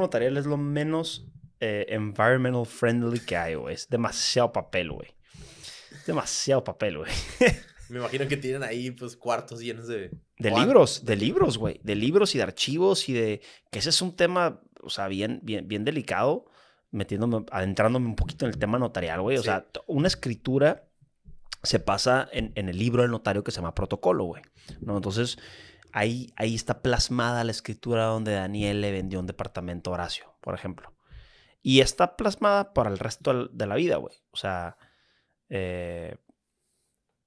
notarial es lo menos eh, environmental friendly que hay, güey. Es demasiado papel, güey. Es demasiado papel, güey. Me imagino que tienen ahí, pues, cuartos llenos de... De libros, de libros, güey. De libros y de archivos y de... Que ese es un tema, o sea, bien, bien, bien delicado, metiéndome, adentrándome un poquito en el tema notarial, güey. O sea, una escritura se pasa en, en, el libro del notario que se llama protocolo, güey. ¿no? Entonces, ahí, ahí está plasmada la escritura donde Daniel le vendió un departamento a Horacio, por ejemplo. Y está plasmada para el resto de la vida, güey. O sea, eh,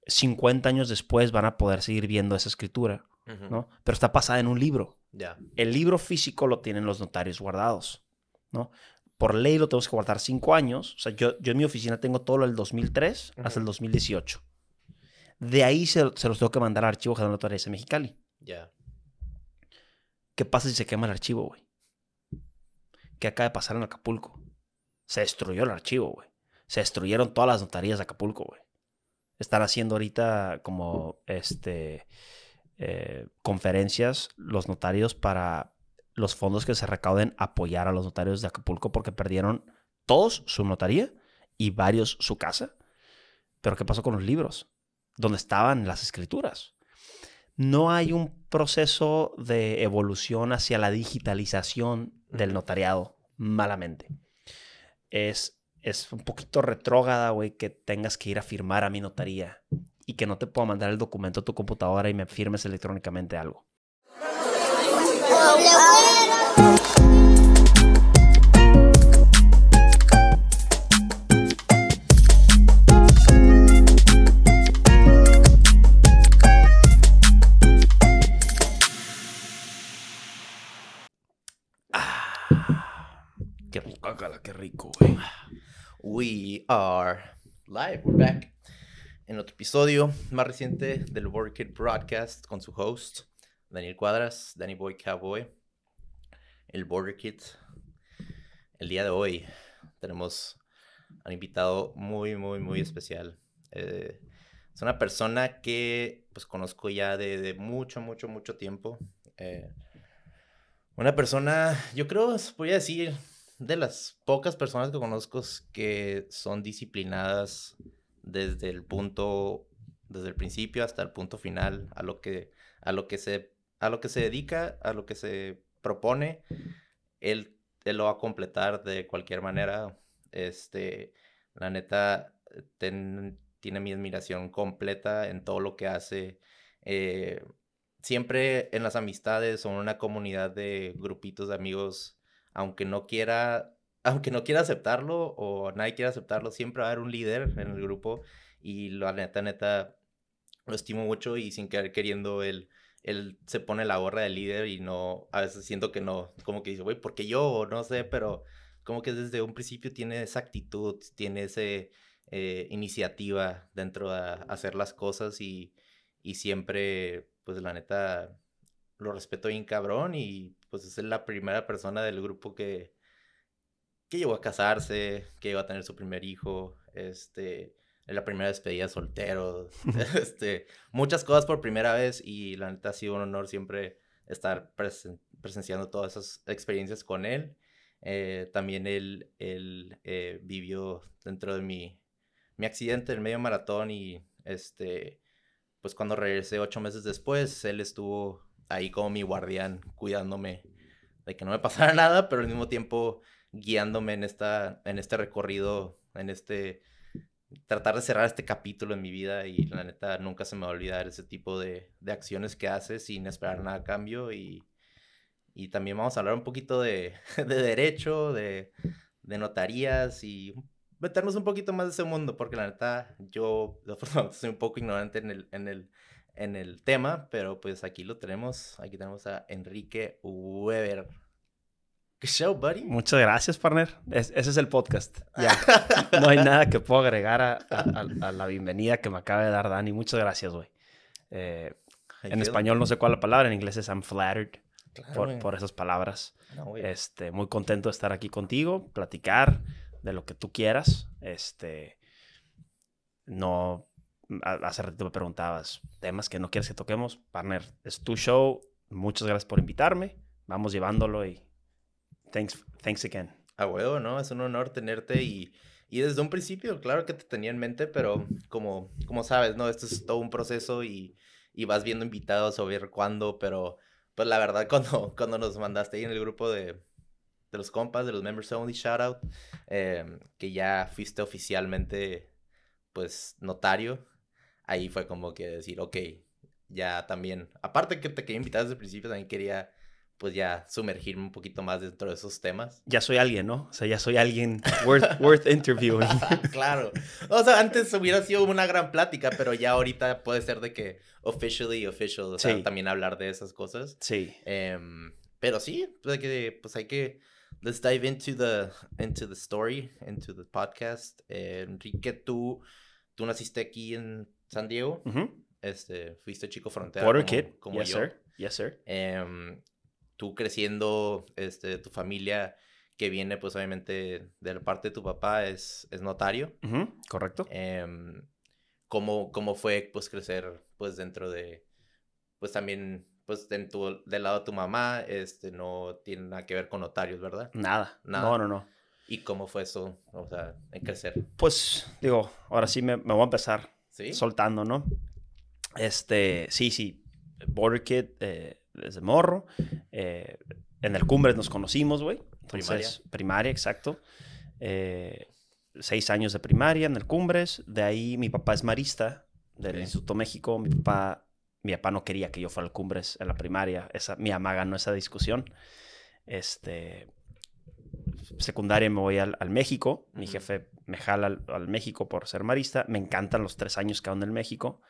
50 años después van a poder seguir viendo esa escritura, ¿no? Pero está pasada en un libro. Ya. El libro físico lo tienen los notarios guardados, ¿no? Por ley lo tenemos que guardar 5 años. O sea, yo, yo en mi oficina tengo todo lo del 2003 hasta el 2018. De ahí se, se, los tengo que mandar al Archivo General de Notarias de Mexicali. Ya. ¿Qué pasa si se quema el archivo, güey? ¿Qué acaba de pasar en Acapulco? Se destruyó el archivo, güey. Se destruyeron todas las notarías de Acapulco, güey. Están haciendo ahorita como este eh, conferencias los notarios para los fondos que se recauden apoyar a los notarios de Acapulco porque perdieron todos su notaría y varios su casa. Pero ¿qué pasó con los libros? ¿Dónde estaban las escrituras? No hay un proceso de evolución hacia la digitalización del notariado, malamente. Es, es un poquito retrógrada, güey, que tengas que ir a firmar a mi notaría y que no te pueda mandar el documento a tu computadora y me firmes electrónicamente algo. We are live, we're back. En otro episodio más reciente del Border Kid Broadcast con su host, Daniel Cuadras, Danny Boy Cowboy, el Border Kid. El día de hoy tenemos a un invitado muy, muy, muy especial. Eh, es una persona que pues conozco ya de, de mucho, mucho, mucho tiempo. Eh, una persona, yo creo, voy a decir, de las pocas personas que conozco que son disciplinadas desde el punto, desde el principio hasta el punto final, a lo que, a lo que, se, a lo que se dedica, a lo que se propone, él, él lo va a completar de cualquier manera. Este, la neta, tiene mi admiración completa en todo lo que hace. Eh, siempre en las amistades o en una comunidad de grupitos de amigos aunque no quiera, aunque no quiera aceptarlo o nadie quiera aceptarlo, siempre va a haber un líder en el grupo y la neta, neta, lo estimo mucho y sin querer queriendo él, él se pone la gorra de líder y no, a veces siento que no, como que dice, güey, ¿por qué yo? No sé, pero como que desde un principio tiene esa actitud, tiene esa eh, iniciativa dentro de hacer las cosas y, y siempre, pues la neta, lo respeto bien cabrón y pues es la primera persona del grupo que, que llegó a casarse, que llegó a tener su primer hijo, este, es la primera despedida soltero, este, muchas cosas por primera vez y la neta ha sido un honor siempre estar presenciando todas esas experiencias con él. Eh, también él, él eh, vivió dentro de mi, mi accidente, el medio maratón y este, pues cuando regresé ocho meses después, él estuvo ahí como mi guardián, cuidándome de que no me pasara nada, pero al mismo tiempo guiándome en, esta, en este recorrido, en este, tratar de cerrar este capítulo en mi vida y la neta nunca se me va a olvidar ese tipo de, de acciones que hace sin esperar nada a cambio y, y también vamos a hablar un poquito de, de derecho, de, de, notarías y meternos un poquito más de ese mundo porque la neta yo soy un poco ignorante en el, en el en el tema, pero pues aquí lo tenemos. Aquí tenemos a Enrique Weber. ¿Qué show, buddy? Muchas gracias, partner. ese es el podcast. Ya. no hay nada que puedo agregar a, la bienvenida que me acaba de dar Dani. Muchas gracias, güey. Eh, en español no sé cuál es la palabra, en inglés es I'm flattered por, esas palabras. este, muy contento de estar aquí contigo, platicar de lo que tú quieras. Este, no hace ratito me preguntabas temas que no quieres que toquemos. Partner, es tu show. Muchas gracias por invitarme. Vamos llevándolo y Thanks, thanks again. A huevo, ¿no? Es un honor tenerte y, y desde un principio, claro que te tenía en mente, pero como, como sabes, ¿no? Esto es todo un proceso y, y vas viendo invitados a ver cuándo, pero pues la verdad cuando, cuando nos mandaste ahí en el grupo de, de los compas, de los Members Only Shoutout, eh, que ya fuiste oficialmente, pues, notario, ahí fue como que decir, ok, ya también, aparte que te quería invitar desde el principio, también quería pues ya sumergirme un poquito más dentro de esos temas. Ya soy alguien, ¿no? O sea, ya soy alguien worth, worth interviewing. claro. O sea, antes hubiera sido una gran plática, pero ya ahorita puede ser de que officially, official, o sea, también hablar de esas cosas. Sí. Um, pero sí, pues hay que, pues hay que, let's dive into the, into the story, into the podcast. Eh, Enrique, tú, tú naciste aquí en San Diego. Este, fuiste chico frontera. Water como, kid. Como yes, yo. sir. Yes, sir. Um, tú creciendo, este, tu familia que viene pues obviamente de la parte de tu papá es, es notario. correcto. Eh, ¿cómo, ¿Cómo fue pues crecer pues dentro de, pues también pues del lado de tu mamá, este, no tiene nada que ver con notarios, ¿verdad? Nada. Nada. No, no, no. ¿Y cómo fue eso, o sea, en crecer? Pues, digo, ahora sí me, me voy a empezar soltando, ¿no? Este, sí, sí, Border Kid, eh, desde morro. Eh, en el Cumbres nos conocimos, güey. primaria. Primaria, exacto. Eh, seis años de primaria en el Cumbres. De ahí mi papá es marista del Instituto México. Mi papá, mi papá no quería que yo fuera al Cumbres en la primaria. Esa, mi mamá ganó esa discusión. Este, secundaria me voy al, México. Mi jefe me jala al, México por ser marista. Me encantan los tres años que ando en el México.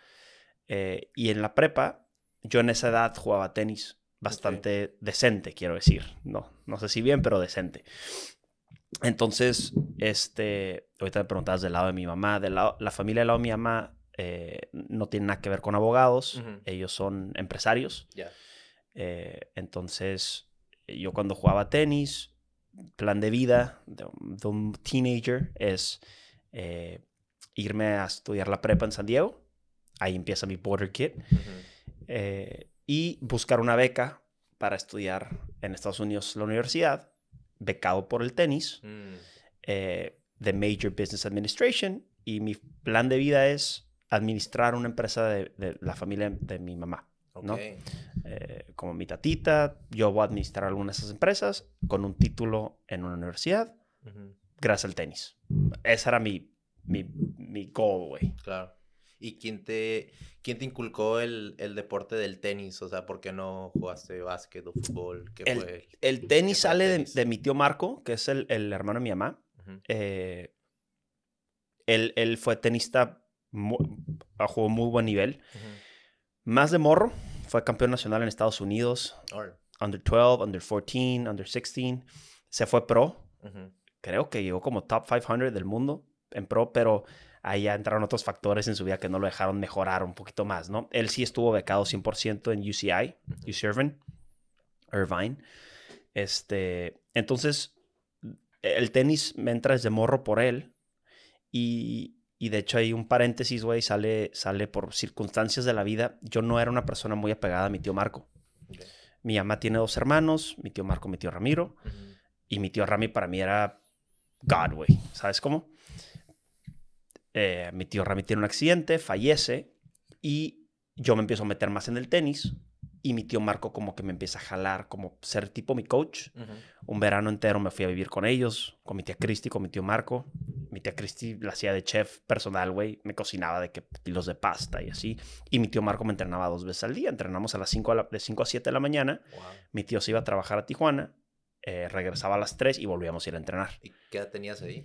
Eh, y en la prepa yo en esa edad jugaba tenis bastante decente, quiero decir. No, no sé si bien, pero decente. Entonces, este, ahorita me preguntabas del lado de mi mamá, de la, la familia del lado de mi mamá eh, no tiene nada que ver con abogados, ellos son empresarios. Eh, entonces, yo cuando jugaba tenis, plan de vida de, un teenager es eh, irme a estudiar la prepa en San Diego. Ahí empieza mi border kit. Eh, y buscar una beca para estudiar en Estados Unidos la universidad, becado por el tenis, mm. eh, de Major Business Administration, y mi plan de vida es administrar una empresa de, la familia de mi mamá. ¿No? Eh, como mi tatita, yo voy a administrar algunas de esas empresas con un título en una universidad, gracias al tenis. Ese era mi, mi, mi goal, güey. Claro. ¿Y quién te, quién te inculcó el, el, deporte del tenis? O sea, ¿por qué no jugaste básquet o fútbol? ¿Qué el, fue el, tenis sale De, mi tío Marco, que es el, el hermano de mi mamá. Eh, él, él, fue tenista, jugó muy buen nivel. Más de morro, fue campeón nacional en Estados Unidos. Under 12, under 14, under 16. Se fue pro. Creo que llegó como top 500 del mundo en pro, pero ahí ya entraron otros factores en su vida que no lo dejaron mejorar un poquito más, ¿no? Él sí estuvo becado 100% en UCI, UC Irvine, Irvine. Este, entonces, el tenis me entra desde morro por él y, y de hecho hay un paréntesis, güey, sale, sale por circunstancias de la vida. Yo no era una persona muy apegada a mi tío Marco. Mi mamá tiene dos hermanos, mi tío Marco, mi tío Ramiro. Y mi tío Rami para mí era God, güey. ¿Sabes cómo? Eh, mi tío Rami tiene un accidente, fallece y yo me empiezo a meter más en el tenis y mi tío Marco como que me empieza a jalar como ser tipo mi coach. Un verano entero me fui a vivir con ellos, con mi tía Cristi, con mi tío Marco. Mi tía Cristi la hacía de chef personal, güey. Me cocinaba de que kilos de pasta y así. Y mi tío Marco me entrenaba dos veces al día. Entrenamos a las 5 a de 5 a 7 de la mañana. Mi tío se iba a trabajar a Tijuana. Eh, regresaba a las 3 y volvíamos a ir a entrenar. ¿Y qué edad tenías ahí?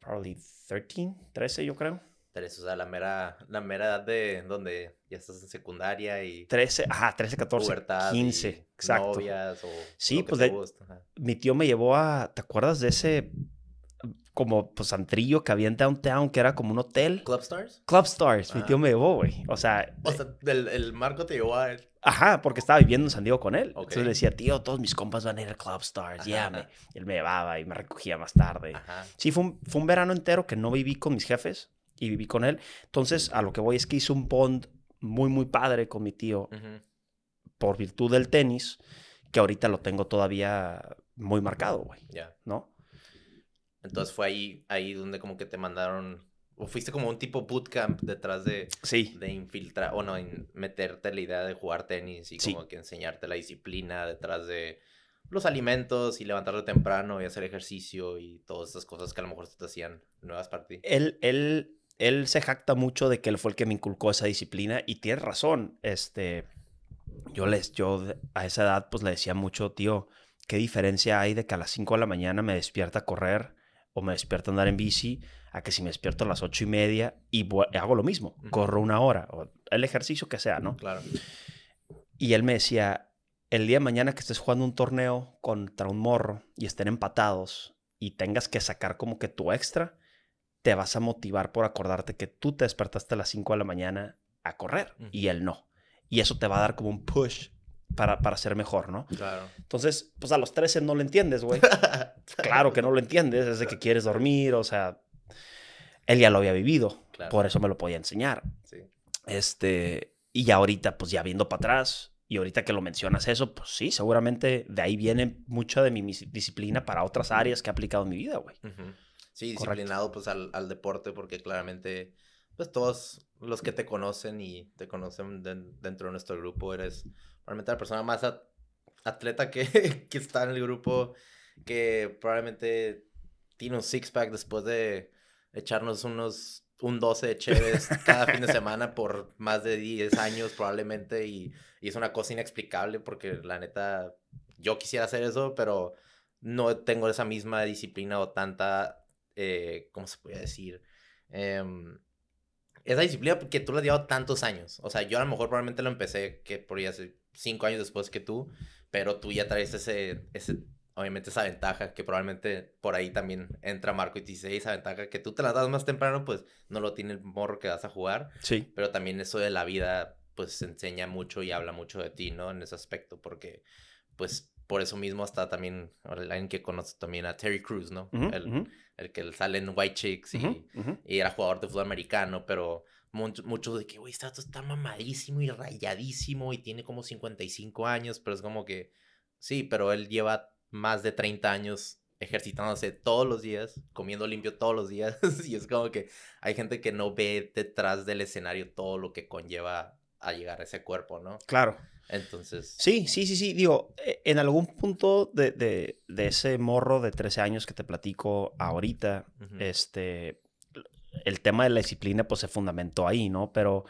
Probably 13, 13 yo creo. 13, o sea, la mera, la mera edad de donde ya estás en secundaria y... 13, ajá, 13, 14, 15, exacto. Novias o Sí, pues de, mi tío me llevó a, ¿te acuerdas de ese como pues antrillo que había en Downtown que era como un hotel? Club Stars. Club Stars, mi tío me llevó, güey. O sea... O sea, el, el Marco te llevó a él. Ajá, porque estaba viviendo en San Diego con él. Entonces le decía, tío, todos mis compas van a ir al Club Stars. Ya, me... él me llevaba y me recogía más tarde. Sí, fue un, fue un verano entero que no viví con mis jefes y viví con él. Entonces, a lo que voy es que hice un bond muy, muy padre con mi tío por virtud del tenis, que ahorita lo tengo todavía muy marcado, güey, Ya. ¿no? Entonces fue ahí, ahí donde como que te mandaron, o fuiste como un tipo bootcamp detrás de, Sí, de infiltrar, o no, en meterte la idea de jugar tenis y Sí. como que enseñarte la disciplina detrás de los alimentos y levantarte temprano y hacer ejercicio y todas esas cosas que a lo mejor te hacían nuevas para ti. él, él, él se jacta mucho de que él fue el que me inculcó esa disciplina y tiene razón. Este, yo les, yo a esa edad pues le decía mucho, tío, ¿qué diferencia hay de que a las 5 de la mañana me despierta a correr o me despierta a andar en bici a que si me despierto a las ocho y media y hago lo mismo, corro una hora o el ejercicio que sea, ¿no? Claro. Y él me decía, el día de mañana que estés jugando un torneo contra un morro y estén empatados y tengas que sacar como que tu extra, te vas a motivar por acordarte que tú te despertaste a las 5 de la mañana a correr y él no. Y eso te va a dar como un push para, para ser mejor, ¿no? Claro. Entonces, pues a los 13 no lo entiendes, güey. Claro que no lo entiendes, es de que quieres dormir, o sea, él ya lo había vivido, Claro. por eso me lo podía enseñar. Sí. Este, y ya ahorita, pues ya viendo para atrás, y ahorita que lo mencionas eso, pues sí, seguramente de ahí viene mucha de mi disciplina para otras áreas que he aplicado en mi vida, güey. Sí, Correcto. disciplinado pues al, al deporte porque claramente pues todos los que te conocen y te conocen den- dentro de nuestro grupo eres probablemente la persona más at- atleta que, que está en el grupo que probablemente tiene un six pack después de echarnos unos un 12 de cheves cada fin de semana por más de 10 años probablemente y, y es una cosa inexplicable porque la neta yo quisiera hacer eso pero no tengo esa misma disciplina o tanta, eh, ¿cómo se puede decir? Em, esa disciplina que tú la has llevado tantos años. O sea, yo a lo mejor probablemente lo empecé que por ahí hace cinco años después que tú, pero tú ya traes ese, ese, obviamente esa ventaja que probablemente por ahí también entra Marco y te dice esa ventaja que tú te la das más temprano, pues no lo tiene el morro que vas a jugar, Sí. pero también eso de la vida pues enseña mucho y habla mucho de ti, ¿no? En ese aspecto, porque pues por eso mismo hasta también alguien que conoce también a Terry Crews, ¿no? Ujú, el, ujú, el que sale en White Chicks y, era jugador de fútbol americano, pero muchos de que, güey, este vato está mamadísimo y rayadísimo y tiene como 55 años, pero es como que, sí, pero él lleva más de 30 años ejercitándose todos los días, comiendo limpio todos los días, y es como que hay gente que no ve detrás del escenario todo lo que conlleva a llegar a ese cuerpo, ¿no? Claro. Entonces, Sí, sí, sí, sí. Digo, eh, en algún punto de, de- de ese morro de 13 años que te platico ahorita, este, el tema de la disciplina pues se fundamentó ahí, ¿no? Pero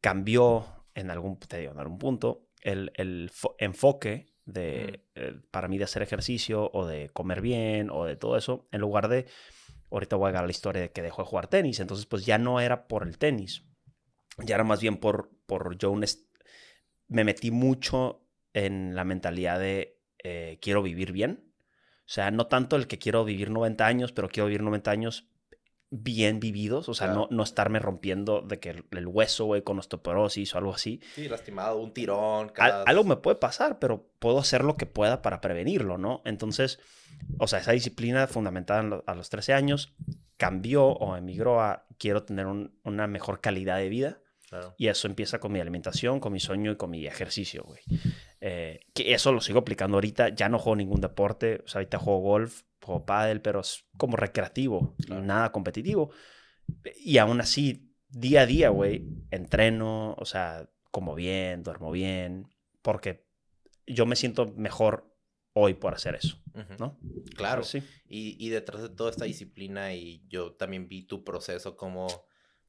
cambió en algún, te digo, en algún punto el, el fo- enfoque de, eh, para mí de hacer ejercicio o de comer bien o de todo eso, en lugar de, ahorita voy a dar la historia de que dejó de jugar tenis, entonces pues ya no era por el tenis, ya era más bien por, por yo un est- me metí mucho en la mentalidad de eh, quiero vivir bien. O sea, no tanto el que quiero vivir 90 años, pero quiero vivir 90 años bien vividos. O sea, Claro. no, no estarme rompiendo de que el, el hueso, güey, con osteoporosis o algo así. sí, lastimado, un tirón, Al- algo me puede pasar, pero puedo hacer lo que pueda para prevenirlo, ¿no? Entonces, o sea, esa disciplina fundamentada lo- a los 13 años cambió o emigró a quiero tener un- una mejor calidad de vida. Claro. Y eso empieza con mi alimentación, con mi sueño y con mi ejercicio, güey. Eh, que eso lo sigo aplicando ahorita. Ya no juego ningún deporte. O sea, ahorita juego golf, juego pádel, pero es como recreativo, Claro. nada competitivo. Y aún así, día a día, güey, entreno, o sea, como bien, duermo bien, porque yo me siento mejor hoy por hacer eso, ¿no? Claro. Sí. Y, y detrás de toda esta disciplina, y yo también vi tu proceso como,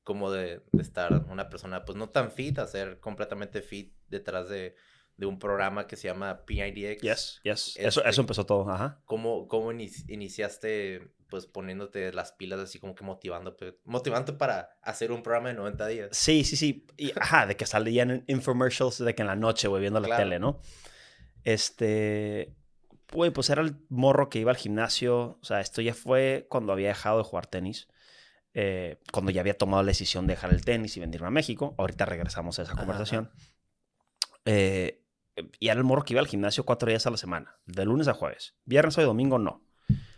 como de, de estar una persona, pues no tan fit, a ser completamente fit detrás de, de un programa que se llama PIDX. Yes, yes. Eso, Este- eso empezó todo, ajá. ¿Cómo, cómo ini- iniciaste, pues poniéndote las pilas así como que motivándote, motivándote para hacer un programa de 90 días? Sí, sí, sí. Y, ajá, de que salían en infomercials de que en la noche, güey, viendo la Claro. tele, ¿no? Este, güey, pues era el morro que iba al gimnasio. O sea, esto ya fue cuando había dejado de jugar tenis. Eh, cuando ya había tomado la decisión de dejar el tenis y venirme a México. Ahorita regresamos a esa conversación. Eh, y era el morro que iba al gimnasio cuatro días a la semana, de lunes a jueves. Viernes o domingo, no.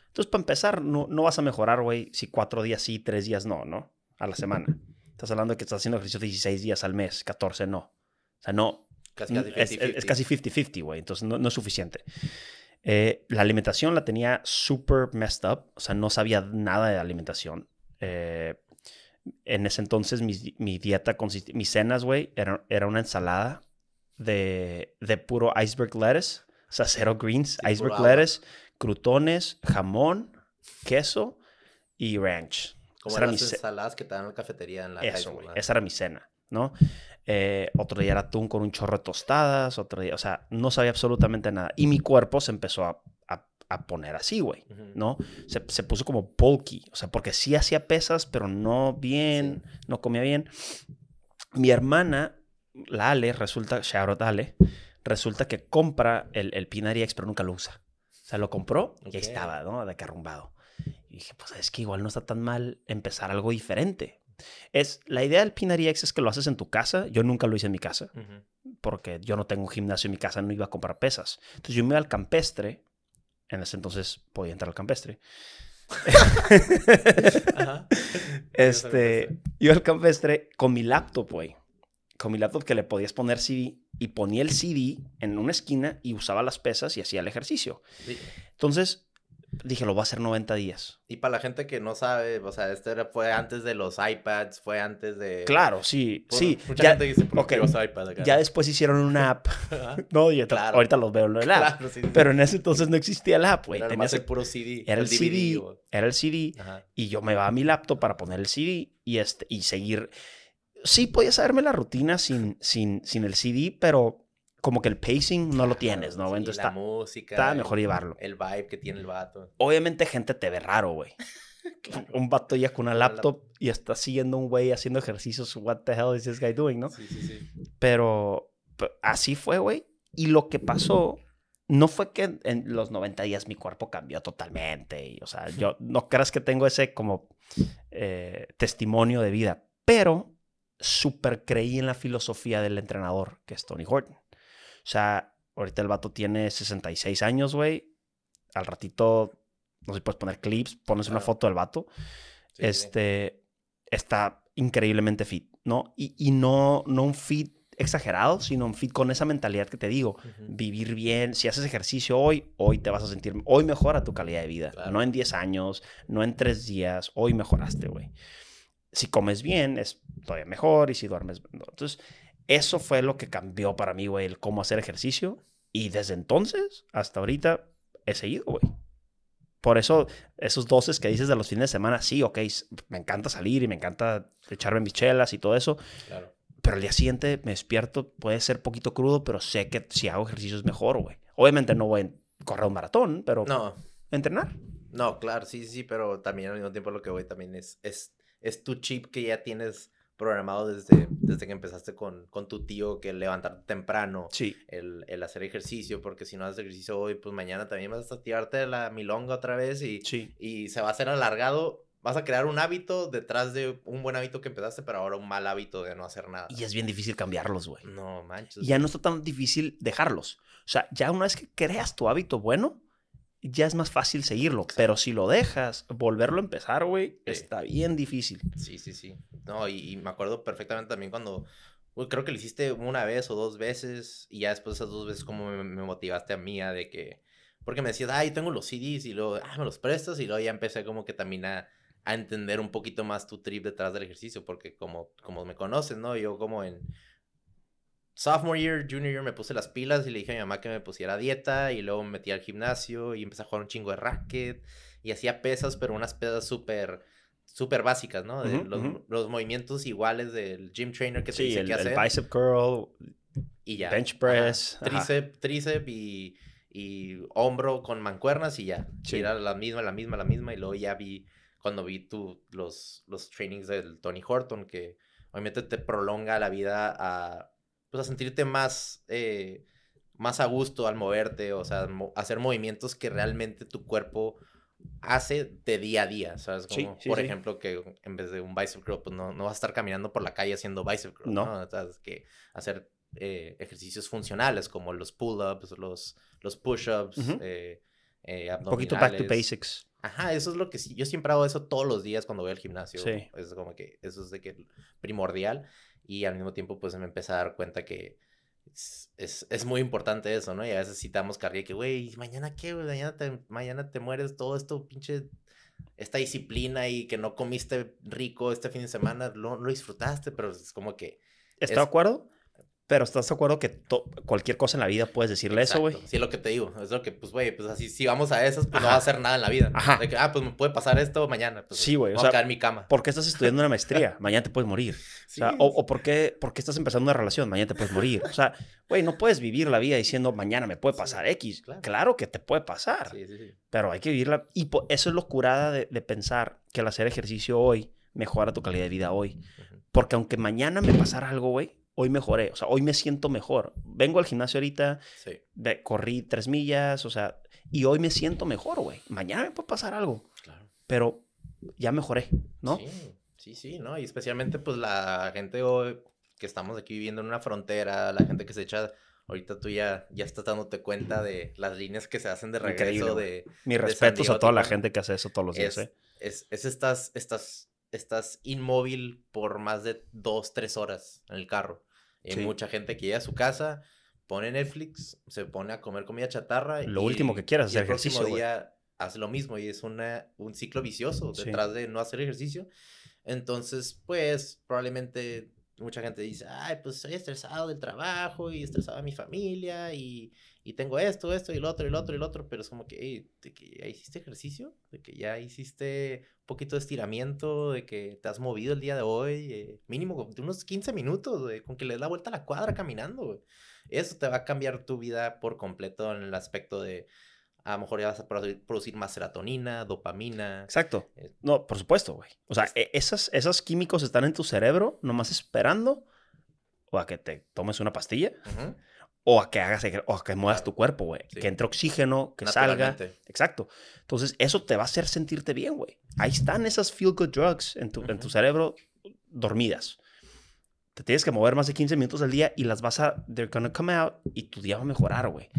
Entonces, para empezar, no, no vas a mejorar, güey, si cuatro días sí, tres días no, ¿no? A la semana. Estás hablando de que estás haciendo ejercicio 16 días al mes, 14 no. O sea, no. Casi, casi es, es- es 50-50. casi 50-50, güey. Entonces, no, no es suficiente. Eh, la alimentación la tenía super messed up, o sea, no sabía nada de alimentación. Eh, en ese entonces mi, mi dieta consistía, mis cenas, güey, era, era una ensalada de, de puro iceberg lettuce, o sea, cero greens, Sí, iceberg lettuce, crutones, jamón, queso y ranch. Como Esa era las ensaladas que te dan en la cafetería en la Eso. Esa era mi cena, ¿no? Eh, otro día era atún con un chorro de tostadas, otro día, o sea, no sabía absolutamente nada. Y mi cuerpo se empezó a, a- poner así, güey. ¿no? Se, se puso como bulky, o sea, porque sí hacía pesas, pero no bien, no comía bien. Mi hermana, la Ale, resulta, out Ale, resulta que compra el, el Pinari X, pero nunca lo usa. O sea, lo compró y Ok. ahí estaba, ¿no? De que arrumbado. Y dije, pues es que igual no está tan mal empezar algo diferente. Es, la idea del Pinari X es que lo haces en tu casa. Yo nunca lo hice en mi casa porque yo no tengo un gimnasio en mi casa, no iba a comprar pesas. Entonces yo me iba al campestre. En ese entonces podía entrar al campestre. Ajá. Este, iba al campestre con mi laptop, güey. Con mi laptop que le podías poner CD y ponía el CD en una esquina y usaba las pesas y hacía el ejercicio. Entonces dije, lo voy a hacer 90 días. Y para la gente que no sabe, o sea, este era, fue antes de los iPads, fue antes de... Claro, sí, Por- sí. Mucha Ya, gente dice, ¿por ok, qué vas a iPad acá? ya después hicieron una app. No, yo Claro. ahorita los veo en el app. Claro, sí, sí. Pero en ese entonces no existía la app, güey. Era Tenías el- puro CD. Era el, CD, o- era el CD Ajá. y yo me iba a mi laptop para poner el CD y, este, y seguir. Sí, podía saberme la rutina sin, sin, sin el CD, pero como que el pacing no lo tienes, ¿no? Sí, Entonces la está, música. está mejor llevarlo. El vibe que tiene el vato. Obviamente gente te ve raro, güey. Un vato ya con una laptop y está siguiendo un güey haciendo ejercicios. What the hell is this guy doing, no? Sí, sí, sí. Pero p- así fue, güey. Y lo que pasó no fue que en los 90 días mi cuerpo cambió totalmente. Y, o sea, yo no creas que tengo ese como eh, testimonio de vida, pero súper creí en la filosofía del entrenador, que es Tony Horton. O sea, ahorita el vato tiene 66 años, güey. Al ratito, no sé si puedes poner clips, pones una foto del vato Sí, sí. este, está increíblemente fit, ¿no? Y, y no, no un fit exagerado, sino un fit con esa mentalidad que te digo. Vivir bien, si haces ejercicio hoy, hoy te vas a sentir, hoy mejora tu calidad de vida. Claro. No en 10 años, no en 3 días, hoy mejoraste, güey. Si comes bien, es todavía mejor y si duermes... no. Entonces, eso fue lo que cambió para mí, güey, el cómo hacer ejercicio. Y desde entonces hasta ahorita he seguido, güey. Por eso, esos doces que dices de los fines de semana, sí, ok, me encanta salir y me encanta echarme mis chelas y todo eso, Claro. pero al día siguiente me despierto, puede ser poquito crudo, pero sé que si hago ejercicio es mejor, güey. Obviamente no voy a correr un maratón, pero No, entrenar. no, claro, sí, sí, pero también al mismo tiempo lo que voy también es, es, es tu chip que ya tienes programado desde, desde que empezaste con, con tu tío, que levantarte temprano, Sí. el, el hacer ejercicio, porque si no haces ejercicio hoy, pues mañana también vas a tirarte la milonga otra vez y, Sí. y se va a hacer alargado. Vas a crear un hábito detrás de un buen hábito que empezaste, pero ahora un mal hábito de no hacer nada. Y es bien difícil cambiarlos, güey. No manches. Y ya no está tan difícil dejarlos. O sea, ya una vez que creas tu hábito bueno, ya es más fácil seguirlo. Pero si lo dejas, volverlo a empezar, güey, está bien difícil. Sí, sí, sí. No, y, y me acuerdo perfectamente también cuando, uy, creo que lo hiciste una vez o dos veces y ya después de esas dos veces como me, me motivaste a mí a de que, porque me decías, ay, tengo los CDs y luego, ah, me los prestas y luego ya empecé como que también a, a entender un poquito más tu trip detrás del ejercicio, porque como, como me conoces, ¿no? Yo como en sophomore year, junior year me puse las pilas y le dije a mi mamá que me pusiera dieta y luego me metí al gimnasio y empecé a jugar un chingo de racket y hacía pesas, pero unas pesas súper súper básicas, ¿no? De los, los movimientos iguales del gym trainer que te Sí, dice el, qué el hacer. bicep curl, y ya. bench Ajá. press, ajá. Tríceps, tríceps y, y hombro con mancuernas y ya. Sí. Y era la misma, la misma, la misma. Y luego ya vi, cuando vi tu, los, los trainings del Tony Horton, que obviamente te prolonga la vida a, pues, a sentirte más, eh, más a gusto al moverte, o sea, mo- hacer movimientos que realmente tu cuerpo hace de día a día, ¿sabes? Sí, Como, sí, por sí. ejemplo, que en vez de un bicep curl, pues no, no vas a estar caminando por la calle haciendo bicep curl, No. ¿no? O sea, es que hacer eh, ejercicios funcionales como los pull-ups, los, los push-ups, Ujú. eh, eh, Un poquito back to abdominales. basics. Ajá, eso es lo que sí. Yo siempre hago eso todos los días cuando voy al gimnasio. Sí. Es como que eso es de que primordial. Y al mismo tiempo, pues me empecé a dar cuenta que Es, es, es muy importante eso, ¿no? Y a veces citamos carrilla que, güey, ¿mañana qué, güey? Mañana te, mañana te mueres todo esto, pinche esta disciplina y que no comiste rico este fin de semana, lo, lo disfrutaste, pero es como que... ¿Estoy es- de acuerdo? Pero ¿estás de acuerdo que cualquier cosa en la vida puedes decirle eso, güey? Sí, es lo que te digo. Es lo que, pues, güey, pues así, si vamos a esas, pues no va a hacer nada en la vida. Ajá. De que, ah, pues me puede pasar esto mañana. Pues, Sí, güey, o Voy sea, a quedar en mi cama. ¿Por qué estás estudiando una maestría? Mañana te puedes morir. Sí, O, sea, o, o ¿por, qué, por qué estás empezando una relación? Mañana te puedes morir. O sea, güey, no puedes vivir la vida diciendo mañana me puede Sí, pasar X. claro. Claro. que te puede pasar, sí, sí, sí. pero hay que vivirla. Y eso es lo curada de, de pensar que el hacer ejercicio hoy mejora tu calidad de vida hoy. Porque aunque mañana me pasara algo, güey, hoy mejoré. O sea, hoy me siento mejor. Vengo al gimnasio ahorita, Sí, corrí tres millas, o sea, y hoy me siento mejor, güey. Mañana me puede pasar algo, claro. pero ya mejoré, ¿no? Sí, sí, sí, ¿no? Y especialmente, pues, la gente hoy que estamos aquí viviendo en una frontera, la gente que se echa... Ahorita tú ya, ya estás dándote cuenta de las líneas que se hacen de Increíble, regreso güey. de... Mis respetos Diego a toda la gente que hace eso todos los días, es, ¿eh? es, es estas, estas, estás inmóvil por más de dos, tres horas en el carro. Y Sí. Mucha gente que llega a su casa, pone Netflix, se pone a comer comida chatarra. Lo y- último que quieras, y el hacer ejercicio, próximo día hace lo mismo y es una, un ciclo vicioso Sí. detrás de no hacer ejercicio. Entonces, pues, probablemente mucha gente dice, ay, pues estoy estresado del trabajo y estresado de mi familia y, y tengo esto, esto y el otro y el otro y el otro, pero es como que, "Ey, de que ya hiciste ejercicio, de que ya hiciste un poquito de estiramiento, de que te has movido el día de hoy, eh, mínimo de unos 15 minutos, güey, con que le des la vuelta a la cuadra caminando, güey. Eso te va a cambiar tu vida por completo en el aspecto de, a lo mejor ya vas a produ- producir más serotonina, dopamina. Exacto. Eh, No, por supuesto, güey. O sea, e- esas, esos químicos están en tu cerebro nomás esperando o a que te tomes una pastilla Ujú, o a que hagas o a que muevas tu cuerpo, güey. Sí. Que entre oxígeno, que salga. Exacto. Entonces, eso te va a hacer sentirte bien, güey. Ahí están esas feel good drugs en tu, en tu cerebro dormidas. Te tienes que mover más de 15 minutos al día y las vas a, they're gonna come out y tu día va a mejorar, güey.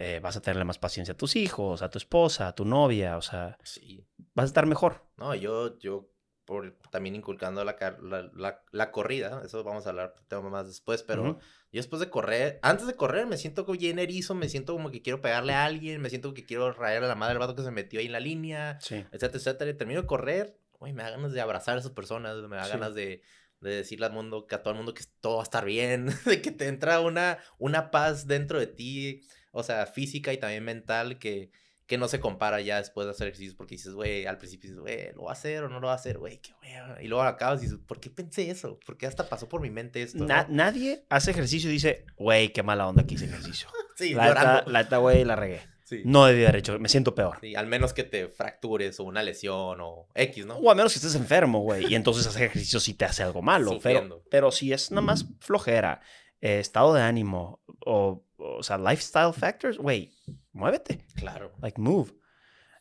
Eh, vas a tenerle más paciencia a tus hijos, a tu esposa, a tu novia, o sea, Sí. vas a estar mejor. No, yo, yo por, también inculcando la, la, la- la corrida, eso vamos a hablar tema más después, pero Ujú. yo después de correr, antes de correr me siento como bien erizo, me siento como que quiero pegarle a alguien, me siento que quiero rayar a la madre del vato que se metió ahí en la línea, Sí. etcétera, etcétera. Y termino de correr, güey, me da ganas de abrazar a esas personas, me da Sí. ganas de, de decirle al mundo, que a todo el mundo que todo va a estar bien, de que te entra una, una paz dentro de ti, o sea, física y también mental que, que no se compara ya después de hacer ejercicios porque dices, güey, al principio dices, güey, ¿lo va a hacer o no lo va a hacer? Güey, qué wea. Y luego acabas y dices, ¿por qué pensé eso? ¿Por qué hasta pasó por mi mente esto? Na- no? nadie hace ejercicio y dice, güey, qué mala onda que hice ejercicio. Sí, La neta, güey, la regué. Sí. No debí haber hecho, me siento peor. Sí, al menos que te fractures o una lesión o X, ¿no? O a menos que estés enfermo, güey. Y entonces hacer ejercicio sí te hace algo malo. Pero, pero si es nada más flojera, eh, estado de ánimo o, o sea, lifestyle factors, güey, muévete. Claro. Like, move.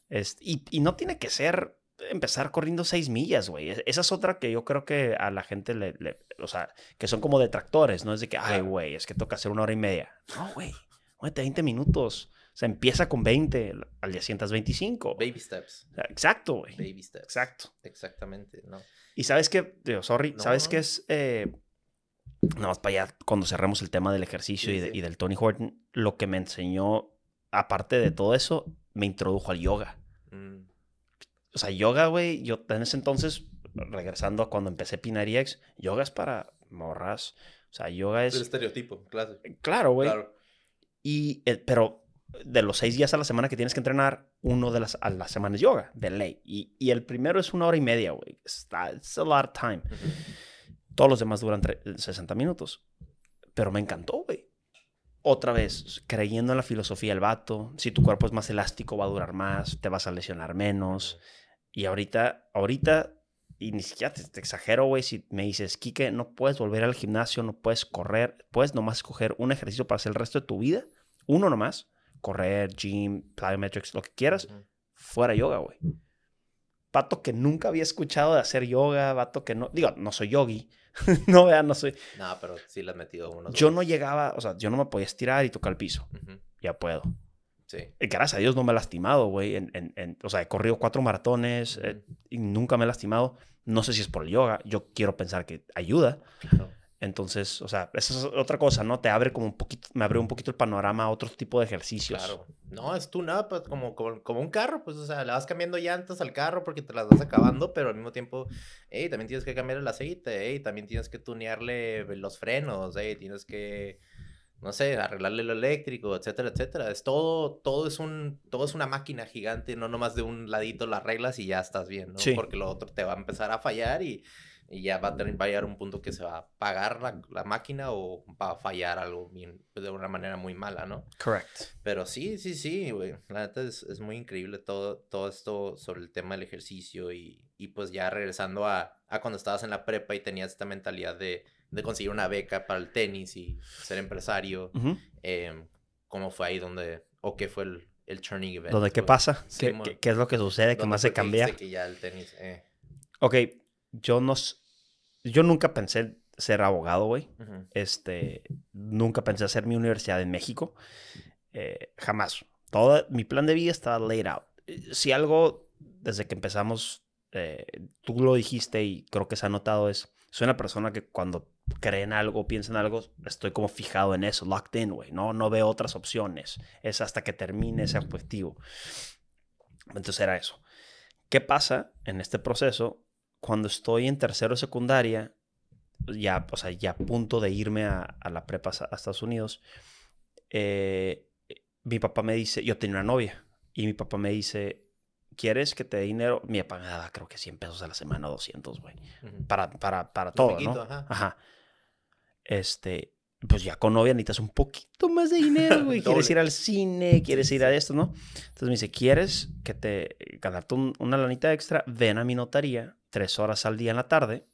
Este, y, y no tiene que ser empezar corriendo seis millas, güey. Es- Esa es otra que yo creo que a la gente le, le- o sea, que son como detractores, ¿no? Es de que, ay, güey, es que toca hacer una hora y media. No, güey, muévete 20 minutos. O sea, empieza con 20, al día siguiente haz 25. Baby steps. Exacto, güey. Baby steps. Exacto. Exactamente, ¿no? Y sabes digo, sorry, No, ¿sabes no. qué es? Eh, nada más para allá, cuando cerremos el tema del ejercicio Sí, y, de- sí. y del Tony Horton, lo que me enseñó, aparte de todo eso, me introdujo al yoga. Mm, O sea, yoga, güey, yo en ese entonces, regresando a cuando empecé Pinariex, yoga es para morras. O sea, yoga es el es... estereotipo, claro. Claro, güey. Claro. Y, eh, pero de los seis días a la semana que tienes que entrenar, uno de las a la semana es yoga, de ley. Y, y el primero es una hora y media, güey. Está, it's a lot of time. Todos los demás duran tre- 60 minutos. Pero me encantó, güey. Otra vez, creyendo en la filosofía del vato, si tu cuerpo es más elástico va a durar más, te vas a lesionar menos. Y ahorita, ahorita, y ni siquiera te, te exagero, güey, si me dices, Quique, no puedes volver al gimnasio, no puedes correr, puedes nomás escoger un ejercicio para hacer el resto de tu vida, uno nomás, correr, gym, plyometrics, lo que quieras, fuera yoga, güey. Vato que nunca había escuchado de hacer yoga, vato que no, digo, no soy yogi, no vean, no soy. No, pero sí le has metido unos. Yo no llegaba, o sea, yo no me podía estirar y tocar el piso, Ujú. ya puedo. Sí. Y gracias a Dios no me he lastimado, güey. En, en- en- o sea, he corrido cuatro maratones eh, Ujú. y nunca me he lastimado. No sé si es por el yoga. Yo quiero pensar que ayuda. Claro. Entonces, o sea, esa es otra cosa, ¿no? Te abre como un poquito, me abre un poquito el panorama a otro tipo de ejercicios. Claro. No, es tú nada, pues como, como, como un carro, pues, o sea, le vas cambiando llantas al carro porque te las vas acabando, pero al mismo tiempo, hey, también tienes que cambiar el aceite, hey, también tienes que tunearle los frenos, hey, tienes que, no sé, arreglarle lo eléctrico, etcétera, etcétera. Es todo, todo es un, todo es una máquina gigante, no nomás de un ladito las reglas y ya estás bien, ¿no? Sí. Porque lo otro te va a empezar a fallar y, y ya va a, tener, va a llegar un punto que se va a apagar la, la máquina o va a fallar algo bien, de una manera muy mala, ¿no? Correct. Pero sí, sí, sí, güey. La neta es, es muy increíble todo, todo esto sobre el tema del ejercicio y, y pues ya regresando a, a cuando estabas en la prepa y tenías esta mentalidad de, de conseguir una beca para el tenis y ser empresario. Em, ¿Cómo fue ahí donde, o qué fue el, el turning event? ¿Dónde qué güey? pasa? ¿Qué, qué- qué es lo que sucede? ¿Qué ¿Dónde más se cambia? que ya el tenis, eh, Ok, yo no... Yo nunca pensé ser abogado, güey. Este, nunca pensé hacer mi universidad en México. Eh, jamás. Todo mi plan de vida estaba laid out. Si algo, desde que empezamos, eh, tú lo dijiste y creo que se ha notado, es, soy una persona que cuando cree en algo, piensa en algo, estoy como fijado en eso, locked in, güey. No, no veo otras opciones. Es hasta que termine ese objetivo. Entonces era eso. ¿Qué pasa en este proceso? Cuando estoy en tercero secundaria, ya, o sea, ya a punto de irme a, a la prepa a Estados Unidos, eh, mi papá me dice, yo tenía una novia, y mi papá me dice, ¿quieres que te dé dinero? Mi papá me daba creo que 100 pesos a la semana, 200, güey, ujú. para, para, para todo, ¿no? ajá. Ajá. Este, pues ya con novia necesitas un poquito más de dinero, güey. Quieres ir al cine, quieres ir a esto, ¿no? Entonces me dice, ¿quieres que te ganarte un- una lanita extra? Ven a mi notaría tres horas al día en la tarde.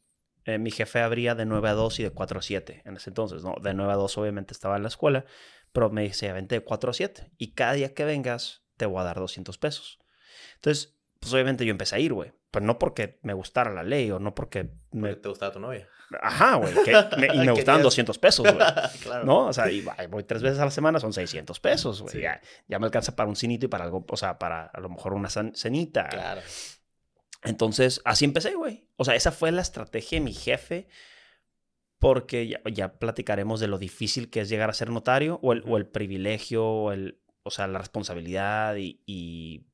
Eh, mi jefe abría de 9 a 2 y de 4 a 7 en ese entonces, ¿no? De 9 a 2 obviamente estaba en la escuela, pero me dice, vente de 4 a 7 y cada día que vengas te voy a dar 200 pesos. Entonces, pues obviamente yo empecé a ir, güey. Pero no porque me gustara la ley o no porque me... Porque te gustaba tu novia. Ajá, güey. y me gustaban Querías- 200 pesos, güey. claro. ¿No? O sea, y voy tres veces a la semana, son 600 pesos, güey. Sí. Ya, ya me alcanza para un cinito y para algo, o sea, para a lo mejor una cen- cenita. Claro. Entonces, así empecé, güey. O sea, esa fue la estrategia de mi jefe, porque ya, ya platicaremos de lo difícil que es llegar a ser notario, o el, o el privilegio, o, el, o sea, la responsabilidad y, y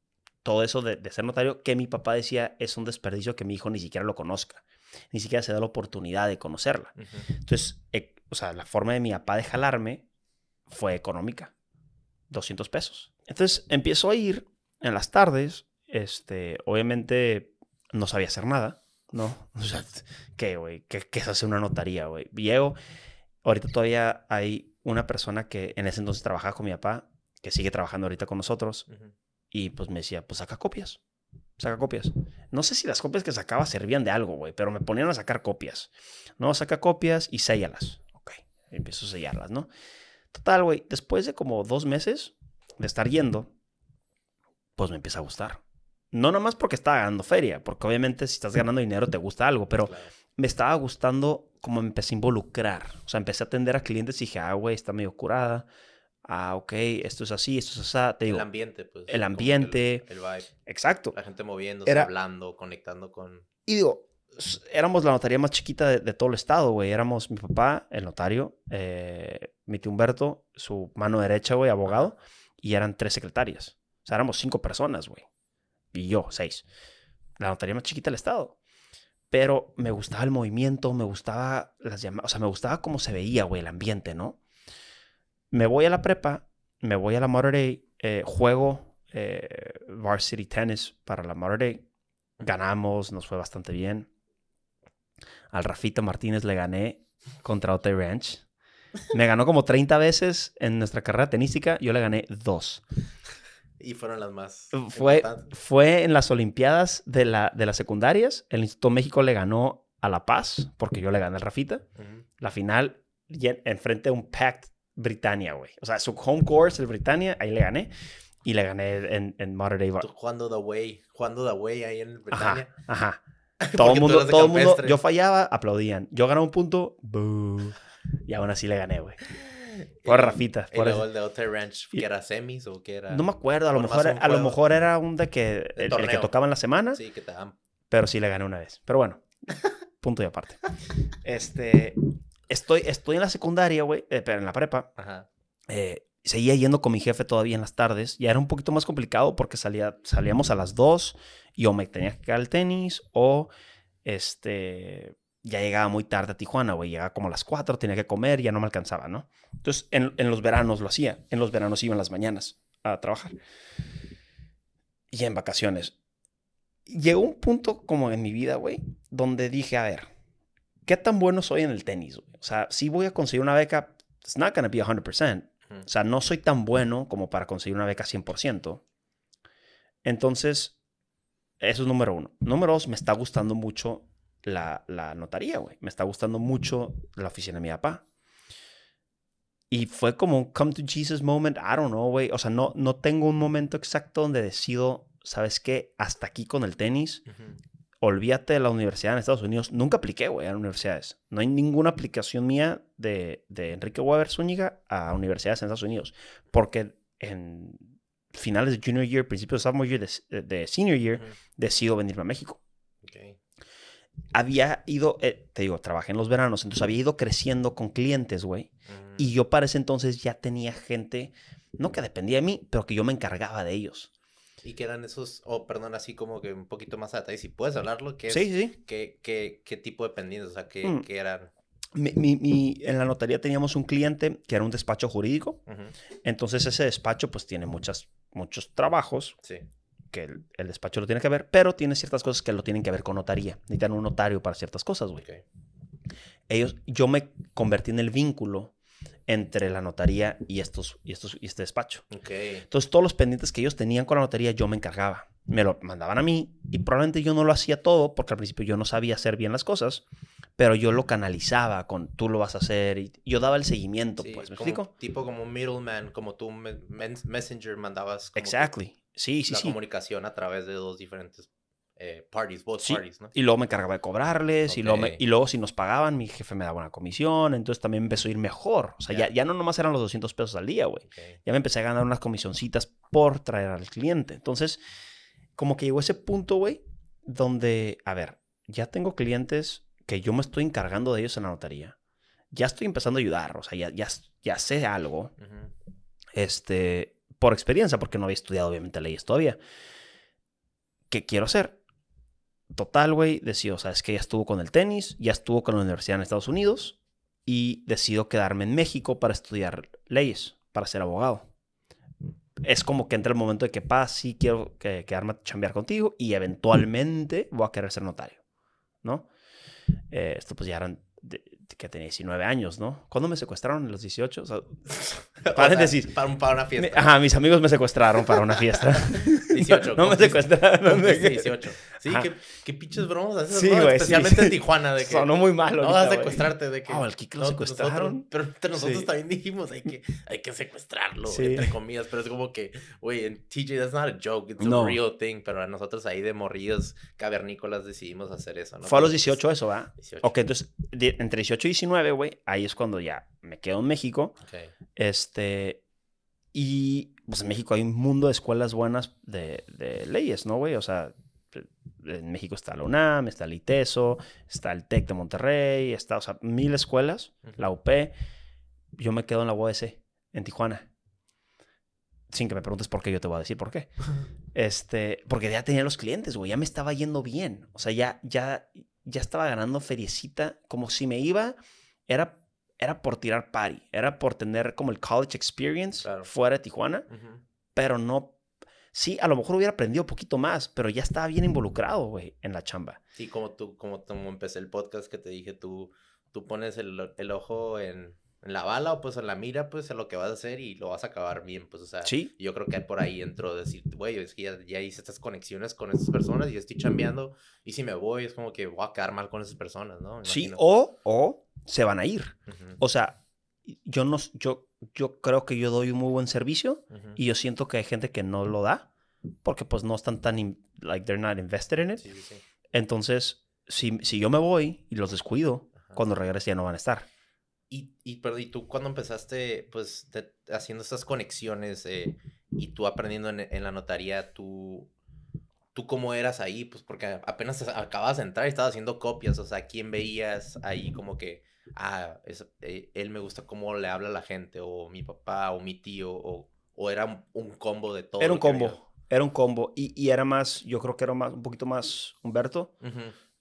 todo eso de, de ser notario, que mi papá decía es un desperdicio que mi hijo ni siquiera lo conozca, ni siquiera se da la oportunidad de conocerla. Ujú. Entonces, e- o sea, la forma de mi papá de jalarme fue económica. 200 pesos. Entonces, empiezo a ir en las tardes. Este, obviamente, no sabía hacer nada, ¿no? O sea, ¿qué, güey? ¿Qué, qué es hacer una notaría, güey? Llego, ahorita todavía hay una persona que en ese entonces trabajaba con mi papá, que sigue trabajando ahorita con nosotros, y pues me decía, pues saca copias. Saca copias. No sé si las copias que sacaba servían de algo, güey, pero me ponían a sacar copias. No, saca copias y séllalas. Ok, empiezo a sellarlas, ¿no? Total, güey, después de como dos meses de estar yendo, pues me empieza a gustar. No nomás porque estaba ganando feria, porque obviamente si estás ganando dinero te gusta algo, pero Claro. me estaba gustando como me empecé a involucrar. O sea, empecé a atender a clientes y dije, ah, güey, está medio curada. Ah, ok, esto es así, esto es así. Te digo, el ambiente, pues. el ambiente. El, el vibe. exacto. La gente moviéndose, Era- hablando, conectando con. Y digo, éramos la notaría más chiquita de, de todo el estado, güey. Éramos mi papá, el notario, eh, mi tío Humberto, su mano derecha, güey, abogado, y eran tres secretarias. O sea, éramos cinco personas, güey. Y yo, seis. La notaría más chiquita del estado. Pero me gustaba el movimiento, me gustaba las llamadas, o sea, me gustaba cómo se veía, güey, el ambiente, ¿no? Me voy a la prepa, me voy a la Monterey, eh, juego eh, varsity tennis para la Monterey. Ganamos, nos fue bastante bien. Al Rafita Martínez le gané contra Otay Ranch. Me ganó como 30 veces en nuestra carrera tenística, yo le gané dos. Y fueron las más. Fue, fue en las Olimpiadas de, la, de las secundarias. El Instituto México le ganó a La Paz, porque yo le gané al Rafita. La final, enfrente de un Pact Britannia, güey. O sea, su home course, el Britannia, ahí le gané. Y le gané en, en Modern Day. Jugando the way, jugando the way ahí en Britannia. Ajá, ajá. Todo el mundo, todo el mundo, campestre. yo fallaba, aplaudían. Yo ganaba un punto, boo. Y aún así le gané, güey. Por Y- Rafita. Y por eso. el de Hotel Ranch, que era semis o que era. No me acuerdo, a lo, mejor, a lo mejor era un de que, el, el que tocaba en la semana, Sí, que te dan. pero sí le gané una vez. Pero bueno, punto y aparte. Este, estoy, estoy en la secundaria, güey, eh, pero en la prepa. Ajá. eh, seguía yendo con mi jefe todavía en las tardes. Ya era un poquito más complicado porque salía, salíamos a las 2 y o me tenía que quedar al tenis o este, ya llegaba muy tarde a Tijuana, güey. Llegaba como a las 4, tenía que comer, ya no me alcanzaba, ¿no? Entonces, en, en los veranos lo hacía. En los veranos iba en las mañanas a trabajar. Y en vacaciones. Llegó un punto como en mi vida, güey, donde dije, a ver, ¿qué tan bueno soy en el tenis? güey? O sea, si voy a conseguir una beca, it's not gonna be 100%. Ujú. O sea, no soy tan bueno como para conseguir una beca 100%. Entonces, eso es número uno. Número dos, me está gustando mucho la, la notaría, güey. Me está gustando mucho la oficina de mi papá. Y fue como un come to Jesus moment. I don't know, güey. O sea, no, no tengo un momento exacto donde decido, ¿sabes qué? Hasta aquí con el tenis. Ujú. Olvídate de la universidad en Estados Unidos. Nunca apliqué, güey, a universidades. No hay ninguna aplicación mía de, de Enrique Weber Zúñiga a universidades en Estados Unidos. Porque en finales de junior year, principios de sophomore year, de, de senior year, decido venirme a México. Ok. Había ido, eh, te digo, trabajé en los veranos, entonces había ido creciendo con clientes, güey. Y yo para ese entonces ya tenía gente, no que dependía de mí, pero que yo me encargaba de ellos. ¿Y qué eran esos, o perdón, así como que un poquito más a detalle, si puedes hablarlo, ¿qué, es- Sí, qué, qué, qué tipo de pendientes? O sea, ¿qué, Mm. qué eran? Mi- mi- mi- en la notaría teníamos un cliente que era un despacho jurídico. Ujú. Entonces ese despacho pues tiene muchas, muchos trabajos Sí. que el, el despacho lo tiene que ver, pero tiene ciertas cosas que lo tienen que ver con notaría. Necesitan un notario para ciertas cosas, güey. Ok. Ellos, yo me convertí en el vínculo entre la notaría y, estos, y, estos, y este despacho. Ok. Entonces todos los pendientes que ellos tenían con la notaría yo me encargaba. Me lo mandaban a mí y probablemente yo no lo hacía todo porque al principio yo no sabía hacer bien las cosas, pero yo lo canalizaba con tú lo vas a hacer y yo daba el seguimiento, Sí, pues, ¿me como- explico? Tipo como un middleman, como tú me- Messenger mandabas como que Exactly. Sí, sí, la sí. comunicación a través de dos diferentes eh, parties, both Sí, parties, ¿no? Y luego me encargaba de cobrarles y, luego me- y luego si nos pagaban, mi jefe me daba una comisión, entonces también empezó a ir mejor. O sea, Ya. ya, ya no nomás eran los 200 pesos al día, güey. Ok. Ya me empecé a ganar unas comisioncitas por traer al cliente. Entonces, como que llegó ese punto, güey, donde, a ver, ya tengo clientes que yo me estoy encargando de ellos en la notaría. Ya estoy empezando a ayudar, o sea, ya, ya, ya sé algo, Ujú. este, por experiencia, porque no había estudiado obviamente leyes todavía. ¿Qué quiero hacer? Total, güey, decido, sabes que ya estuvo con el tenis, ya estuvo con la universidad en Estados Unidos y decido quedarme en México para estudiar leyes, para ser abogado. Es como que entra el momento de que, pa, sí quiero que, quedarme a chambear contigo y eventualmente voy a querer ser notario, ¿no? Eh, esto pues ya eran, que tenía 19 años, ¿no? ¿Cuándo me secuestraron? ¿En los 18? O sea, O sea, para, un- para una me- fiesta. ajá, mis amigos me secuestraron para una fiesta. 18, no, me secuestraron. cumpliste 18. Sí, qué, qué pinches bromas haces, Sí, Especialmente sí. en Tijuana, de que... Sonó muy malo. No vas a secuestrarte de que... Oh, al Kike lo secuestraron. nosotros- pero entre nosotros Sí. también dijimos, hay que, hay que secuestrarlo, entre comillas. Pero es como que, güey, en TJ, that's not a joke, it's No. a real thing. Pero a nosotros ahí de morrillos cavernícolas decidimos hacer eso, ¿no? Fue a los Pero, pues, 18 eso, ¿verdad? 18. Ok, entonces, de- entre 18 y 19, güey, ahí es cuando ya me quedo en México. Ok. Este. Y pues en México hay un mundo de escuelas buenas de, de leyes, ¿no, güey? O sea, en México está la UNAM, está el ITESO, está el TEC de Monterrey, está, o sea, mil escuelas, la UP. Yo me quedo en la UAS, en Tijuana. Sin que me preguntes por qué, yo te voy a decir por qué. Este, porque ya tenía los clientes, güey, ya me estaba yendo bien. O sea, ya, ya, ya estaba ganando feriecita. Como si me iba, era, era por tirar party, era por tener como el college experience Claro. fuera de Tijuana, pero no. Sí, a lo mejor hubiera aprendido un poquito más, pero ya estaba bien involucrado, güey, en la chamba. Sí, como tú, como, como empecé el podcast que te dije, tú, tú pones el, el ojo en, en la bala o pues en la mira, pues en lo que vas a hacer y lo vas a acabar bien, pues, o sea. Sí, Yo creo que por ahí entró decir, güey, es que ya, ya hice estas conexiones con estas personas y estoy chambeando. Y si me voy, es como que voy a quedar mal con esas personas, ¿no? Sí, o, o se van a ir. O sea, yo no, yo, yo creo que yo doy un muy buen servicio y yo siento que hay gente que no lo da porque pues no están tan, in- like, they're not invested in it. Sí, sí, sí. Entonces, si, si yo me voy y los descuido, Ajá. cuando regrese ya no van a estar. Y, y, pero, ¿y tú cuando empezaste, pues, haciendo estas conexiones eh, y tú aprendiendo en, en la notaría, tú, tú cómo eras ahí? Pues porque apenas acabas de entrar y estabas haciendo copias, o sea, ¿quién veías ahí como que ah, es- eh, él me gusta cómo le habla a la gente, o mi papá, o mi tío, o, o era un, un combo de todo. Era un combo. Era un combo. Y, y era más, yo creo que era más, un poquito más Humberto.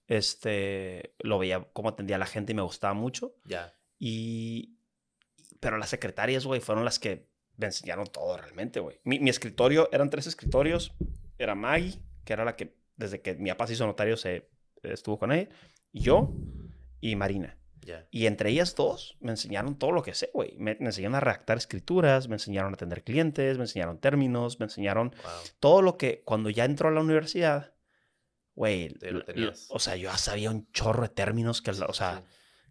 Este, lo veía cómo atendía a la gente y me gustaba mucho. Ya, Y, pero las secretarias, güey, fueron las que me enseñaron todo realmente, güey. Mi, mi escritorio, eran tres escritorios. Era Maggie, que era la que, desde que mi papá se hizo notario, se estuvo con él. Yo y Marina. ya. Y entre ellas dos me enseñaron todo lo que sé, güey. Me, me enseñaron a redactar escrituras, me enseñaron a atender clientes, me enseñaron términos, me enseñaron Wow. todo lo que cuando ya entró a la universidad, güey, o sea, yo ya sabía un chorro de términos que, o sea, Sí.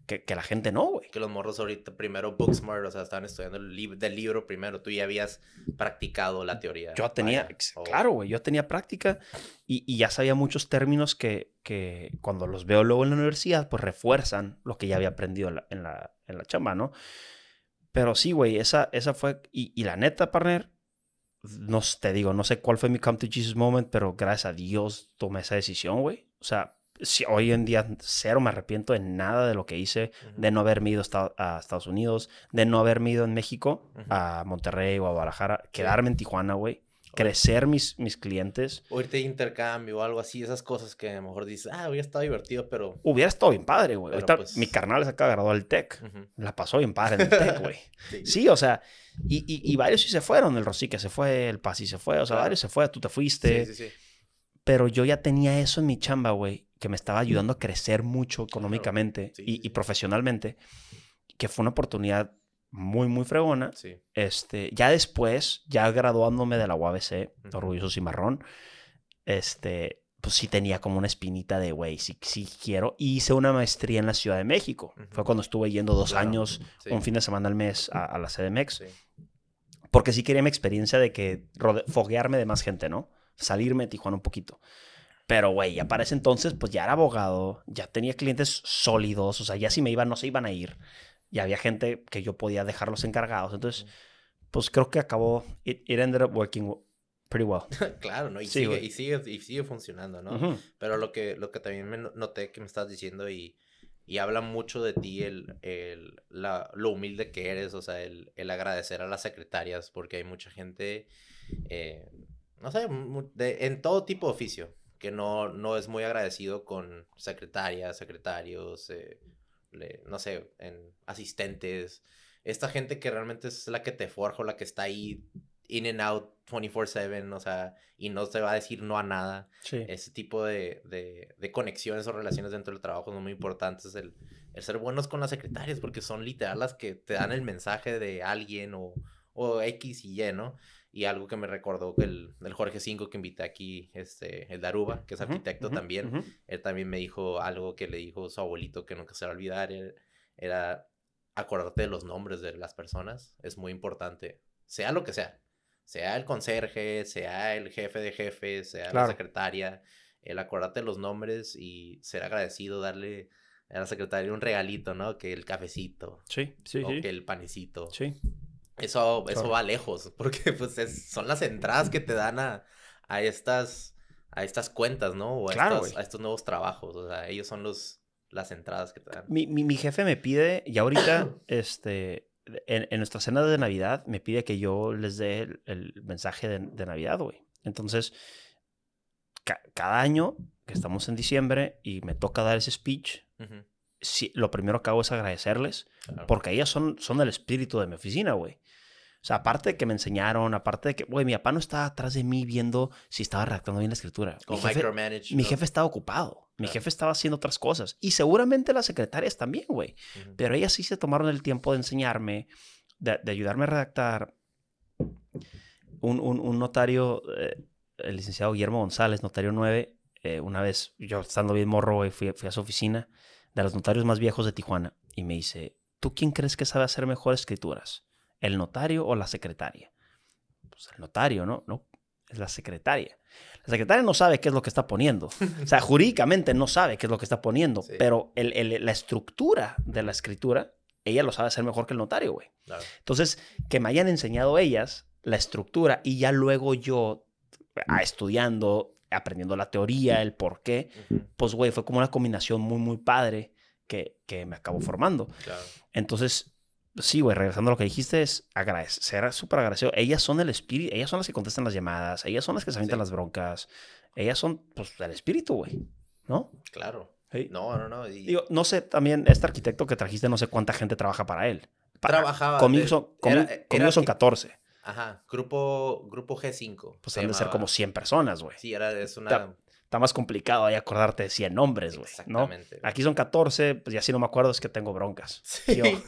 Que, que la gente no, güey. Que los morros ahorita primero Booksmart, o sea, estaban estudiando el del libro primero. Tú ya habías practicado la teoría. Yo tenía, vaya, claro, güey, yo tenía práctica y, y ya sabía muchos términos que, que cuando los veo luego en la universidad, pues refuerzan lo que ya había aprendido en la, en la, en la chamba, ¿no? Pero sí, güey, esa, esa fue, y, y la neta, partner, no te digo, no sé cuál fue mi come to Jesus moment, pero gracias a Dios tomé esa decisión, güey. O sea, sí, hoy en día cero me arrepiento de nada de lo que hice, de no haberme ido a Esta- a Estados Unidos, de no haberme ido en México, a Monterrey o a Guadalajara, quedarme en Tijuana, güey, crecer mis, mis clientes. O irte de intercambio o algo así, esas cosas que a lo mejor dices, ah, hubiera estado divertido, pero. Hubiera estado bien padre, güey. Pues- mi carnal se acaba de graduar del TEC. La pasó bien padre en el TEC, güey. sí. Sí, o sea, y, y, y varios sí se fueron. El Rosique se fue, el Pasi se fue, o sea, Claro. varios se fue, tú te fuiste. Sí, sí, sí. Pero yo ya tenía eso en mi chamba, güey, que me estaba ayudando a crecer mucho económicamente Sí, y, sí, y sí. profesionalmente, que fue una oportunidad muy, muy fregona. Sí. Este, ya después, ya graduándome de la UABC, Ujú. orgulloso cimarrón, este, pues sí tenía como una espinita de, güey, sí, sí quiero. Y hice una maestría en la Ciudad de México. Ujú. Fue cuando estuve yendo dos Claro, años, un fin de semana al mes a, a la CDMX. Porque sí quería mi experiencia de que foguearme de más gente, ¿no? Salirme de Tijuana un poquito. Pero, güey, ya para ese entonces, pues ya era abogado, ya tenía clientes sólidos, o sea, ya si me iban, no se iban a ir. Ya había gente que yo podía dejarlos encargados. Entonces, pues creo que acabó, it, it ended up working pretty well. Claro, ¿no? Y, Sí, sigue, y, sigue, y sigue funcionando, ¿no? Ujú. Pero lo que, lo que también me no- noté que me estás diciendo y, y habla mucho de ti el, el, la, lo humilde que eres, o sea, el, el agradecer a las secretarias, porque hay mucha gente, eh, no sé, de- en todo tipo de oficio, que no, no es muy agradecido con secretarias, secretarios, eh, le- no sé, en asistentes, esta gente que realmente es la que te forja, la que está ahí in and out 24/7, o sea, y no te va a decir no a nada Sí. ese tipo de, de- de conexiones o relaciones dentro del trabajo son muy importantes. El, el ser buenos con las secretarias, porque son literal las que te dan el mensaje de alguien o, o X y Y, ¿no? Y algo que me recordó que el, el Jorge V que invité aquí, este, el Daruba, que es arquitecto también, él también me dijo algo que le dijo su abuelito que nunca se va a olvidar, er- era acordarte de los nombres de las personas, es muy importante, sea lo que sea, sea el conserje, sea el jefe de jefes, sea Claro. la secretaria, el acordarte de los nombres y ser agradecido, darle a la secretaria un regalito, ¿no? Que el cafecito Sí, sí, o sí. que el panecito. Sí. Eso, eso va lejos, porque pues es- son las entradas que te dan a, a estas a estas cuentas, ¿no? O a, Claro, estas- güey. a estos nuevos trabajos. O sea, ellos son los las entradas que te dan. Mi, mi, mi jefe me pide, y ahorita, este, en, en nuestra cena de Navidad, me pide que yo les dé el, el mensaje de, de Navidad, güey. Entonces, ca- cada año que estamos en diciembre y me toca dar ese speech, Ujú, sí, lo primero que hago es agradecerles, claro. porque ellas son, son el espíritu de mi oficina, güey. O sea, aparte de que me enseñaron, aparte de que, güey, mi papá no estaba atrás de mí viendo si estaba redactando bien la escritura. Mi jefe, estaba ocupado. Mi Claro. jefe estaba haciendo otras cosas. Y seguramente las secretarias también, güey. Ujú, Pero ellas sí se tomaron el tiempo de enseñarme, de, de ayudarme a redactar. Un, un- un notario, eh, el licenciado Guillermo González, notario 9, eh, una vez, yo estando bien morro, güey, fui, fui a su oficina de los notarios más viejos de Tijuana y me dice, ¿tú quién crees que sabe hacer mejor escrituras? ¿El notario o la secretaria? Pues el notario, ¿no? No, es la secretaria. La secretaria no sabe qué es lo que está poniendo. O sea, jurídicamente no sabe qué es lo que está poniendo, Sí. pero el- el- la estructura de la escritura, ella lo sabe hacer mejor que el notario, güey. claro. Entonces, que me hayan enseñado ellas la estructura y ya luego yo, ah, estudiando, aprendiendo la teoría, el por qué, pues, güey, fue como una combinación muy, muy padre que, que me acabo formando. Claro. Entonces, sí, güey, regresando a lo que dijiste, es agradecer, súper agradecido. Ellas son el espíritu, ellas son las que contestan las llamadas, ellas son las que se avientan Sí. las broncas, ellas son, pues, el espíritu, güey, ¿no? Claro. Sí. No, no, no. y Digo, no sé, también este arquitecto que trajiste, no sé cuánta gente trabaja para él. Para- trabajaba. Conmigo son, conmigo, era conmigo son que- 14. Ajá. Grupo, grupo G5. Pues han de ser como 100 personas, güey. Sí, era, es una. Está más complicado ahí acordarte de 100 nombres, güey. Exactamente. Aquí son 14, pues ya si no me acuerdo es que tengo broncas. Sí.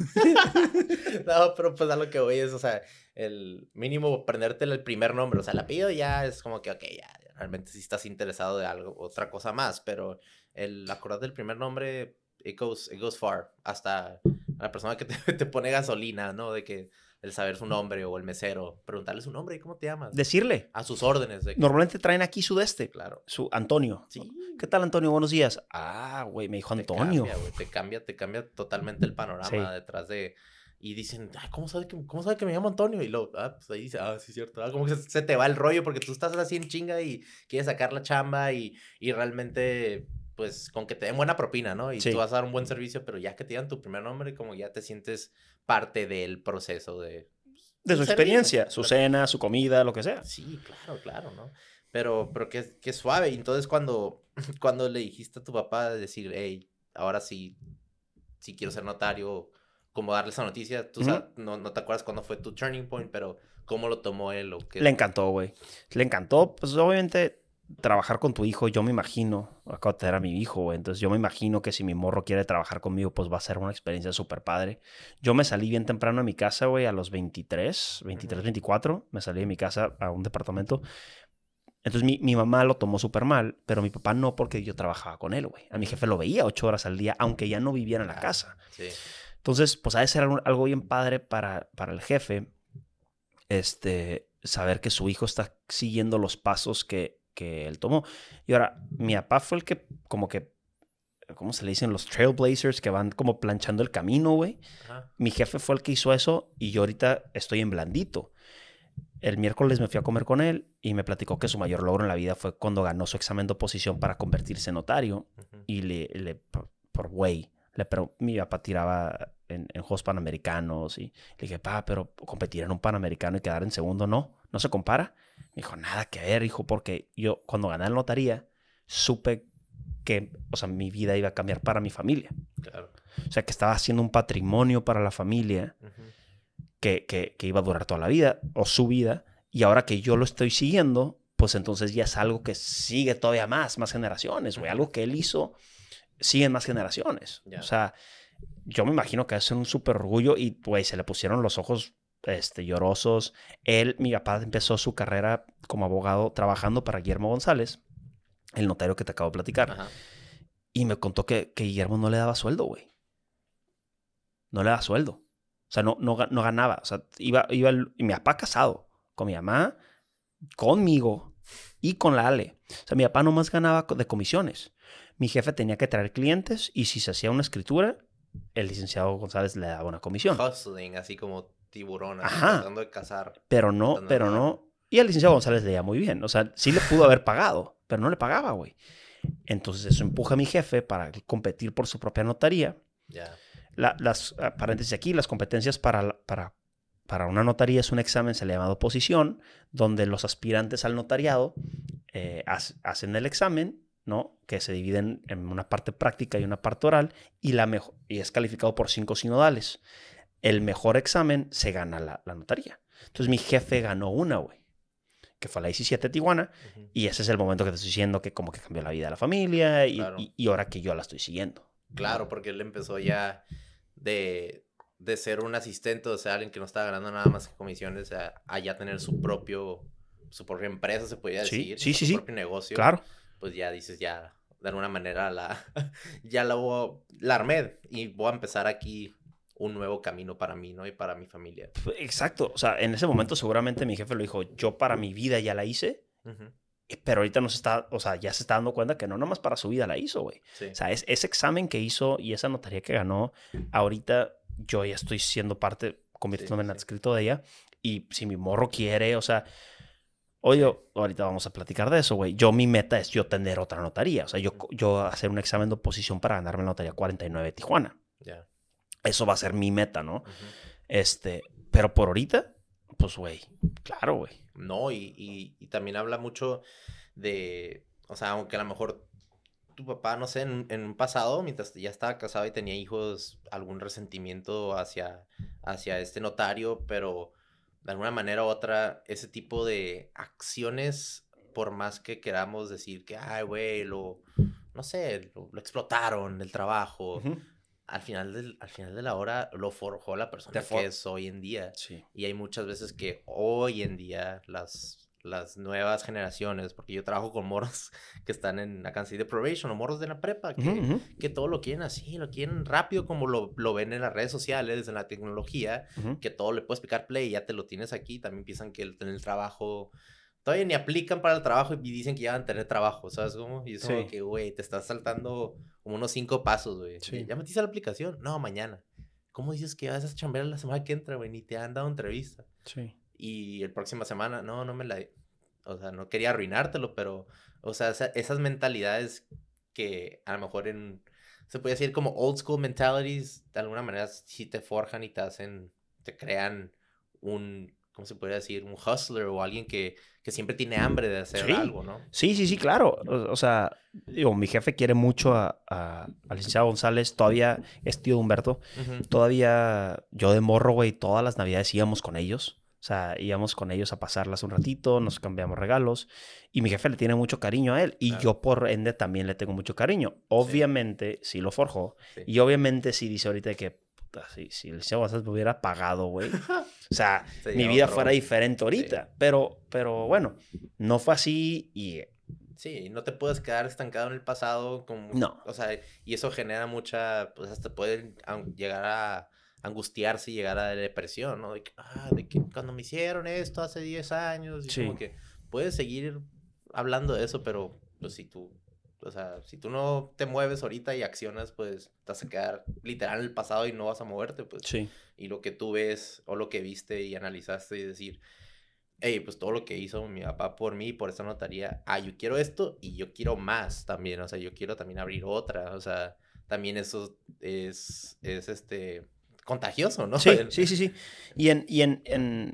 No, pero pues a lo que voy es, o sea, el mínimo aprenderte el primer nombre. O sea, el apellido ya es como que, ok, ya, realmente si estás interesado de algo, otra cosa más, pero el acordarte del primer nombre, it goes, it goes far. Hasta la persona que te, te pone gasolina, ¿no? De que el saber su nombre o el mesero, preguntarle su nombre y cómo te llamas. Decirle, A sus órdenes. De que- normalmente traen aquí su de este, Claro. su Antonio. Sí. ¿Qué tal, Antonio? Buenos días. Ah, güey, me dijo Te Antonio. cambia, te cambia, te cambia totalmente el panorama Sí. detrás de. Y dicen, "Ay, ¿cómo sabe, que, ¿cómo sabe que me llamo Antonio? Y luego, ah, pues ahí dice, ah, sí, es cierto. Ah, como que se, se te va el rollo porque tú estás así en chinga y quieres sacar la chamba y, y realmente, pues, con que te den buena propina, ¿no? Y Sí. tú vas a dar un buen servicio, pero ya que te digan tu primer nombre, como ya te sientes parte del proceso de. de su servicio. experiencia, su cena, su comida, lo que sea. Sí, claro, claro, ¿no? Pero, pero qué, qué suave. Y entonces cuando, cuando le dijiste a tu papá de decir, hey, ahora sí, sí quiero ser notario, como darle esa noticia, tú sabes, no, no te acuerdas cuándo fue tu turning point, pero cómo lo tomó él o qué. Le encantó, güey. Le encantó, pues obviamente, trabajar con tu hijo, yo me imagino, acabo de tener a mi hijo, güey, entonces yo me imagino que si mi morro quiere trabajar conmigo, pues va a ser una experiencia súper padre. Yo me salí bien temprano de mi casa, güey, a los 23, 23, Ujú. 24, me salí de mi casa a un departamento. Entonces mi, mi mamá lo tomó súper mal, pero mi papá no porque yo trabajaba con él, güey. A mi jefe lo veía ocho horas al día, aunque ya no viviera en la casa. Sí. Entonces, pues ha de ser algo, algo bien padre para, para el jefe, este, saber que su hijo está siguiendo los pasos que, que él tomó. Y ahora, mi papá fue el que, como que, ¿cómo se le dicen? Los trailblazers que van como planchando el camino, güey. Ajá. Mi jefe fue el que hizo eso y yo ahorita estoy en blandito. El miércoles me fui a comer con él y me platicó que su mayor logro en la vida fue cuando ganó su examen de oposición para convertirse en notario y le, le por, güey, le pregun- mi papá tiraba en, en Juegos Panamericanos y le dije, pa, pero competir en un Panamericano y quedar en segundo, no, no se compara. Me dijo, nada que ver, hijo, porque yo cuando gané la lotería supe que, o sea, mi vida iba a cambiar para mi familia. Claro. O sea, que estaba haciendo un patrimonio para la familia Ujú. que, que, que iba a durar toda la vida o su vida. Y ahora que yo lo estoy siguiendo, pues entonces ya es algo que sigue todavía más, más generaciones, güey. Algo que él hizo, siguen más generaciones. Ya. O sea, yo me imagino que es un súper orgullo y, güey, se le pusieron los ojos este, llorosos. Él, mi papá, empezó su carrera como abogado trabajando para Guillermo González, el notario que te acabo de platicar. Ajá. Y me contó que, que Guillermo no le daba sueldo, güey. No le daba sueldo. O sea, no, no, ga- no ganaba. O sea, iba, iba el- y mi papá casado con mi mamá, conmigo y con la Ale. O sea, mi papá nomás ganaba de comisiones. Mi jefe tenía que traer clientes y si se hacía una escritura, el licenciado González le daba una comisión. Hustling, así como tiburón, así, Ajá. tratando de cazar. Pero no, pero no. Y el licenciado González leía muy bien. O sea, sí le pudo haber pagado, pero no le pagaba, güey. Entonces eso empuja a mi jefe para competir por su propia notaría. Ya. La- las, ah, paréntesis aquí, las competencias para, para, para una notaría es un examen, se le llama oposición, donde los aspirantes al notariado eh, hac- hacen el examen, ¿no? Que se dividen en una parte práctica y una parte oral, y, la y es calificado por cinco sinodales. El mejor examen se gana la, la notaría. Entonces mi jefe ganó una, güey, que fue la 17 de Tijuana, y ese es el momento que te estoy diciendo que como que cambió la vida de la familia y, Claro. y- y ahora que yo la estoy siguiendo. Claro, porque él empezó ya de, de ser un asistente, o sea, alguien que no estaba ganando nada más que comisiones, a, a ya tener su propio, su propia empresa, se podría Sí, decir. sí, su sí, sí. propio negocio. Claro. Pues ya dices, ya, de alguna manera, la, ya la, la armé y voy a empezar aquí un nuevo camino para mí, ¿no? Y para mi familia. Exacto. O sea, en ese momento seguramente mi jefe lo dijo, yo para mi vida ya la hice, eh, pero ahorita no se está, o sea, ya se está dando cuenta que no nomás para su vida la hizo, güey. Sí. O sea, es, ese examen que hizo y esa notaría que ganó, ahorita yo ya estoy siendo parte, convirtiéndome en sí. adscrito de ella. Y si mi morro quiere, o sea, Oye, ahorita vamos a platicar de eso, güey. Yo, mi meta es yo tener otra notaría. O sea, yo, yo hacer un examen de oposición para ganarme la notaría 49 de Tijuana. Ya. Eso va a ser mi meta, ¿no? Este, pero por ahorita, pues, güey, claro, güey. No, y, y- y también habla mucho de, o sea, aunque a lo mejor tu papá, no sé, en, un- en un pasado, mientras ya estaba casado y tenía hijos, algún resentimiento hacia, hacia este notario, pero de alguna manera u otra, ese tipo de acciones, por más que queramos decir que, ay, güey, lo, no sé, lo, lo explotaron del trabajo. Al final del, al final de la hora lo forjó la persona for- que es hoy en día. Sí. Y hay muchas veces que hoy en día las, las nuevas generaciones, porque yo trabajo con morros que están en la canción de probation o morros de la prepa, que, que todo lo quieren así, lo quieren rápido como lo, lo ven en las redes sociales, en la tecnología, que todo le puedes picar play y ya te lo tienes aquí. También piensan que el, en el trabajo... Todavía ni aplican para el trabajo y dicen que ya van a tener trabajo, ¿sabes cómo? Y es como Sí. que, güey, te estás saltando como unos cinco pasos, güey. Sí. ¿Ya metiste la aplicación? No, mañana. ¿Cómo dices que vas a chambear la semana que entra, güey? Ni te han dado entrevista. Sí. Y el próxima semana, no, no me la... O sea, no quería arruinártelo, pero... O sea, esa- esas mentalidades que a lo mejor en... Se puede decir como old school mentalities, de alguna manera sí te forjan y te hacen... Te crean un... ¿Cómo se puede decir? Un hustler o alguien que, que siempre tiene hambre de hacer Sí. algo, ¿no? Sí, sí, sí, claro. O, o sea, digo, mi jefe quiere mucho a, a- licenciado González. Todavía es tío de Humberto. Todavía yo de morro, güey, todas las navidades íbamos con ellos. O sea, íbamos con ellos a pasarlas un ratito, nos cambiamos regalos. Y mi jefe le tiene mucho cariño a él. Y Claro. yo, por ende, también le tengo mucho cariño. Obviamente, sí lo forjó. Sí. Y obviamente, sí dice ahorita que, puta, si, si el licenciado González me hubiera pagado, güey. O sea, mi vida otro- fuera diferente ahorita. Pero, pero bueno, no fue así y Sí, no te puedes quedar estancado en el pasado. Como, No. O sea, y eso genera mucha, pues hasta pueden an- llegar a angustiarse y llegar a depresión, ¿no? De que, ah, de que cuando me hicieron esto hace 10 años, y Sí. como que puedes seguir hablando de eso, pero pues si tú, o sea, si tú no te mueves ahorita y accionas, pues te vas a quedar literal en el pasado y no vas a moverte, pues. sí. Y lo que tú ves o lo que viste y analizaste y decir, hey, pues todo lo que hizo mi papá por mí, por esta notaría, ah, yo quiero esto y yo quiero más también, o sea, yo quiero también abrir otra, o sea, también eso es, es este, contagioso, ¿no? Sí, sí, sí, sí. Y en, y en, en,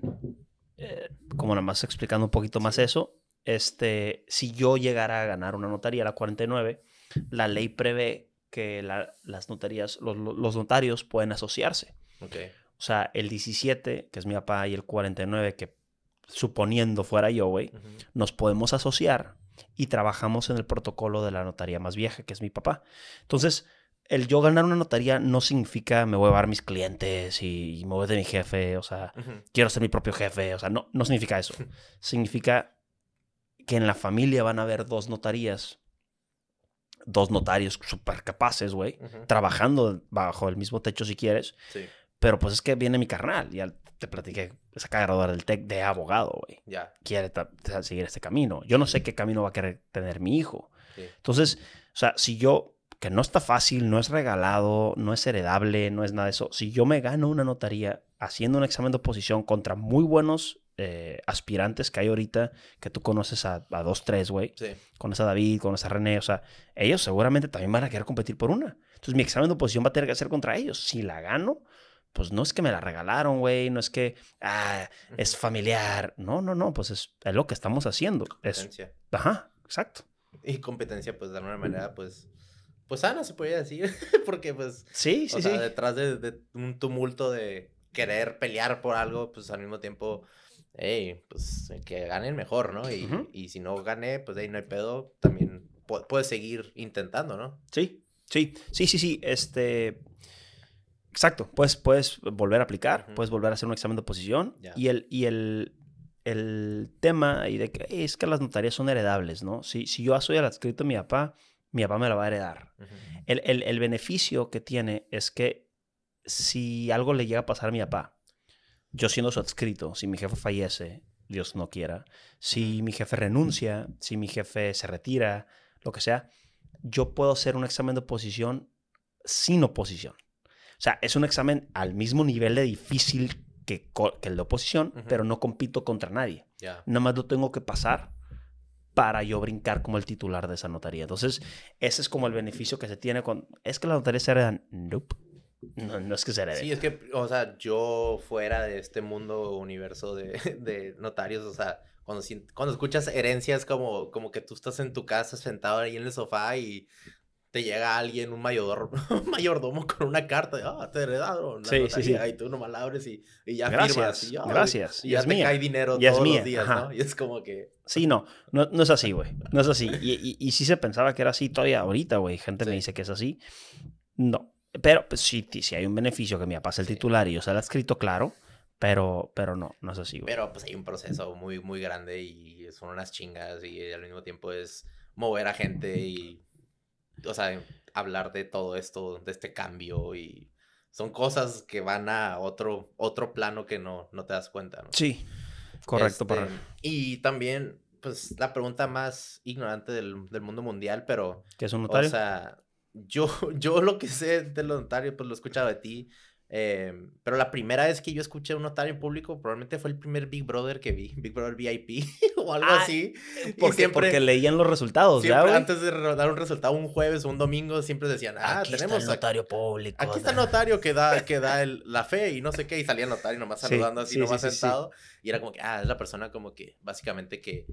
eh, como nada más explicando un poquito más eso, este, si yo llegara a ganar una notaría, la 49, la ley prevé que la- las notarías, los, los notarios pueden asociarse. O sea, el 17, que es mi papá, y el 49, que suponiendo fuera yo, güey, nos podemos asociar y trabajamos en el protocolo de la notaría más vieja, que es mi papá. Entonces, el yo ganar una notaría no significa me voy a llevar mis clientes y, y me voy de mi jefe, o sea, quiero ser mi propio jefe, o sea, no, no significa eso. Significa que en la familia van a haber dos notarías, dos notarios súper capaces, güey, ujú, trabajando bajo el mismo techo si quieres, sí, pero pues es que viene mi carnal, ya te platiqué, se acaba de graduar del TEC de abogado, güey. Ya, quiere seguir este camino. Yo no sé qué camino va a querer tener mi hijo. sí, Entonces, o sea, si yo, que no está fácil, no es regalado, no es heredable, no es nada de eso, si yo me gano una notaría haciendo un examen de oposición contra muy buenos eh, aspirantes que hay ahorita, que tú conoces a, a dos, tres, güey, sí, conoces a David, conoces a René, o sea, ellos seguramente también van a querer competir por una. Entonces, mi examen de oposición va a tener que ser contra ellos. Si la gano, pues no es que me la regalaron, güey, no es que, ah, es familiar. No, no, no, pues es, es lo que estamos haciendo. Es, competencia. ajá, exacto. Y competencia, pues, de alguna manera, pues, pues sana, se podría decir, porque, pues, Sí, sí, o sea, detrás de, de un tumulto de querer pelear por algo, pues al mismo tiempo, hey, pues que ganen mejor, ¿no? Y, y si no gané, pues ahí no hay pedo, también pu- puedes seguir intentando, ¿no? Sí, sí, sí, sí, sí. Este. Exacto. Puedes, puedes volver a aplicar, puedes volver a hacer un examen de oposición. Y el, y el, el tema ahí de que "Ey, es que las notarías son heredables, ¿no? Si, si yo soy el adscrito de mi papá, mi papá me la va a heredar. El, el- el beneficio que tiene es que si algo le llega a pasar a mi papá, yo siendo adscrito, si mi jefe fallece, Dios no quiera, si mi jefe renuncia, si mi jefe se retira, lo que sea, yo puedo hacer un examen de oposición sin oposición. O sea, es un examen al mismo nivel de difícil que, que el de oposición, pero no compito contra nadie. Ya. Nada más lo tengo que pasar para yo brincar como el titular de esa notaría. Entonces, ese es como el beneficio que se tiene con... ¿Es que la notaría se heredan? Nope. No, no es que se herede. Sí, es que, o sea, yo fuera de este mundo universo de, de notarios, o sea, cuando, cuando escuchas herencias como, como que tú estás en tu casa sentado ahí en el sofá y te llega alguien, un mayordomo, un mayordomo con una carta de, ah, te heredaron Sí, sí, notaría", sí. y tú nomás la abres y, y ya Gracias, firmas. Y, "Ah", gracias, Y y ya es te mía, cae dinero y es todos mía, los días, ajá. ¿no? Y es como que, Sí, no, no, no es así, güey. No es así. Y, sí se pensaba que era así todavía ahorita, güey. Gente me Sí. dice que es así. No. Pero pues, sí, ti- sí hay un beneficio que papá es el titular y yo se lo he escrito claro, pero, pero no, no es así, güey. Pero pues hay un proceso muy, muy grande y son unas chingas y al mismo tiempo es mover a gente y, o sea, hablar de todo esto, de este cambio y son cosas que van a otro, otro plano que no, no te das cuenta, ¿no? Sí, correcto. Este, para- Y también, pues la pregunta más ignorante del, del mundo mundial, pero, ¿Qué es un notario? o sea, yo, yo lo que sé de los notarios, pues lo he escuchado de ti. eh, pero la primera vez que yo escuché un notario en público probablemente fue el primer Big Brother que vi, Big Brother VIP o algo Ah, así. porque, siempre- porque leían los resultados, ¿ya, Siempre antes de dar un resultado un jueves o un domingo, siempre decían, ah, Aquí tenemos está el notario público. Aquí está el notario que da, que da el- la fe y no sé qué, y salía el notario nomás Sí, saludando así, sí, nomás sí. sentado. Y era como que, ah, es la persona como que, básicamente que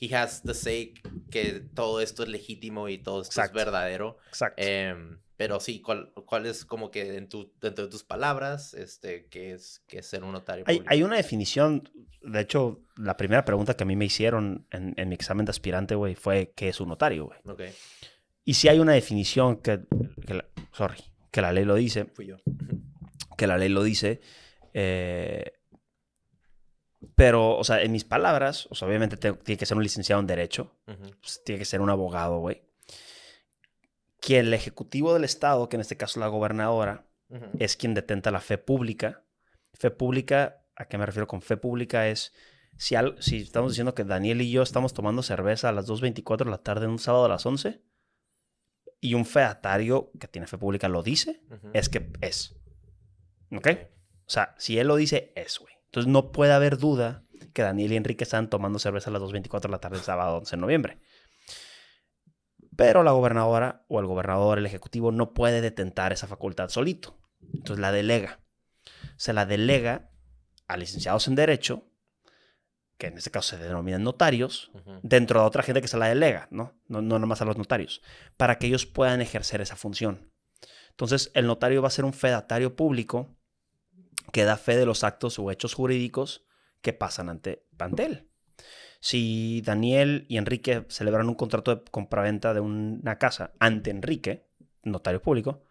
he has the say que todo esto es legítimo y todo esto Exacto. es verdadero. Exacto. Em, pero sí, ¿cuál, cuál es como que en tu, dentro de tus palabras, este, qué es, qué es ser un notario Hay, público? hay una definición, de hecho, la primera pregunta que a mí me hicieron en, en mi examen de aspirante, güey, fue ¿qué es un notario, güey? Ok, Y si hay una definición que, que la, sorry, que la ley lo dice, fui yo. que la ley lo dice, eh, pero, o sea, en mis palabras, o sea, obviamente te- tiene que ser un licenciado en Derecho, pues, tiene que ser un abogado, güey. Que el Ejecutivo del Estado, que en este caso la gobernadora, es quien detenta la fe pública. Fe pública, ¿a qué me refiero con fe pública? Es si, al- si estamos diciendo que Daniel y yo estamos tomando cerveza a las 2.24 de la tarde en un sábado a las 11 y un featario que tiene fe pública lo dice, es que es. ¿Ok? O sea, si él lo dice, es, güey. Entonces no puede haber duda que Daniel y Enrique están tomando cerveza a las 2.24 de la tarde el sábado 11 de noviembre. Pero la gobernadora o el gobernador, el ejecutivo, no puede detentar esa facultad solito. Entonces la delega. Se la delega a licenciados en Derecho, que en este caso se denominan notarios, dentro de otra gente que se la delega, ¿no? No, no nomás a los notarios, para que ellos puedan ejercer esa función. Entonces, el notario va a ser un fedatario público que da fe de los actos o hechos jurídicos que pasan ante, ante él. Si Daniel y Enrique celebran un contrato de compraventa de una casa ante Enrique, notario público,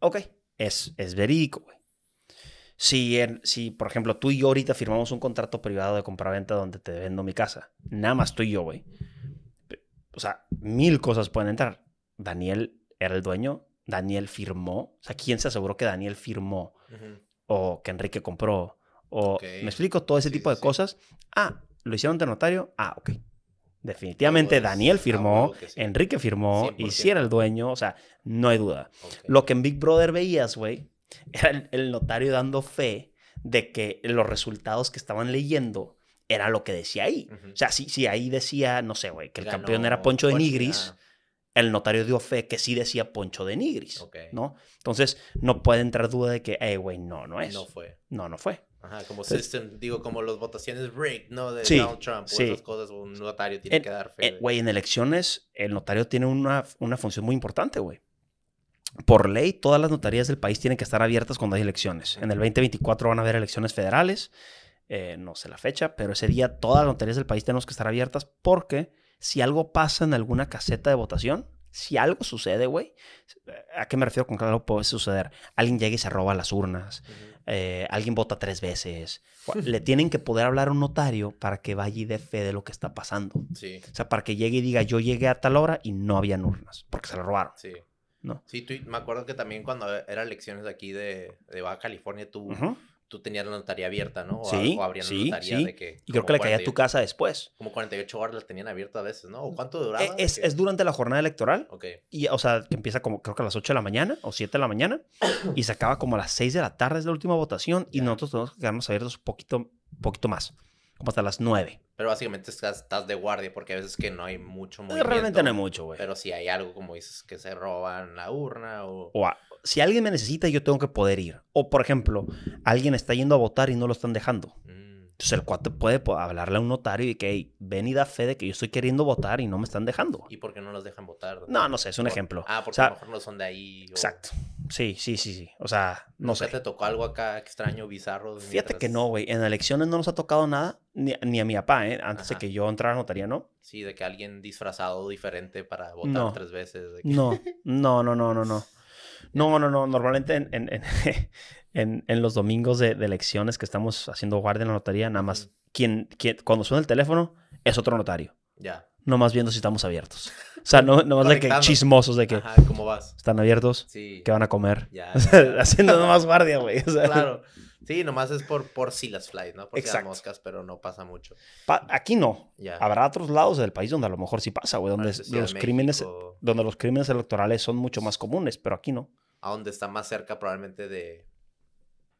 ok, es, es verídico, güey. Si, si, por ejemplo, tú y yo ahorita firmamos un contrato privado de compraventa donde te vendo mi casa, nada más tú y yo, güey. O sea, mil cosas pueden entrar. Daniel era el dueño, Daniel firmó. O sea, ¿quién se aseguró que Daniel firmó? O que Enrique compró. O. ¿me explico? Todo ese Sí, tipo de sí. cosas. Ah, ¿lo hicieron de notario? Ah, ok. Definitivamente Daniel firmó, sí. Enrique firmó, y 100%. si era el dueño, o sea, no hay duda. Lo que en Big Brother veías, güey, era el, el notario dando fe de que los resultados que estaban leyendo era lo que decía ahí. O sea, si, si ahí decía, no sé, güey, que el Ganó campeón era Poncho de Nigris, el notario dio fe que sí decía Poncho de Nigris, Ok. ¿no? Entonces, no puede entrar duda de que, eh, güey, no, no es. No fue. No, no fue. Ajá, como Entonces- system, digo, como las votaciones rigged, ¿no? De Sí, Donald Trump o sí. esas cosas, un notario tiene En- que dar fe. Eh, Güey, en elecciones, el notario tiene una, una función muy importante, güey. Por ley, todas las notarías del país tienen que estar abiertas cuando hay elecciones. En el 2024 van a haber elecciones federales. eh, no sé la fecha, pero ese día todas las notarías del país tenemos que estar abiertas porque si algo pasa en alguna caseta de votación, si algo sucede, güey, ¿a qué me refiero con que algo puede suceder? Alguien llega y se roba las urnas, eh, alguien vota tres veces. Le tienen que poder hablar a un notario para que vaya y dé fe de lo que está pasando. Sí, O sea, para que llegue y diga, yo llegué a tal hora y no habían urnas, porque se la robaron. sí. ¿No? Sí, tú- me acuerdo que también cuando era elecciones aquí de, de Baja California, tú. Tú tenías la notaría abierta, ¿no? O, Sí, o abrían sí, la notaría sí. de que... Y creo que le caía a tu 48 casa después. Como 48 horas la tenían abierta a veces, ¿no? ¿O cuánto duraba? E- Es, ¿De qué? es durante la jornada electoral. Ok, Y, o sea, que empieza como, creo que a las 8 de la mañana o 7 de la mañana. y se acaba como a las 6 de la tarde, es la última votación. Y nosotros tenemos que quedarnos abiertos un poquito, poquito más. Como hasta las 9. pero básicamente estás, estás de guardia porque a veces que no hay mucho Eh, movimiento. Realmente no hay mucho, güey. Pero si hay algo, como dices, que se roban la urna o... O a- si alguien me necesita, yo tengo que poder ir. O, por ejemplo, alguien está yendo a votar y no lo están dejando. Mm, Entonces el cuate puede po- hablarle a un notario y que, hey, ven y da fe de que yo estoy queriendo votar y no me están dejando. ¿Y por qué no los dejan votar? No, no sé, es un Por- ejemplo. Ah, O porque sea, a lo mejor no son de ahí. o- Exacto. Sí, sí, sí, sí. O sea, no ¿Nunca sé. te tocó algo acá extraño, bizarro? Fíjate que mientras- no, güey. En elecciones no nos ha tocado nada, ni, ni a mi papá, ¿eh? Antes de Ajá. que yo entrara a notaría, ¿no? Sí, de que alguien disfrazado diferente para votar No. tres veces. de que- No, no, no, no, no, no. No, no, no. Normalmente en, en, en, en- en los domingos de, de elecciones que estamos haciendo guardia en la notaría, nada más, quien, quien, cuando suena el teléfono, es otro notario. Ya. No más viendo si estamos abiertos. O sea, no, no más de que chismosos de que Ajá, ¿cómo vas? están abiertos, Sí. que van a comer. Ya. Ya, haciendo nomás guardia, güey. O sea, Claro. Sí, nomás es por, por si las flies, ¿no? Por si las moscas, pero no pasa mucho. pa- aquí no. Habrá otros lados del país donde a lo mejor sí pasa, güey, donde Ciudad los crímenes, donde los crímenes electorales son mucho más comunes, pero aquí no. A donde está más cerca probablemente de...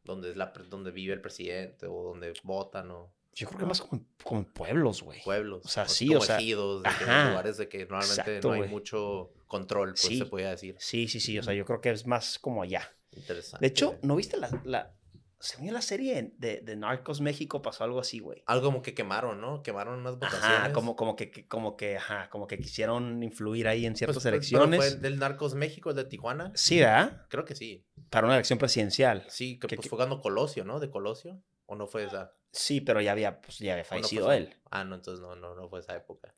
Donde, es la, donde vive el presidente o donde votan o Yo creo que más como, como pueblos, güey. pueblos. O sea, sí, como o sea, ejidos, de que ajá. lugares de que normalmente Exacto, no hay mucho control, pues Sí. se podría decir. Sí, sí, sí. O sea, yo creo que es más como allá. Interesante. De hecho, ¿no viste la, la, se vio la serie de, de Narcos México? Pasó algo así, güey. Algo como que quemaron, ¿no? Quemaron unas votaciones. Ajá, como, como que, que- como que, ajá, como que quisieron influir ahí en Pues, ciertas pues, pero elecciones. ¿Fue del Narcos México, el de Tijuana? Sí, ¿verdad? Creo que sí. Para una elección presidencial. Sí, que Que- pues que- fue cuando Colosio, ¿no? ¿De Colosio? ¿O no fue esa? Sí, pero ya había, pues, ya había ¿O no fue fallecido él. Ah, no, entonces no, no, no fue esa época.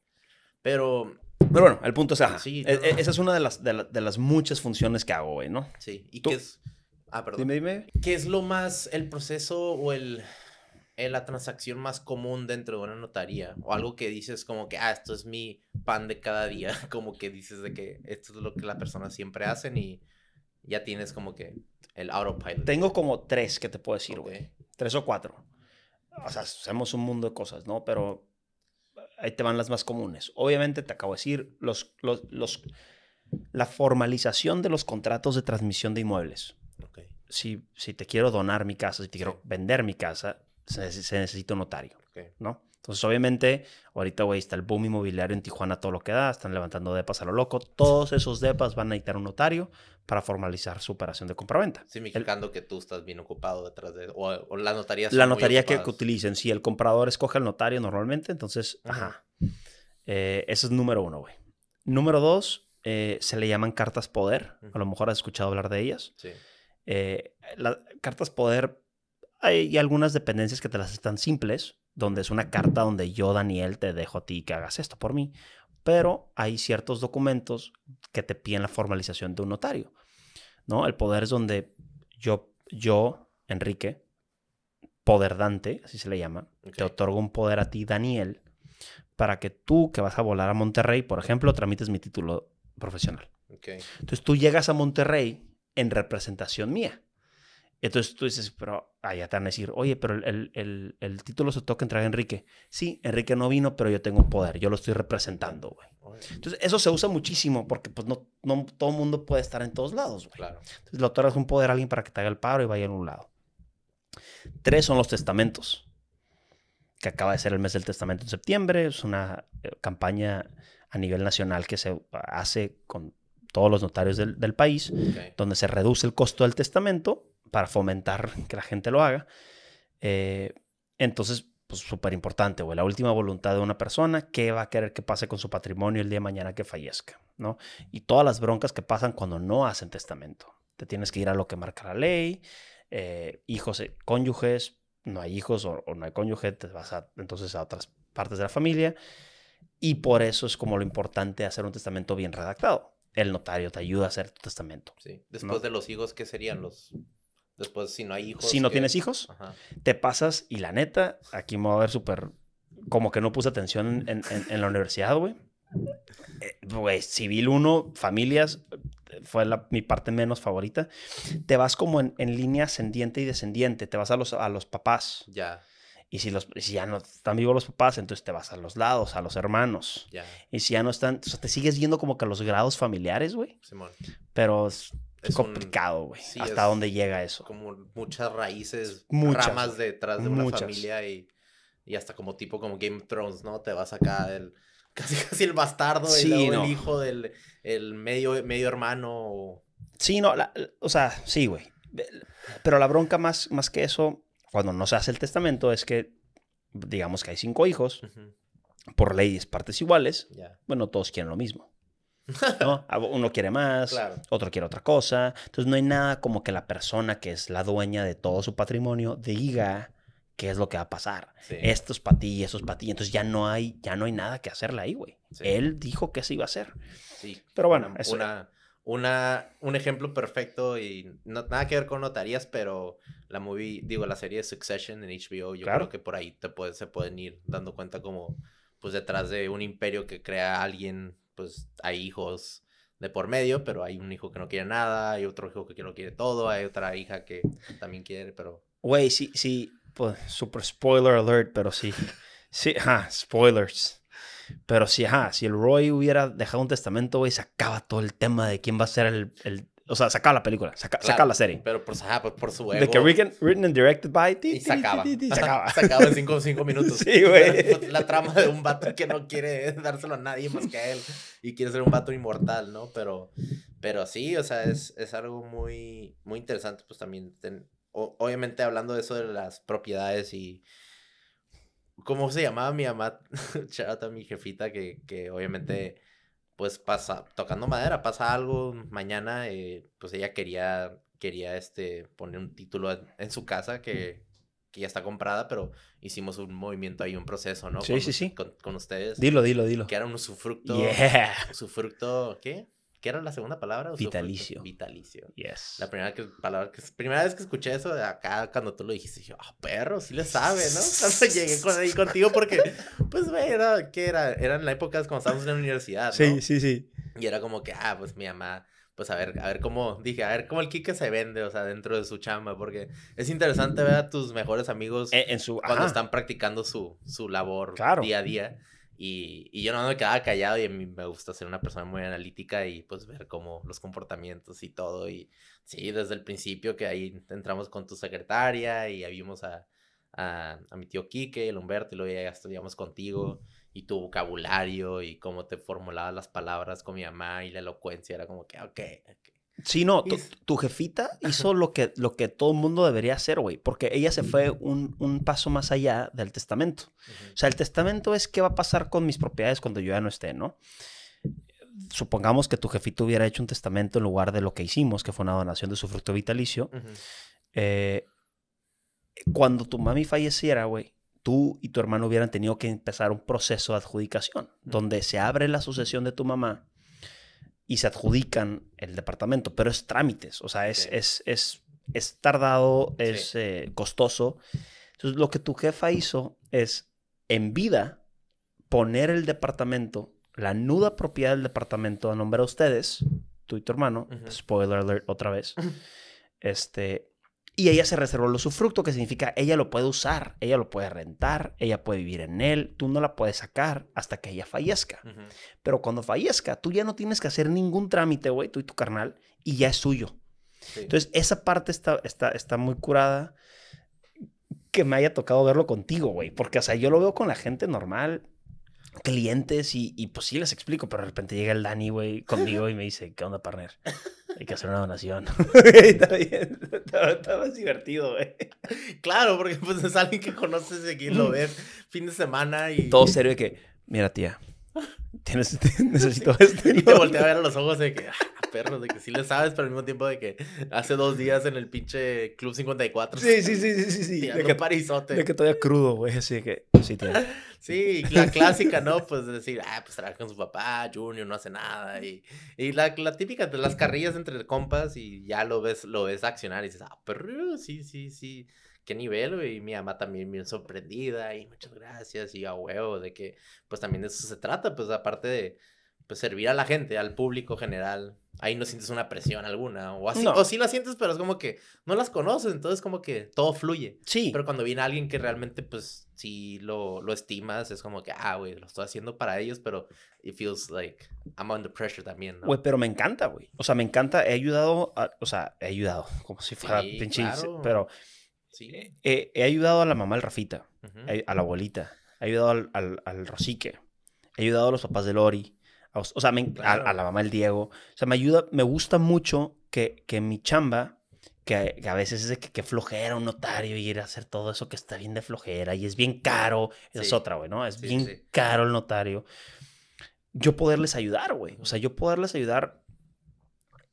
Pero, Pero bueno, el punto es, ajá, Sí, e- no, e- no. esa es una de las, de, la- de las muchas funciones que hago, güey, ¿no? sí. ¿Y Tú- qué es? Ah, perdón. Dime, dime. ¿Qué es lo más, el proceso o el, la transacción más común dentro de una notaría? O algo que dices como que, ah, esto es mi pan de cada día. Como que dices de que esto es lo que las personas siempre hacen y ya tienes como que el autopilot. Tengo como tres que te puedo decir, güey. Tres o cuatro. O sea, hacemos un mundo de cosas, ¿no? Pero ahí te van las más comunes. Obviamente, te acabo de decir, los, los, los, la formalización de los contratos de transmisión de inmuebles. Si, si te quiero donar mi casa, si te quiero vender mi casa, se, se necesita un notario, ok. ¿no? Entonces, obviamente, ahorita, güey, está el boom inmobiliario en Tijuana, todo lo que da, están levantando depas a lo loco. Todos esos depas van a necesitar un notario para formalizar su operación de compraventa. Significando que tú estás bien ocupado detrás de... O, La son muy notaría que, que utilicen. Si el comprador escoge al notario normalmente, entonces, Ajá. ajá. Eh, ese es número uno, güey. Número dos, eh, se le llaman cartas poder. A lo mejor has escuchado hablar de ellas. Sí. Eh, las cartas poder, hay algunas dependencias que te las están simples, donde es una carta donde yo, Daniel, te dejo a ti que hagas esto por mí. Pero hay ciertos documentos que te piden la formalización de un notario. ¿no? El poder es donde yo, yo, Enrique, poder dante, así se le llama, te otorgo un poder a ti, Daniel, para que tú, que vas a volar a Monterrey, por ejemplo, tramites mi título profesional. Entonces tú llegas a Monterrey en representación mía. Entonces tú dices, pero allá te van a decir, oye, pero el, el- el- título se toca entregar a Enrique. Sí, Enrique no vino, pero yo tengo poder, yo lo estoy representando, güey. Entonces eso se usa muchísimo porque pues no, no todo el mundo puede estar en todos lados, güey. Claro. Entonces le otorgas un poder a alguien para que te haga el paro y vaya en un lado. Tres son los testamentos, que acaba de ser el mes del testamento en septiembre. Es una eh, campaña a nivel nacional que se hace con todos los notarios del, del país, donde se reduce el costo del testamento para fomentar que la gente lo haga. Eh, entonces, pues súper importante, güey. La última voluntad de una persona, qué va a querer que pase con su patrimonio el día de mañana que fallezca, ¿no? Y todas las broncas que pasan cuando no hacen testamento. Te tienes que ir a lo que marca la ley, eh, hijos, eh, cónyuges, no hay hijos o, o no hay cónyuge, te vas a, entonces a otras partes de la familia. Y por eso es como lo importante hacer un testamento bien redactado. El notario te ayuda a hacer tu testamento. Sí. Después de los hijos, ¿qué serían los...? Después, si no hay hijos... Si no ¿qué? tienes hijos, Ajá. te pasas y la neta, aquí me voy a ver súper... Como que no puse atención en, en- en la universidad, güey. Eh, Güey, civil 1, familias, fue la- mi parte menos favorita. Te vas como en, en línea ascendiente y descendiente. Te vas a los, a los papás. Ya, Y si, los, si ya no están vivos los papás, entonces te vas a los lados, a los hermanos. ya, Y si ya no están, o sea, te sigues viendo como que a los grados familiares, güey. Simón. Pero es, Es complicado, güey. sí, hasta dónde llega eso. Como muchas raíces, Muchas, ramas detrás de una muchas. familia y, y hasta como tipo como Game of Thrones, ¿no? Te vas acá el casi casi el bastardo y Sí, luego no. el hijo del el medio, medio hermano. Sí, no, la- o sea, sí, güey. Pero la bronca más, más que eso, cuando no se hace el testamento, es que, digamos que hay cinco hijos, Ujú, por leyes partes iguales, Ya. bueno, todos quieren lo mismo. ¿no? A- Uno quiere más, Claro. otro quiere otra cosa. Entonces no hay nada como que la persona que es la dueña de todo su patrimonio diga qué es lo que va a pasar. Sí. Esto es para ti, eso es para ti. Entonces ya no hay, ya no hay nada que hacerle ahí, güey. Sí. Él dijo que se iba a hacer. Sí. Pero bueno, una, eso- una, una- un ejemplo perfecto y no, nada que ver con notarías, pero la movie, digo, la serie Succession en HBO, yo Claro. creo que por ahí te puede- se pueden ir dando cuenta como, pues detrás de un imperio que crea alguien, pues hay hijos de por medio, pero hay un hijo que no quiere nada, hay otro hijo que no quiere todo, hay otra hija que también quiere, pero Güey, sí, sí, pues super spoiler alert, pero sí. Sí, ajá, spoilers. Pero sí, ajá, si el Roy hubiera dejado un testamento, güey, se acaba todo el tema de quién va a ser el... el- o sea, se acaba la película, se, aca- se Claro, acaba la serie. pero ajá, pues, por su De ego. que written, written and directed by... ti, Y se ti, ti, ti, ti, Se acaba. se acaba en cinco, cinco minutos. Sí, güey. La trama de un vato que no quiere dárselo a nadie más que a él. Y quiere ser un vato inmortal, ¿no? Pero, pero sí, o sea, es, es algo muy, muy interesante. Pues también, ten- o- obviamente hablando de eso de las propiedades y... ¿Cómo se llamaba mi mamá? Shout out a mi jefita que, que obviamente pues pasa, tocando madera, pasa algo mañana, eh, pues ella quería, quería este, poner un título en, en su casa que, que ya está comprada, pero hicimos un movimiento ahí, un proceso, ¿no? Sí, con, sí, sí. Con, con ustedes. Dilo, dilo, dilo. Que era un usufructo. Yeah. Usufructo, ¿qué? ¿Qué era la segunda palabra? Vitalicio. Vitalicio. Yes. La primera, que, palabra que, primera vez que escuché eso de acá, cuando tú lo dijiste, dije, ah, perro, sí le sabe, ¿no? Cuando llegué con, ahí contigo, porque, pues, güey, era, ¿qué era? Eran la época cuando estábamos en la universidad, ¿no? Sí, sí, sí. Y era como que, ah, pues mi mamá, pues a ver, a ver cómo, dije, a ver cómo el Kike se vende, o sea, dentro de su chamba, porque es interesante ver a tus mejores amigos En, en su... cuando ajá. están practicando su, su labor Claro. día a día. Y, y yo no me quedaba callado y a mí me gusta ser una persona muy analítica y pues ver cómo los comportamientos y todo. Y sí, desde el principio que ahí entramos con tu secretaria y ahí vimos a, a, mi tío Quique, el Humberto, y luego ya estudiamos contigo y tu vocabulario y cómo te formulabas las palabras con mi mamá y la elocuencia. Era como que, ok, ok. Sí, no, tu, jefita hizo lo que, lo que todo el mundo debería hacer, güey, porque ella se fue un, un paso más allá del testamento. O sea, el testamento es qué va a pasar con mis propiedades cuando yo ya no esté, ¿no? Supongamos que tu jefito hubiera hecho un testamento en lugar de lo que hicimos, que fue una donación de su fruto vitalicio. Eh, cuando tu mami falleciera, güey, tú y tu hermano hubieran tenido que empezar un proceso de adjudicación, donde se abre la sucesión de tu mamá y se adjudican el departamento, pero es trámites, o sea, es, es, es, es tardado, Sí. es eh, costoso. Entonces, lo que tu jefa hizo es, en vida, poner el departamento, la nuda propiedad del departamento a nombre de ustedes, tú y tu hermano, spoiler alert otra vez, este, y ella se reservó el usufructo, que significa ella lo puede usar, ella lo puede rentar, ella puede vivir en él, tú no la puedes sacar hasta que ella fallezca. Pero cuando fallezca, tú ya no tienes que hacer ningún trámite, güey, tú y tu carnal, y ya es suyo. Sí. Entonces, esa parte está, está, está muy curada. Que me haya tocado verlo contigo, güey. Porque, o sea, yo lo veo con la gente normal, clientes, y, y pues sí les explico, pero de repente llega el Dani, güey, conmigo y me dice, ¿qué onda, partner? Hay que hacer una donación. está bien, está, más divertido, güey. Claro, porque pues es alguien que conoces y que lo ves fin de semana y, Todo serio de que, mira, tía, tienes, necesito esto. y te voltea a ver a los ojos de que, ah, perro, de que sí le sabes, pero al mismo tiempo de que hace dos días en el pinche Club 54. Sí, sí, sí, sí, sí, sí. De que, parizote. de que todavía crudo, güey, así que, sí, tía. Sí, la clásica, ¿no? Pues de decir, ah, pues trabaja con su papá, Junior no hace nada. Y, y la, la típica de las carrillas entre compas y ya lo ves, lo ves accionar y dices, ah, pero sí, sí, sí. Qué nivel, güey. Y mi mamá también bien sorprendida y muchas gracias. Y a huevo, de que, pues también de eso se trata, pues aparte de pues, servir a la gente, al público general, ahí no sientes una presión alguna. O así, No. o sí la sientes, pero es como que no las conoces, entonces como que todo fluye. Sí. Pero cuando viene alguien que realmente, pues, sí lo, lo estimas, es como que, ah, güey, lo estoy haciendo para ellos, pero it feels like I'm under pressure también, ¿no? Güey, pero me encanta, güey. O sea, me encanta. He ayudado, a- o sea, he ayudado, como si fuera Sí, pinche. claro. Pero sí. he, he ayudado a la mamá del Rafita, a la abuelita, he ayudado al, al, al Rosique, he ayudado a los papás de Lori, o sea, me a- la mamá del Diego. O sea, me ayuda, me gusta mucho que, que mi chamba, que, que a veces es de que, que flojera un notario y ir a hacer todo eso que está bien de flojera y es bien caro. Esa es otra, güey, ¿no? Es Sí, bien sí. caro el notario. Yo poderles ayudar, güey. O sea, yo poderles ayudar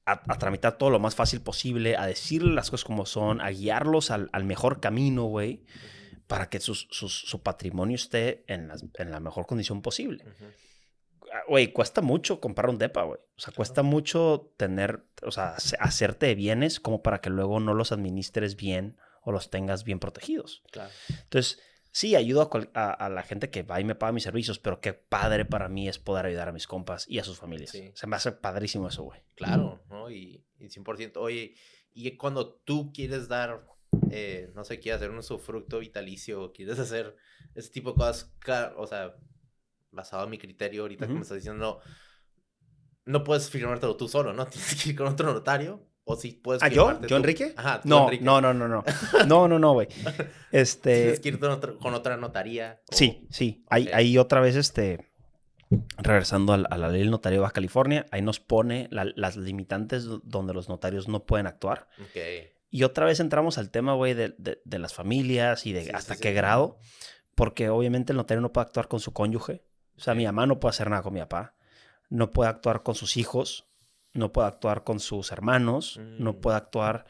a, a tramitar todo lo más fácil posible, a decirles las cosas como son, a guiarlos al, al mejor camino, güey, para que sus- sus- su patrimonio esté en, las- en la mejor condición posible. Ah, Güey, cuesta mucho comprar un depa, güey. O sea, cuesta mucho tener, o sea, hace- hacerte de bienes como para que luego no los administres bien o los tengas bien protegidos. Claro. Entonces, sí, ayudo a, cual- a- a la gente que va y me paga mis servicios, pero qué padre para mí es poder ayudar a mis compas y a sus familias. Sí. Se me hace padrísimo eso, güey. Claro, ¿no? Y, y 100%. Oye, y cuando tú quieres dar, eh, no sé, quieres hacer un usufructo vitalicio, quieres hacer ese tipo de cosas, o sea, basado en mi criterio ahorita que Ujú. me estás diciendo, no, puedes firmártelo tú solo, ¿no? Tienes que ir con otro notario. O si puedes ¿Ah, yo? ¿Yo. Enrique? Ajá, tú, No, Enrique. no, no, no, no. No, no, no, güey. Este. Tienes que ir con otra, con otra notaría. o- Sí, sí. Ahí, Ok. ahí otra vez, este, regresando a, la ley del notario de Baja California, ahí nos pone la- las limitantes do- donde los notarios no pueden actuar. Ok. Y otra vez entramos al tema, güey, de, de- de las familias y de Sí, hasta sí, qué sí. grado, porque obviamente el notario no puede actuar con su cónyuge. O sea, mi mamá no puede hacer nada con mi papá. No puede actuar con sus hijos. No puede actuar con sus hermanos. No Mm. puede actuar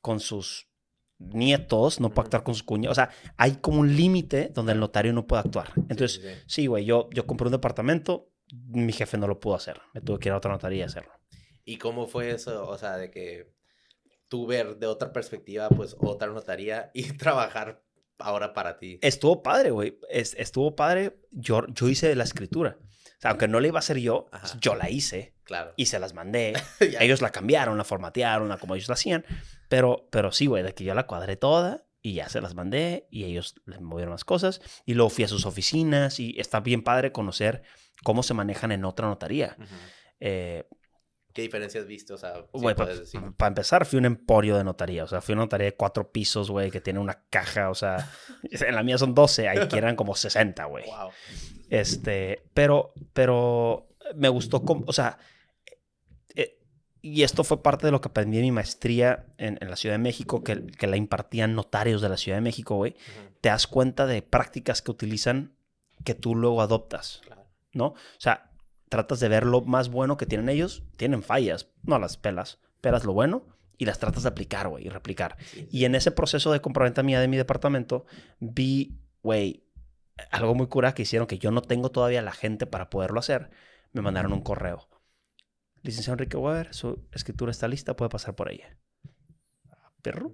con sus nietos. No puede actuar con sus cuñados. O sea, hay como un límite donde el notario no puede actuar. Entonces, Sí, sí, sí. sí, güey, yo, yo compré un departamento. Mi jefe no lo pudo hacer. Me tuve que ir a otra notaría y hacerlo. ¿Y cómo fue eso? O sea, de que tú ver de otra perspectiva, pues, otra notaría y trabajar ahora para ti. Estuvo padre, güey. Es- estuvo padre. Yo, yo hice la escritura. O sea, aunque no la iba a hacer yo, Ajá. yo la hice Claro. y se las mandé. Ellos la cambiaron, la formatearon, a como ellos la hacían. Pero, pero sí, güey, de que yo la cuadré toda y ya se las mandé y ellos le movieron las cosas. Y luego fui a sus oficinas y está bien padre conocer cómo se manejan en otra notaría. Ujú. Eh, ¿Qué diferencias viste? O sea, Güey, para puedes decir. empezar, fui un emporio de notaría. O sea, fui una notaría de cuatro pisos, güey, que tiene una caja. O sea, en la mía son 12, ahí que eran como 60, güey. Wow. Este, pero, pero me gustó, como, o sea, eh, y esto fue parte de lo que aprendí en mi maestría en, en la Ciudad de México, que, que la impartían notarios de la Ciudad de México, güey. Ujú. Te das cuenta de prácticas que utilizan que tú luego adoptas, Claro. ¿no? O sea, tratas de ver lo más bueno que tienen ellos, tienen fallas, no las pelas, pelas lo bueno y las tratas de aplicar, güey, y replicar. Sí, Y en ese proceso de compraventa mía de mi departamento, vi, güey, algo muy cura que hicieron que yo no tengo todavía la gente para poderlo hacer. Me mandaron un correo. Licenciado Enrique Weber, su escritura está lista, puede pasar por ella. Perro.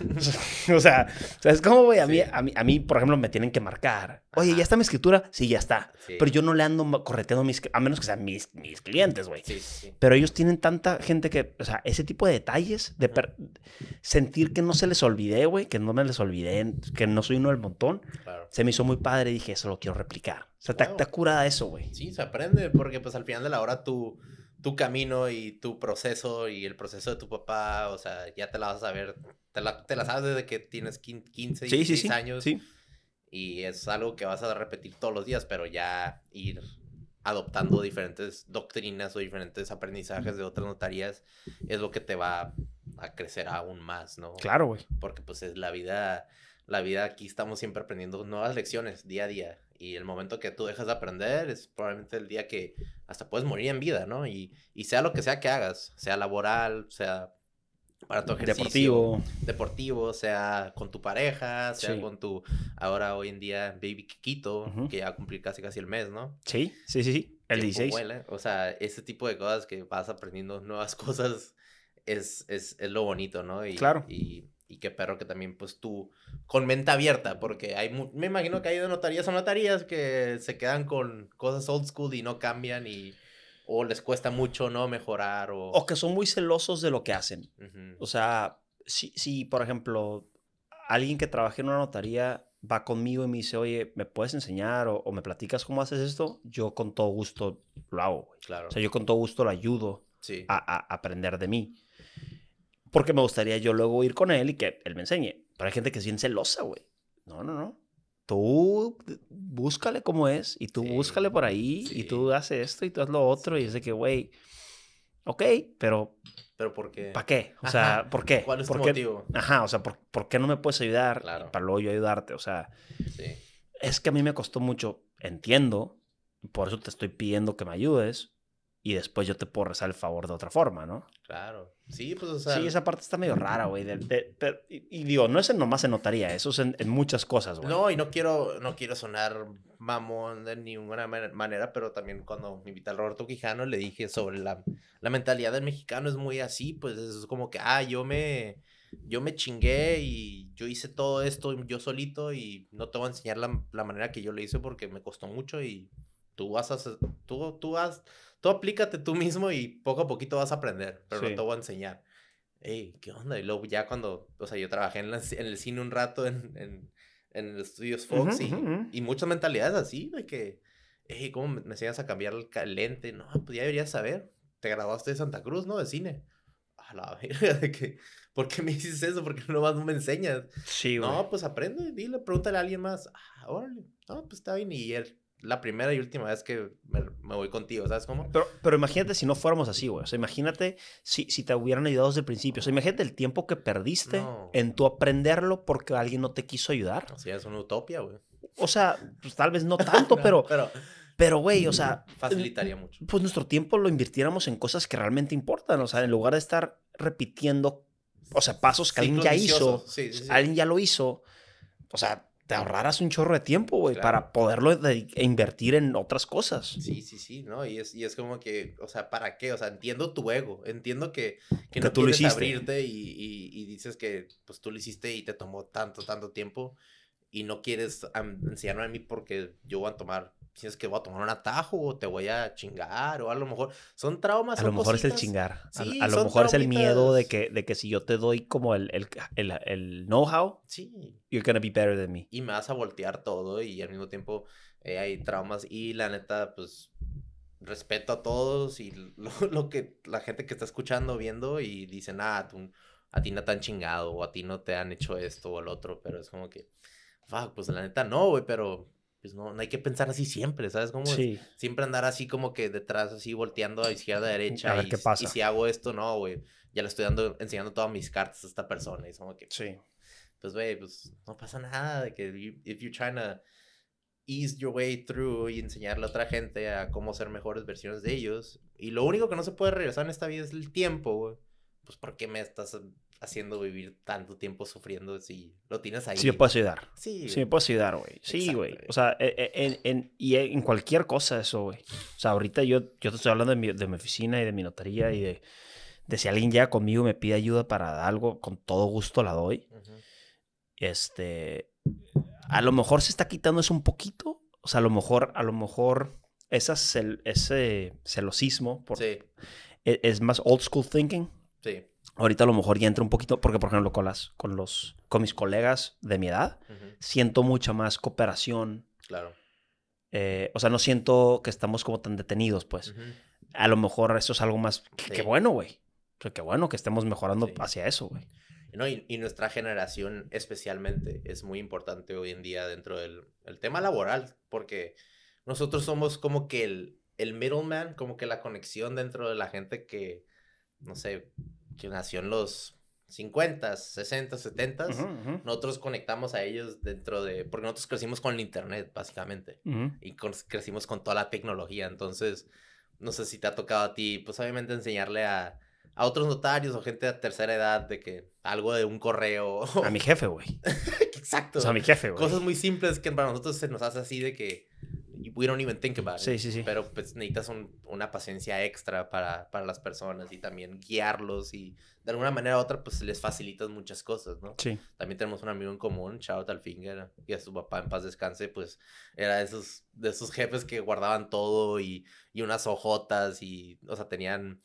o sea, ¿sabes cómo, güey? A, mí, a, mí, a mí, por ejemplo, me tienen que marcar. Oye, Ajá. ¿ya está mi escritura? Sí, ya está. Sí. Pero yo no le ando correteando mis... A menos que sean mis, mis clientes, güey. Sí. Pero ellos tienen tanta gente que, o sea, ese tipo de detalles, de per- sentir que no se les olvidé, güey, que no me les olvidé, que no soy uno del montón, Claro. se me hizo muy padre y dije, eso lo quiero replicar. O sea, te, Wow. te curada eso, güey. Sí, se aprende porque pues al final de la hora tu, tu camino y tu proceso y el proceso de tu papá, o sea, ya te la vas a saber, te la, te la sabes desde que tienes quin- 15, Sí, 16 sí, sí. años Sí, y es algo que vas a repetir todos los días, pero ya ir adoptando diferentes doctrinas o diferentes aprendizajes de otras notarías es lo que te va a crecer aún más, ¿no? claro, güey. porque pues es la vida, la vida aquí estamos siempre aprendiendo nuevas lecciones día a día y el momento que tú dejas de aprender es probablemente el día que hasta puedes morir en vida, ¿no? Y, y sea lo que sea que hagas, sea laboral, sea para tu ejercicio, Deportivo. deportivo, sea con tu pareja, sea Sí. con tu, ahora hoy en día, baby Kikito, que ya va a cumplir casi casi el mes, ¿no? Sí, sí, sí, sí. El Tiempo 16. vuela. O sea, ese tipo de cosas que vas aprendiendo nuevas cosas es, es, es lo bonito, ¿no? Y, Claro. Y, y qué perro que también, pues tú, con mente abierta, porque hay, me imagino que hay de notarías a notarías que se quedan con cosas old school y no cambian y, o les cuesta mucho no mejorar o... O que son muy celosos de lo que hacen. Ujú. O sea, si, si por ejemplo, alguien que trabaja en una notaría va conmigo y me dice, oye, ¿me puedes enseñar o, o me platicas cómo haces esto? Yo con todo gusto lo hago, güey. Claro. O sea, yo con todo gusto lo ayudo sí. a, a aprender de mí. Porque me gustaría yo luego ir con él y que él me enseñe. Pero hay gente que es bien celosa, güey. No, no, no. Tú búscale cómo es y tú Sí, búscale por ahí y sí. tú haces esto y tú haz lo otro y es de que, güey, ok, pero Pero porque... ¿para qué? O sea, Ajá. ¿por qué? ¿Cuál es tu ¿Por qué? motivo? Ajá, o sea, ¿por, por qué no me puedes ayudar Claro. para luego yo ayudarte? O sea, Sí. es que a mí me costó mucho, entiendo, por eso te estoy pidiendo que me ayudes y después yo te puedo rezar el favor de otra forma, ¿no? Claro. Sí, pues, o sea... sí, esa parte está medio rara, güey. y, y digo, no es en nomás en notaría, eso es en, en muchas cosas, güey. No, y no quiero, no quiero sonar mamón de ninguna man- manera, pero también cuando me invita al Roberto Quijano le dije sobre la, la mentalidad del mexicano es muy así, pues es como que, ah, yo me, yo me chingué y yo hice todo esto yo solito y no te voy a enseñar la, la manera que yo lo hice porque me costó mucho y tú vas a, tú, tú vas, tú aplícate tú mismo y poco a poquito vas a aprender, pero Sí. no te voy a enseñar. Ey, ¿qué onda? Y luego ya cuando, o sea, yo trabajé en, la- en el cine un rato en, en, en los estudios Fox Ujú, y, ujú, ujú. y muchas mentalidades así, de que, hey, ¿cómo me, me enseñas a cambiar el, lente? No, pues ya deberías saber. Te graduaste de Santa Cruz, ¿no? De cine. A la verga, de que, ¿por qué me dices eso? ¿Por qué no más no me enseñas? Sí, güey. No, pues aprende, dile, pregúntale a alguien más. Ah, órale. No, pues está bien. Y él, la primera y última vez que me, me voy contigo, ¿sabes cómo? Pero, pero imagínate si no fuéramos así, güey. O sea, imagínate si, si te hubieran ayudado desde el principio. O sea, imagínate el tiempo que perdiste No. en tu aprenderlo porque alguien no te quiso ayudar. O sea, es una utopía, güey. O sea, pues tal vez no tanto, No, pero, Pero pero, güey, o sea, facilitaría mucho. pues nuestro tiempo lo invirtiéramos en cosas que realmente importan. O sea, en lugar de estar repitiendo, o sea, pasos que alguien ya hizo, viciosos, Sí, sí, sí. alguien ya lo hizo. O sea, te ahorraras un chorro de tiempo, güey, Claro. para poderlo de- e invertir en otras cosas. Sí, sí, sí, ¿no? Y es, y es como que, o sea, ¿para qué? O sea, entiendo tu ego, entiendo que, que, Que no tú quieres abrirte y, y- y dices que, pues, tú lo hiciste y te tomó tanto, tanto tiempo y no quieres enseñarme a mí porque yo voy a tomar, es que voy a tomar un atajo o te voy a chingar o a lo mejor, son traumas, A lo mejor es el chingar. A- Sí, a, lo mejor es el miedo de que, de que si yo te doy como el, el, el, el know-how, Sí, you're gonna be better than me. y me vas a voltear todo y al mismo tiempo eh, hay traumas y la neta, pues respeto a todos y lo, lo que la gente que está escuchando, viendo y dicen, ah, tú- a ti no te han chingado o a ti no te han hecho esto o el otro, pero es como que, fuck, pues la neta no, güey, pero pues no, no hay que pensar así siempre, ¿sabes? Como Sí. siempre andar así como que detrás, así volteando a izquierda, a derecha. A ver y, qué pasa. Y si hago esto, no, güey, ya le estoy dando, enseñando todas mis cartas a esta persona y es como que, Sí. pues, güey, pues no pasa nada de que you- if you're trying to ease your way through y enseñarle a otra gente a cómo ser mejores versiones de ellos. Y lo único que no se puede regresar en esta vida es el tiempo, güey. Pues, ¿por qué me estás haciendo vivir tanto tiempo sufriendo si lo tienes ahí? Sí me puedes ayudar. Sí, Sí me puedes ayudar, güey. Sí, güey. O sea, e- e- en, en- y en cualquier cosa eso, güey. O sea, ahorita yo, yo te estoy hablando de mi, de mi oficina y de mi notaría y de, de si alguien llega conmigo y me pide ayuda para algo, con todo gusto la doy. Ujú. este, a lo mejor se está quitando eso un poquito. O sea, a lo mejor, a lo mejor esa cel- ese celosismo por- Sí, e- es, más old school thinking. Sí. Ahorita a lo mejor ya entra un poquito, porque por ejemplo con, las, con, los, con mis colegas de mi edad, siento mucha más cooperación. Claro. eh, o sea, no siento que estamos como tan detenidos, pues. A lo mejor eso es algo más... Sí. Qué bueno, güey. O sea, qué bueno que estemos mejorando Sí. hacia eso, güey. No, y, y nuestra generación especialmente es muy importante hoy en día dentro del el tema laboral, porque nosotros somos como que el, el middleman, como que la conexión dentro de la gente que, no sé, que nació en los 50, 60, 70. Ujú, ujú, Nosotros conectamos a ellos dentro de, porque nosotros crecimos con el internet, básicamente, y con- crecimos con toda la tecnología, entonces, no sé si te ha tocado a ti, pues obviamente enseñarle a, a otros notarios o gente de tercera edad de que algo de un correo. A mi jefe, güey. Exacto. O sea, a mi jefe, güey. Cosas muy simples que para nosotros se nos hace así de que we don't even think about it. Sí, sí, sí. Pero pues necesitas un- una paciencia extra para, para las personas y también guiarlos y de alguna manera u otra pues les facilitas muchas cosas, ¿no? Sí. También tenemos un amigo en común, Shout al Finger, y a su papá en paz descanse, pues era de esos, de esos jefes que guardaban todo y, y unas hojotas y, o sea, tenían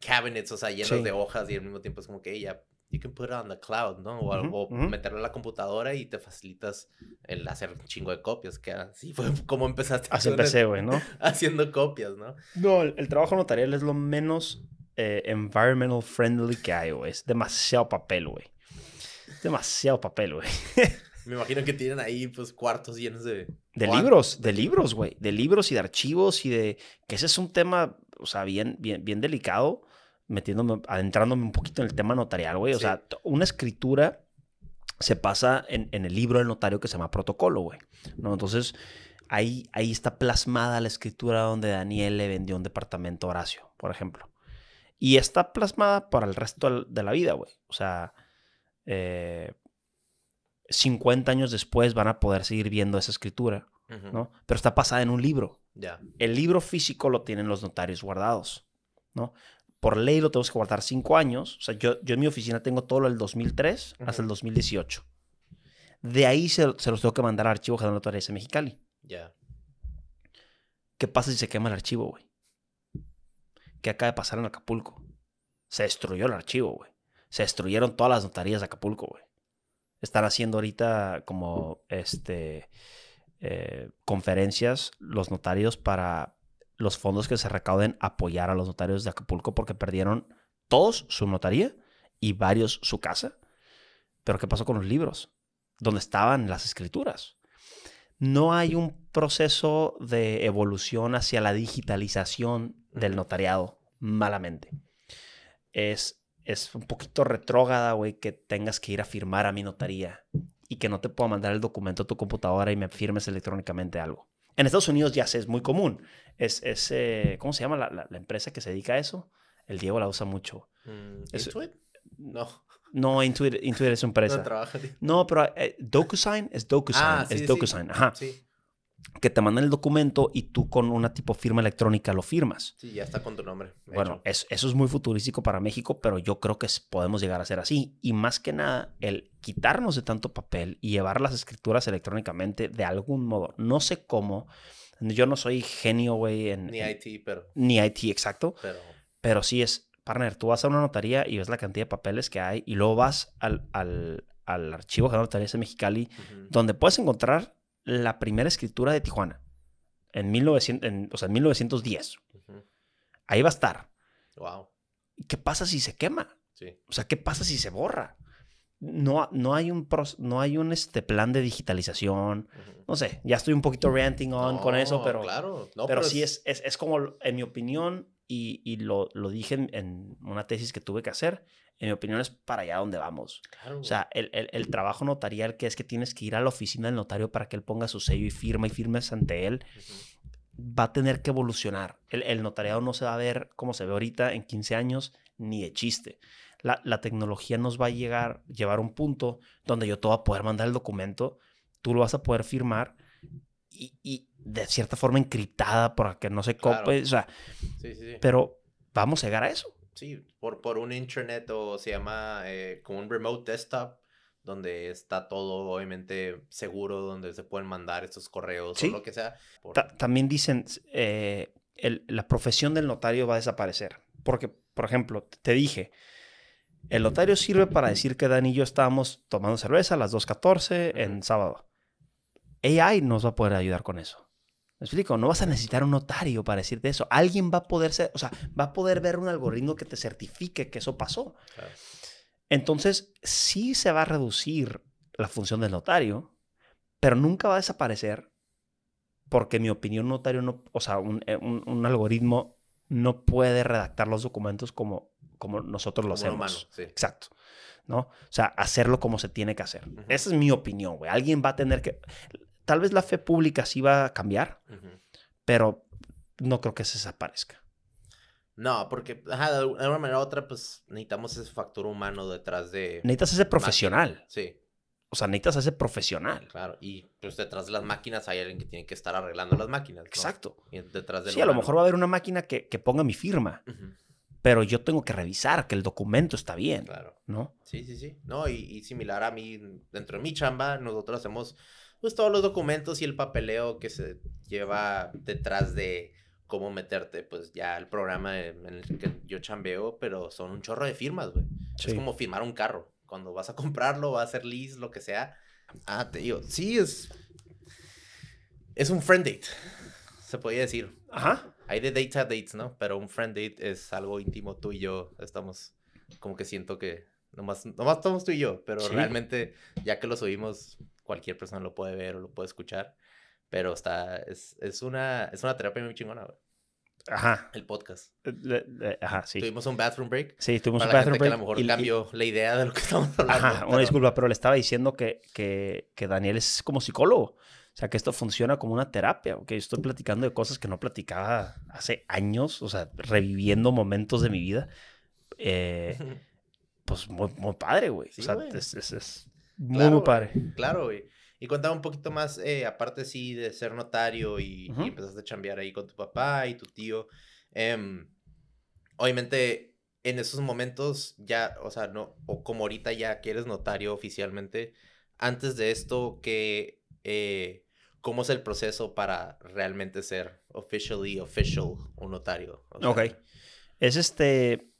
cabinets, o sea, llenos Sí. de hojas y al mismo tiempo es como que ya, you can put it on the cloud, ¿no? O, Ujú, o ujú. meterlo en la computadora y te facilitas el hacer un chingo de copias, que así fue como empezaste Así empecé, güey, ¿no? haciendo copias, ¿no? No, el, el trabajo notarial es lo menos eh, environmental friendly que hay, güey. Es demasiado papel, güey. Demasiado papel, güey. Me imagino que tienen ahí, pues, cuartos llenos de... De libros, de libros, güey. De libros y de archivos y de... Que ese es un tema, o sea, bien, bien, bien delicado, metiéndome, adentrándome un poquito en el tema notarial, güey. O Sí. sea, una escritura se pasa en, en el libro del notario que se llama protocolo, güey. ¿no? Entonces, ahí, ahí está plasmada la escritura donde Daniel le vendió un departamento a Horacio, por ejemplo. Y está plasmada para el resto de la vida, güey. O sea, eh, 50 años después van a poder seguir viendo esa escritura, ¿no? Pero está pasada en un libro. Ya. El libro físico lo tienen los notarios guardados, ¿no? Por ley lo tenemos que guardar cinco años. O sea, yo, yo en mi oficina tengo todo lo del 2003 hasta el Ujú. 2018. De ahí se, se los tengo que mandar al Archivo General de de Mexicali. Ya. ¿Qué pasa si se quema el archivo, güey? ¿Qué acaba de pasar en Acapulco? Se destruyó el archivo, güey. Se destruyeron todas las notarías de Acapulco, güey. Están haciendo ahorita como este eh, conferencias los notarios para los fondos que se recauden apoyar a los notarios de Acapulco porque perdieron todos su notaría y varios su casa. Pero ¿qué pasó con los libros? ¿Dónde estaban las escrituras? No hay un proceso de evolución hacia la digitalización del notariado, malamente. Es, es un poquito retrógrada, güey, que tengas que ir a firmar a mi notaría y que no te pueda mandar el documento a tu computadora y me firmes electrónicamente algo. En Estados Unidos ya sé, es muy común. Es, es eh, ¿cómo se llama la, la- la empresa que se dedica a eso? El Diego la usa mucho. Mm, Es- ¿Intuit? No, No, Intuit, Intuit es una empresa. no trabaja. No, pero eh, DocuSign es DocuSign. Ah, sí, es sí. DocuSign, ajá. Sí, Que te mandan el documento y tú con una tipo firma electrónica lo firmas. sí, ya está con tu nombre. Bueno, es- eso es muy futurístico para México, pero yo creo que podemos llegar a ser así. Y más que nada, el quitarnos de tanto papel y llevar las escrituras electrónicamente de algún modo. No sé cómo. Yo no soy genio, güey, en, Ni en- IT, pero, ni IT exacto, pero pero sí es, partner, tú vas a una notaría y ves la cantidad de papeles que hay y luego vas al, al, al archivo general de notarias de Mexicali donde puedes encontrar la primera escritura de Tijuana en, 1900, en- o sea, en 1910. ujú. Ahí va a estar. Wow, ¿Y ¿Qué pasa si se quema? sí. O sea, ¿qué pasa si se borra? No, no hay un, no hay un este, plan de digitalización. No sé, ya estoy un poquito ranting on con eso, pero, Claro, no, pero sí es, es, es como, en mi opinión, y, y lo, lo dije en, en una tesis que tuve que hacer, en mi opinión es para allá donde vamos. Claro, O sea, el, el- el trabajo notarial que es que tienes que ir a la oficina del notario para que él ponga su sello y firma y firmes ante él, ujú. va a tener que evolucionar. El, el notariado no se va a ver como se ve ahorita en 15 años, ni de chiste. La, la tecnología nos va a llegar, llevar a un punto donde yo te voy a poder mandar el documento, tú lo vas a poder firmar y, y de cierta forma encriptada para que no se Claro. copie. O sea, Sí, sí, sí. pero vamos a llegar a eso. Sí, por, por un internet o se llama eh, como un remote desktop, donde está todo obviamente seguro, donde se pueden mandar estos correos Sí. o lo que sea. por- Ta- también dicen, eh, el- la profesión del notario va a desaparecer. Porque, por ejemplo, te dije, el notario sirve para decir que Dan y yo estábamos tomando cerveza a las 2.14 en sábado. AI nos va a poder ayudar con eso. ¿Me explico? No vas a necesitar un notario para decirte eso. Alguien va a poder ser, o sea, va a poder ver un algoritmo que te certifique que eso pasó. Claro. Entonces, sí se va a reducir la función del notario, pero nunca va a desaparecer porque en mi opinión, un notario no, o sea, un, eh, un- un algoritmo no puede redactar los documentos como, como nosotros lo Como hacemos. humano, sí. Exacto. ¿No? O sea, hacerlo como se tiene que hacer. Esa es mi opinión, güey. Alguien va a tener que. Tal vez la fe pública sí va a cambiar, Ujú. pero no creo que se desaparezca. No, porque ajá, de alguna manera u otra, pues necesitamos ese factor humano detrás de. Necesitas ese profesional. Sí, O sea, necesitas ese profesional. Claro, y pues detrás de las máquinas hay alguien que tiene que estar arreglando las máquinas. ¿no? Exacto. Y detrás Sí, a lo mejor va a haber una máquina que, que ponga mi firma, Ujú, pero yo tengo que revisar que el documento está bien, Claro. ¿no? Sí, sí, sí. No, y, y similar a mí, dentro de mi chamba, nosotros hacemos pues todos los documentos y el papeleo que se lleva detrás de cómo meterte, pues ya el programa en el que yo chambeo, pero son un chorro de firmas, güey. Es como firmar un carro. Cuando vas a comprarlo, vas a hacer lease, lo que sea. Ah, te digo, sí es... Es un friend date, se podría decir. Ajá. Hay de dates a dates, ¿no? Pero un friend date es algo íntimo. Tú y yo estamos, como que siento que nomás, nomás estamos tú y yo, pero Sí. realmente ya que lo subimos, cualquier persona lo puede ver o lo puede escuchar. Pero está, es, es una, es una terapia muy chingona, güey, Ajá. el podcast. Eh, le- le- Ajá, sí. Tuvimos un bathroom break. Sí, tuvimos Para un la bathroom gente que a break lo mejor y- y- cambió la idea de lo que estamos hablando. Ajá, una pero- disculpa, pero le estaba diciendo que, que, que Daniel es como psicólogo. O sea, que esto funciona como una terapia. Que estoy platicando de cosas que no platicaba hace años. O sea, reviviendo momentos de mi vida. Eh, pues muy, muy padre, güey. Sí, o sea, güey. es, es- es muy, Claro, muy padre. Claro, güey. Y contaba un poquito más, eh, aparte sí de ser notario y, y Ujú. empezaste a chambear ahí con tu papá y tu tío. em, obviamente, en esos momentos ya, o sea, no, o como ahorita ya que eres notario oficialmente, antes de esto, que, eh, ¿cómo es el proceso para realmente ser officially official un notario? O sea, Ok. Es este.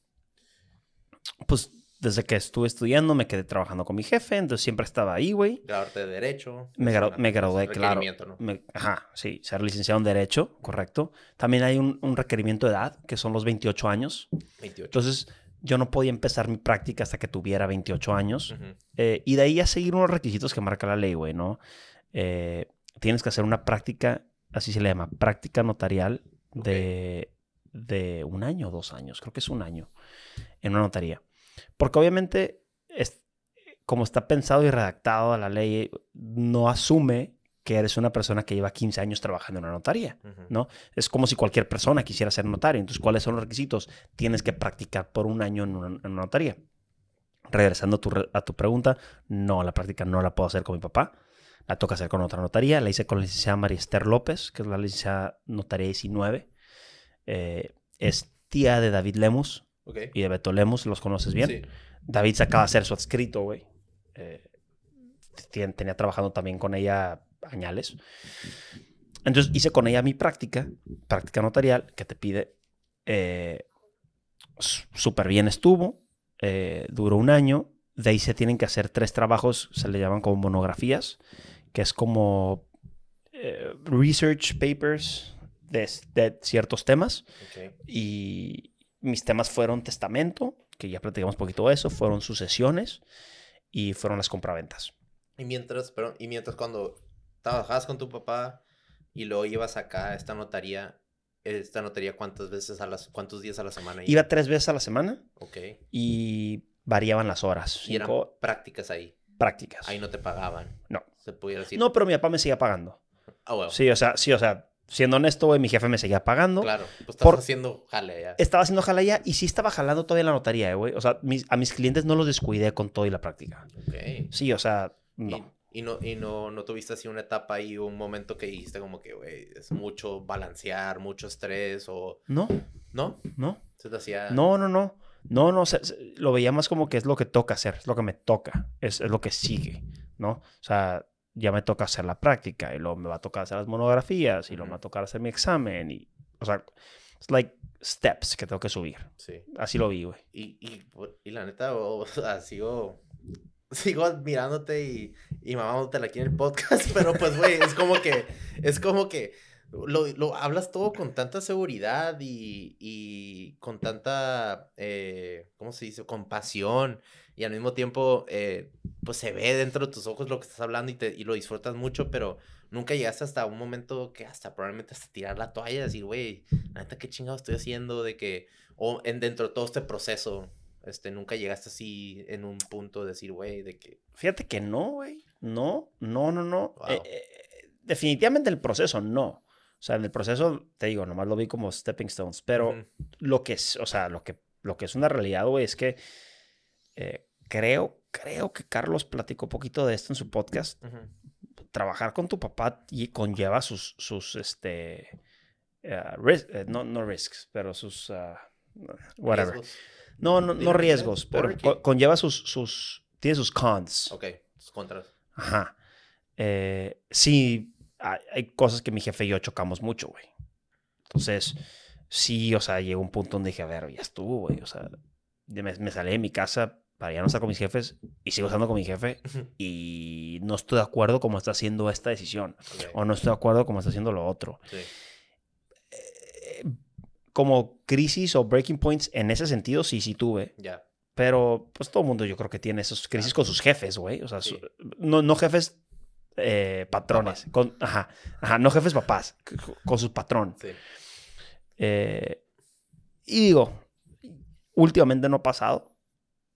Pues desde que estuve estudiando me quedé trabajando con mi jefe, entonces siempre estaba ahí, güey. Graduarte de Derecho. Me, gra- una- me gradué, claro. ¿no? Me- ajá, sí, ser licenciado en Derecho, correcto. También hay un, un requerimiento de edad, que son los 28 años. 28. Entonces, yo no podía empezar mi práctica hasta que tuviera 28 años. Eh, y de ahí a seguir unos requisitos que marca la ley, güey, ¿no? Eh, tienes que hacer una práctica, así se le llama, práctica notarial de, de un año o dos años, creo que es un año, en una notaría. Porque obviamente, es, como está pensado y redactado la ley, no asume que eres una persona que lleva 15 años trabajando en una notaría. ¿no? Es como si cualquier persona quisiera ser notario. Entonces, ¿cuáles son los requisitos? Tienes que practicar por un año en una, en una notaría. Regresando a tu, a tu pregunta, no, la práctica no la puedo hacer con mi papá. La toca hacer con otra notaría. La hice con la licenciada María Esther López, que es la licenciada notaria 19. Eh, es tía de David Lemus Ok. y de Beto Lemus, ¿los conoces bien? Sí. David se acaba de hacer su adscrito, güey. Eh, tenía trabajando también con ella añales. Entonces hice con ella mi práctica, práctica notarial, que te pide. eh, Súper bien estuvo. eh, duró un año. De ahí se tienen que hacer tres trabajos, se le llaman como monografías, que es como eh, research papers de, de ciertos temas. Ok. Y mis temas fueron testamento, que ya platicamos un poquito de eso, fueron sucesiones y fueron las compraventas. Y mientras, pero, y mientras cuando trabajabas con tu papá y luego ibas acá a esta notaría, esta notaría cuántas veces a las, cuántos días a la semana? Iba tres veces a la semana Ok. y variaban las horas. Y eran Cinco prácticas ahí. prácticas. Ahí no te pagaban. No. Se pudiera decir. No, pero mi papá me seguía pagando. Ah, bueno. Sí, o sea, sí, o sea, siendo honesto, güey, mi jefe me seguía pagando. Claro. Pues estás Por- haciendo jale ya. Estaba haciendo jalaya y sí estaba jalando todavía la notaría, eh, güey. O sea, mis- a mis clientes no los descuidé con todo y la práctica. Ok. Sí, o sea, Y, no. y no, y no, no tuviste así una etapa ahí, un momento que dijiste como que, güey, es mucho balancear, mucho estrés o... No, ¿No? no. Se te hacía... No, no, no. No, no, se- se- lo veía más como que es lo que toca hacer, es lo que me toca, es, es lo que sigue, ¿no? O sea, ya me toca hacer la práctica y luego me va a tocar hacer las monografías y luego me va a tocar hacer mi examen y, o sea, es like steps que tengo que subir. Sí. Así lo vi, güey. Y, y, y la neta, o sea, sigo, sigo admirándote y, y mamándotela aquí en el podcast, pero pues, güey, es como que, es como que lo, lo hablas todo con tanta seguridad y, y con tanta, eh, ¿cómo se dice? Compasión y al mismo tiempo, eh, pues se ve dentro de tus ojos lo que estás hablando y, te, y lo disfrutas mucho, pero nunca llegaste hasta un momento que hasta probablemente hasta tirar la toalla y decir, güey, neta, ¿qué chingado estoy haciendo? De que, o en dentro de todo este proceso, este, nunca llegaste así en un punto de decir, güey, de que, Fíjate que no, güey. No, no, no, no. Wow. Eh, eh, definitivamente el proceso no. O sea, en el proceso, te digo, nomás lo vi como stepping stones, pero Ujú, lo que es, o sea, lo que, lo que es una realidad, güey, es que eh, creo, creo que Carlos platicó poquito de esto en su podcast. Trabajar con tu papá y conlleva sus, sus, este, eh, no, no risks, pero sus, ah, whatever. Riesgos. No, no, no riesgos, pero porque- co- conlleva sus, sus, tiene sus cons. Ok, sus contras. Ajá. Eh, sí, hay, hay cosas que mi jefe y yo chocamos mucho, güey. Entonces, sí, o sea, llegó un punto donde dije, a ver, ya estuvo, güey. O sea, me, me salí de mi casa para ya no estar con mis jefes y sigo estando con mi jefe y no estoy de acuerdo cómo está haciendo esta decisión o no estoy de acuerdo cómo está haciendo lo otro. sí. Eh, como crisis o breaking points en ese sentido, sí, sí tuve. Ya. Pero pues todo el mundo yo creo que tiene esas crisis con sus jefes, güey. O sea, Sí. su- no, no jefes eh, patrones. Con, ajá, ajá, no jefes papás, con su patrón. Sí. Eh, y digo, últimamente no ha pasado.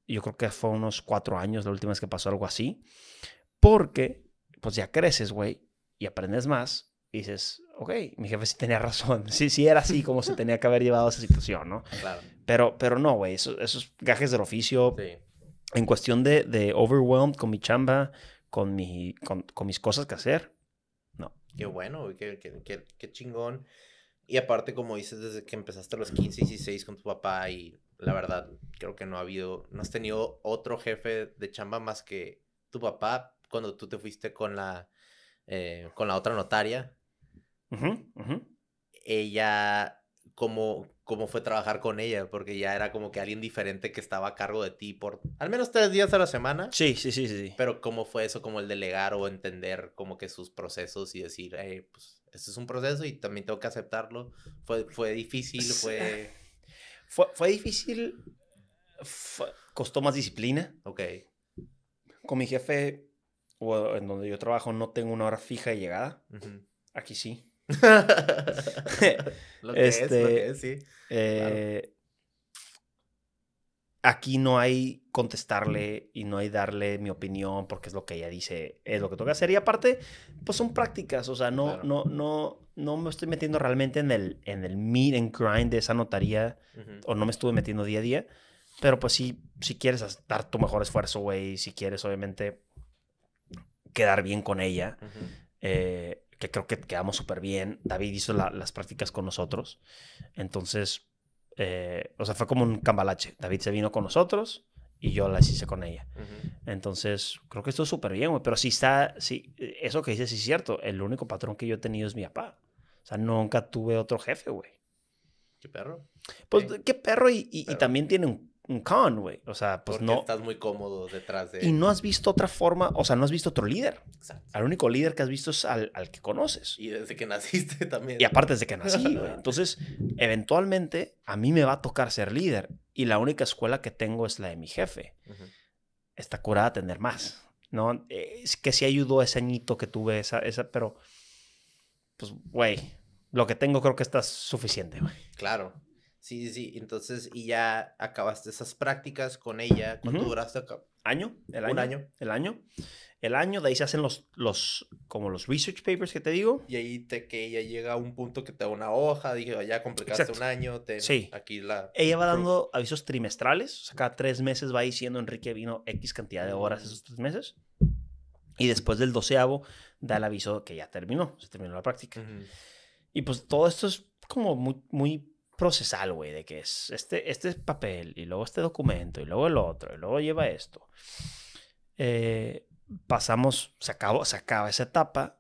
Yo creo que fue unos cuatro años la última vez que pasó algo así. Porque, pues ya creces, güey, y aprendes más. Y dices, ok, mi jefe sí tenía razón. Sí, sí era así como se tenía que haber llevado esa situación, ¿no? Claro. Pero, pero no, güey, eso- esos gajes del oficio, Sí. en cuestión de, de overwhelmed con mi chamba, con, mi, con, con mis cosas que hacer, no. Qué bueno, qué, qué- qué- qué chingón. Y aparte, como dices, desde que empezaste a los 15, 16 con tu papá y la verdad, creo que no ha habido, no has tenido otro jefe de chamba más que tu papá cuando tú te fuiste con la, eh, con la otra notaria. Ella, ¿cómo, ¿cómo fue trabajar con ella? Porque ya era como que alguien diferente que estaba a cargo de ti por al menos tres días a la semana. Sí, sí, sí, sí. Pero ¿cómo fue eso? Como el delegar o entender como que sus procesos y decir, hey, pues este es un proceso y también tengo que aceptarlo. Fue, fue difícil, fue... Fue, fue difícil, fue- costó más disciplina. Ok, Con mi jefe, o en donde yo trabajo, no tengo una hora fija de llegada. ujú. Aquí sí. lo que es, lo Este, que es, sí. Eh, Aquí no hay contestarle y no hay darle mi opinión porque es lo que ella dice, es lo que toca hacer. Y aparte, pues son prácticas, o sea, no, Claro. no, no, no me estoy metiendo realmente en el, en el meet and grind de esa notaría Ujú. o no me estuve metiendo día a día. Pero pues sí, si quieres dar tu mejor esfuerzo, güey, si quieres obviamente quedar bien con ella, Ujú. eh, que creo que quedamos súper bien. David hizo la- las prácticas con nosotros. Entonces, eh, o sea, fue como un cambalache. David se vino con nosotros y yo las hice con ella. Ujú. Entonces, creo que esto es súper bien, güey. Pero sí está, sí, eso que dices sí es cierto. El único patrón que yo he tenido es mi papá. O sea, nunca tuve otro jefe, güey. ¿Qué perro? Pues, Sí. qué perro y, y- y Pero- también tiene un, un con, güey. O sea, pues Porque no. estás muy cómodo detrás de... Y no has visto otra forma, o sea, no has visto otro líder. Exacto. Al único líder que has visto es al, al que conoces. Y desde que naciste también. Y aparte desde que nací, güey. Entonces, eventualmente, a mí me va a tocar ser líder. Y la única escuela que tengo es la de mi jefe. Está curada a tener más. ¿No? Eh, Es que sí ayudó ese añito que tuve, esa, esa, pero. Pues, güey. Lo que tengo creo que está suficiente, güey. Claro. Sí, sí, sí. Entonces, y ya acabaste esas prácticas con ella. ¿Cuánto Ujú. duraste acá? ¿Año? ¿El Un año? año. El año. El año, de ahí se hacen los, los, como los research papers que te digo. Y ahí te, que ella llega a un punto que te da una hoja, dije, "Oh, ya completaste Exacto. un año, ten Sí. aquí la... Ella va proof". dando avisos trimestrales. O sea, cada tres meses va diciendo Enrique vino X cantidad de horas esos tres meses. Y después del doceavo da el aviso que ya terminó. Se terminó la práctica. Ujú. Y pues todo esto es como muy, muy procesal, güey, de que es este, este papel y luego este documento y luego el otro y luego lleva esto. Eh, pasamos, se, acabó, se acaba esa etapa,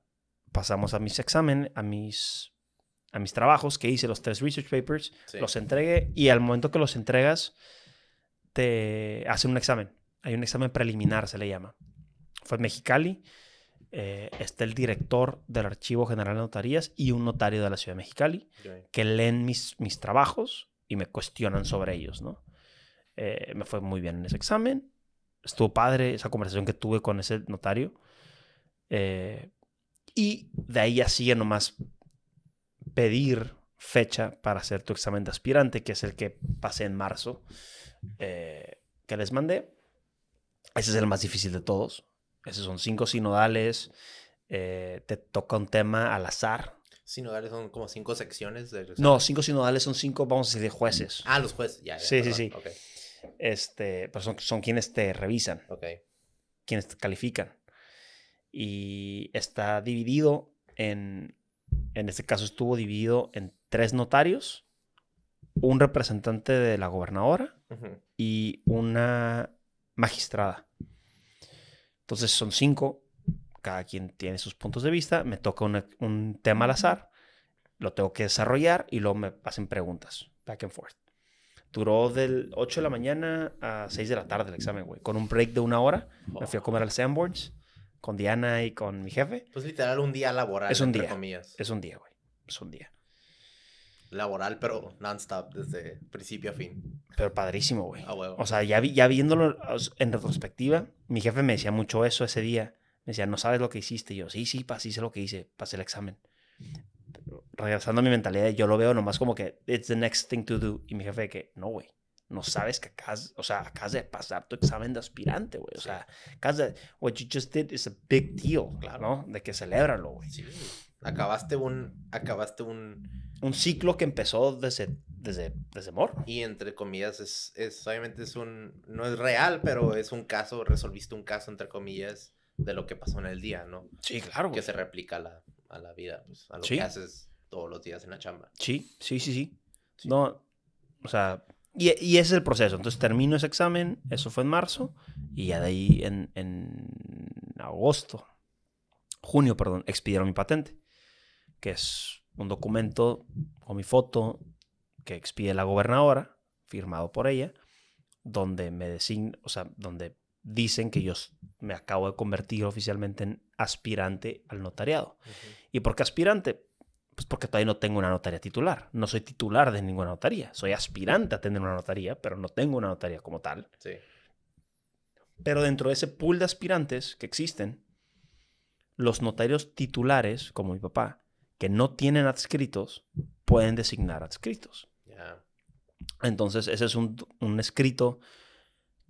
pasamos a mis exámenes, a mis, a mis trabajos que hice, los tres research papers, Sí. los entregué y al momento que los entregas te hacen un examen. Hay un examen preliminar, se le llama. Fue en Mexicali. Eh, está el director del Archivo General de Notarías y un notario de la Ciudad de Mexicali que leen mis, mis trabajos y me cuestionan sobre ellos, ¿no? Eh, me fue muy bien en ese examen. Estuvo padre esa conversación que tuve con ese notario. Eh, y de ahí ya sigue nomás pedir fecha para hacer tu examen de aspirante, que es el que pasé en marzo, eh, que les mandé. Ese es el más difícil de todos. Esos son cinco sinodales. eh, te toca un tema al azar. Sinodales son como cinco secciones del No, cinco sinodales son cinco, vamos a decir, de jueces. Ah, los jueces, ya. ya, Sí, sí, perdón. sí. Este, pues son, son quienes te revisan. ok. quienes califican. Y está dividido en, en este caso estuvo dividido en tres notarios, un representante de la gobernadora y una magistrada. Entonces son cinco, cada quien tiene sus puntos de vista, me toca una- un tema al azar, lo tengo que desarrollar y luego me hacen preguntas, back and forth. Duró del 8 de la mañana a 6 de la tarde el examen, güey, con un break de una hora. Me fui a comer al Sanborns con Diana y con mi jefe. Pues literal un día laboral, Es un entre día. comillas. Es un día, güey, es un día. Laboral, pero non-stop, desde principio a fin. Pero padrísimo, güey. A huevo. O sea, ya, vi- ya viéndolo en retrospectiva, mi jefe me decía mucho eso ese día. Me decía, no sabes lo que hiciste. Y yo, sí, sí, pa, sí sé lo que hice. Pasé el examen. Pero regresando a mi mentalidad, yo lo veo nomás como que, it's the next thing to do. Y mi jefe, que, no, güey. No sabes que acabas, o sea, acabas de pasar tu examen de aspirante, güey. O sea, acabas de, what you just did is a big deal, Claro. ¿no? De que celébralo, güey. Sí. Acabaste un. Acabaste un. Un ciclo que empezó desde, desde, desde morro. Y entre comillas, es, es. Obviamente es un. No es real, pero es un caso. Resolviste un caso, entre comillas, de lo que pasó en el día, ¿no? Sí, claro, Que se replica a la, a la vida, pues, a lo Sí. que haces todos los días en la chamba. Sí, sí, sí, sí. Sí. No, o sea, y, y ese es el proceso. Entonces termino ese examen, eso fue en marzo, y ya de ahí en, en agosto, junio, perdón, expidieron mi patente, que es un documento con mi foto que expide la gobernadora, firmado por ella, donde me design, o sea, donde dicen que yo me acabo de convertir oficialmente en aspirante al notariado. ¿Y por qué aspirante? Pues porque todavía no tengo una notaría titular. No soy titular de ninguna notaría. Soy aspirante a tener una notaría, pero no tengo una notaría como tal. Sí. Pero dentro de ese pool de aspirantes que existen, los notarios titulares, como mi papá, que no tienen adscritos, pueden designar adscritos. Entonces, ese es un, un escrito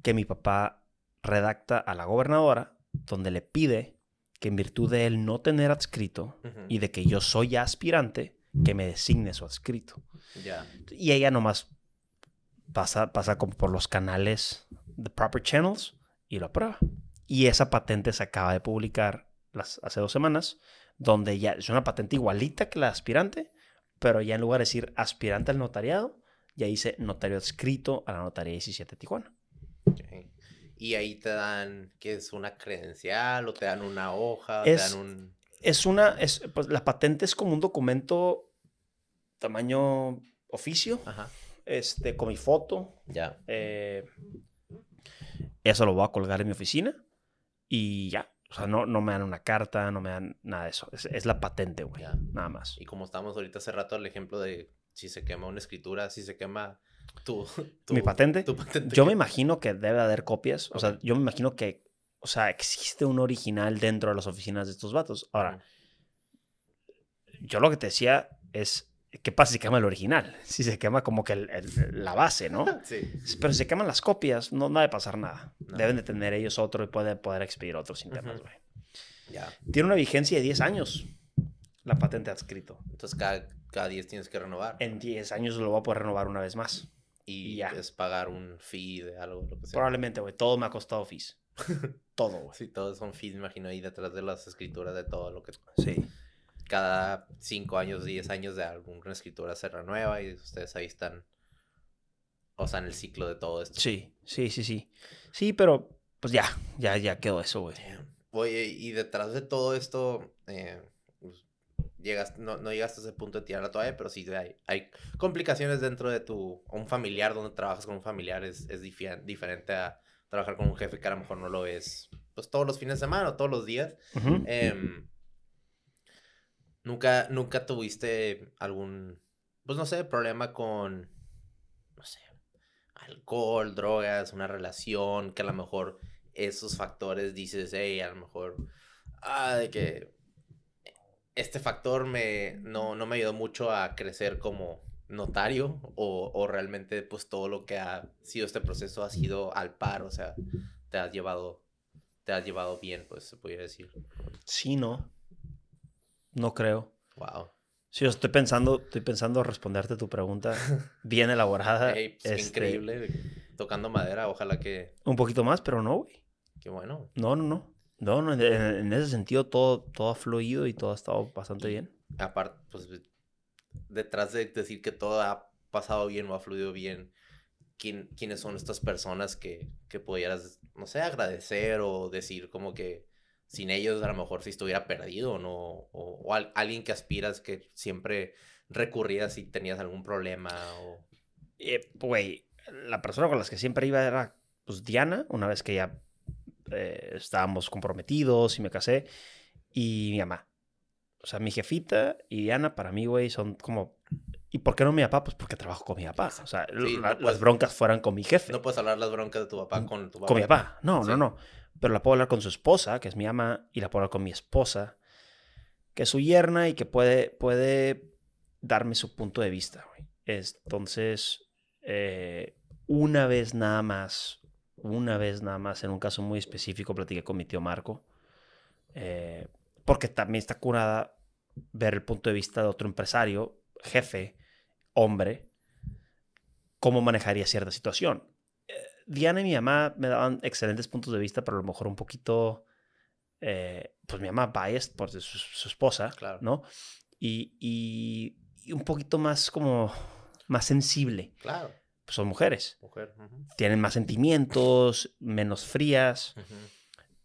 que mi papá redacta a la gobernadora, donde le pide que en virtud de él no tener adscrito y de que yo soy ya aspirante, que me designe su adscrito. Y ella nomás pasa, pasa como por los canales, the proper channels, y lo aprueba. Y esa patente se acaba de publicar las, hace dos semanas, donde ya es una patente igualita que la de aspirante, pero ya en lugar de decir aspirante al notariado, ya dice notario adscrito a la notaría 17 de Tijuana. Y ahí te dan, ¿qué es? ¿Una credencial? ¿O te dan una hoja? Es- ¿Te dan un...? Es una, es, pues la patente es como un documento tamaño oficio, Ajá. este, con mi foto, Ya. Eh, eso lo voy a colgar en mi oficina y ya. O sea, no, no me dan una carta, no me dan nada de eso. Es, es la patente, güey. Nada más. Y como estábamos ahorita hace rato, el ejemplo de si se quema una escritura, si se quema tu... tu Mi patente. Tu patente. Yo que- me imagino que debe haber copias. O sea, yo me imagino que, o sea, existe un original dentro de las oficinas de estos vatos. Ahora, yo lo que te decía es, ¿qué pasa si quema el original? Si se quema como que el- el- la base, ¿no? Sí. Pero si se queman las copias, no, no debe pasar nada. No. Deben de tener ellos otro y pueden poder expedir otro sin temas, güey. Ya. Tiene una vigencia de 10 años la patente adscrito. Entonces cada, cada 10 tienes que renovar. En 10 años lo voy a poder renovar una vez más. y y ya. es pagar un fee de algo, lo que sea. Probablemente, güey. Todo me ha costado fees. Todo, güey. Sí, todos son fees, imagino, ahí detrás de las escrituras de todo lo que... Sí. Cada 5 años, 10 años de alguna escritura se renueva y ustedes ahí están... O sea, en el ciclo de todo esto. Sí, sí, sí, sí. Sí, pero pues ya, ya, ya quedó eso, güey. Oye, y detrás de todo esto, eh, pues, llegas, no, no llegaste a ese punto de tirar la toalla, pero sí hay, hay complicaciones dentro de tu, un familiar, donde trabajas con un familiar es, es diferente a trabajar con un jefe que a lo mejor no lo ves, pues todos los fines de semana o todos los días. Em, ¿nunca, ¿Nunca tuviste algún, pues no sé, problema con, no sé, alcohol, drogas, una relación, que a lo mejor esos factores dices, hey, a lo mejor, ah, de que este factor me, no, no me ayudó mucho a crecer como notario o, o realmente pues todo lo que ha sido este proceso ha sido al par, o sea, te has llevado, te has llevado bien, pues se podría decir. Sí, no. No creo. Wow. Sí, yo estoy pensando, estoy pensando responderte tu pregunta bien elaborada. Ey, pues, este, increíble. Tocando madera, ojalá que. Un poquito más, pero no, güey. Qué bueno. No, no, no. No, no, en, en ese sentido todo, todo ha fluido y todo ha estado bastante bien. Aparte, pues detrás de decir que todo ha pasado bien o ha fluido bien, ¿quién, ¿quiénes son estas personas que, que pudieras, no sé, agradecer o decir como que sin ellos a lo mejor si estuviera perdido ¿no? o, o al- alguien que aspiras que siempre recurrías si tenías algún problema o... Eh, Güey, la persona con la que siempre iba era pues, Diana, una vez que ya eh, estábamos comprometidos y me casé, y mi mamá. O sea, mi jefita y Diana para mí, güey, son como... ¿Y por qué no mi papá? Pues porque trabajo con mi papá. O sea, Sí, la- no las broncas fueran con mi jefe. No puedes hablar las broncas de tu papá con tu papá. con mi papá. No, Sí. no, no. Pero la puedo hablar con su esposa, que es mi ama, y la puedo hablar con mi esposa, que es su yerna y que puede, puede darme su punto de vista. Entonces, eh, una vez nada más, una vez nada más, en un caso muy específico, platiqué con mi tío Marco, eh, porque también está curada ver el punto de vista de otro empresario, jefe, hombre, cómo manejaría cierta situación. Diana y mi mamá me daban excelentes puntos de vista, pero a lo mejor un poquito, eh, pues mi mamá biased por su, su esposa, Claro. ¿no? Y, y- y un poquito más como, más sensible. Claro, Pues son mujeres, mujer. tienen más sentimientos, menos frías. ujú.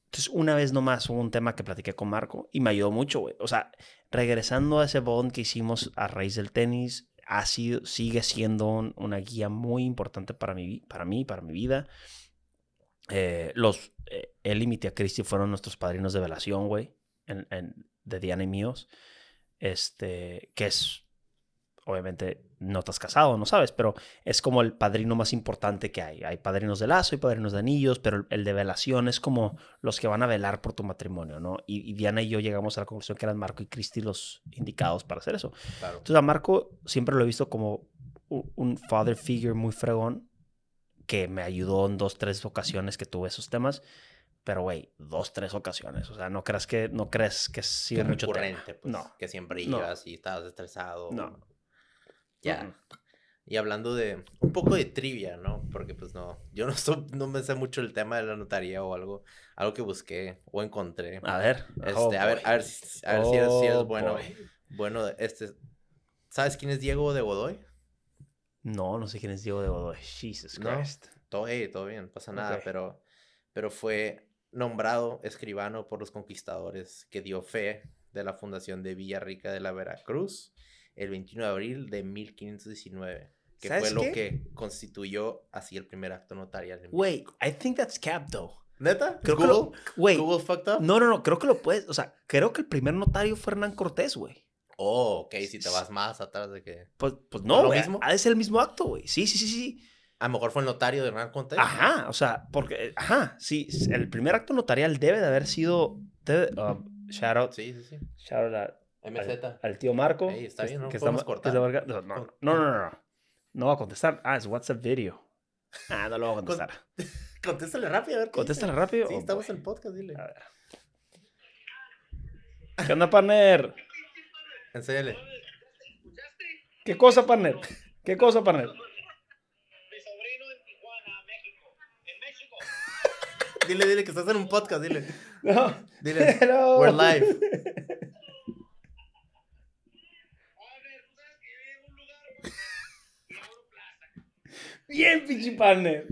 Entonces, una vez nomás hubo un tema que platiqué con Marco y me ayudó mucho, güey. O sea, regresando a ese bond que hicimos a raíz del tenis, ha sido, sigue siendo un- una guía muy importante para, mi, para mí, para mi vida. Eh, los, eh, él y mi tía Cristi fueron nuestros padrinos de velación, güey, en, en- de Diana y míos. Este, que es, obviamente, no estás casado, no sabes, pero es como el padrino más importante que hay. Hay padrinos de lazo y padrinos de anillos, pero el, de velación es como los que van a velar por tu matrimonio, ¿no? Y, y Diana y yo llegamos a la conclusión que eran Marco y Cristi los indicados para hacer eso. Claro. Entonces a Marco siempre lo he visto como un, father figure muy fregón que me ayudó en dos, tres ocasiones que tuve esos temas. Pero, güey, dos, tres ocasiones. O sea, no creas que, no crees que sigue Que mucho tema. pues, No. que siempre No. ibas y estabas estresado. No. Ya. Y hablando de un poco de trivia, ¿no? Porque pues no, yo no, soy- no me sé mucho el tema de la notaría o algo, algo que busqué o encontré. A ver. Este, oh, a ver, a ver, si- a ver si eres, si eres Oh, bueno. boy. Bueno, este, ¿sabes quién es Diego de Godoy? No, no sé quién es Diego de Godoy. Jesus No. Christ. Todo, hey, todo bien, pasa nada, pero, pero fue nombrado escribano por los conquistadores que dio fe de la fundación de Villarrica de la Veracruz el 21 de abril de 1519, que fue ¿Sabes lo qué? que constituyó así el primer acto notarial. en Wait. I think that's cap, though. ¿Neta? Creo que ¿Google? lo. Wait. ¿Google fucked up? No, no, no. Creo que lo puedes. O sea, creo que el primer notario fue Hernán Cortés, güey. Oh, ok, si te vas más atrás de que... Pues, pues ¿No güey. mismo? Ha de ser el mismo acto, güey. Sí, sí, sí, sí. A lo mejor fue el notario de Hernán Cortés. Ajá, o sea, porque, ajá, sí, el primer acto notarial debe de haber sido, debe- um, shout out, Sí, sí, sí. shout out MZ. al, al tío Marco. Ey, está que- bien, no que está No, no, no, no, no, no, no va a contestar. Ah, es WhatsApp video. Ah, no lo voy a contestar. Contéstale rápido, a ver qué Contéstale dice. rápido. Sí, Oh, estamos boy. en podcast, dile. A ver. ¿Qué onda, partner? Enséñale. ¿Qué cosa, partner? ¿Qué cosa, partner? Mi sobrino en Tijuana, México. En México. Dile, dile que estás en un podcast, dile. No. Dile. Hello. We're live. Bien, pinche partner.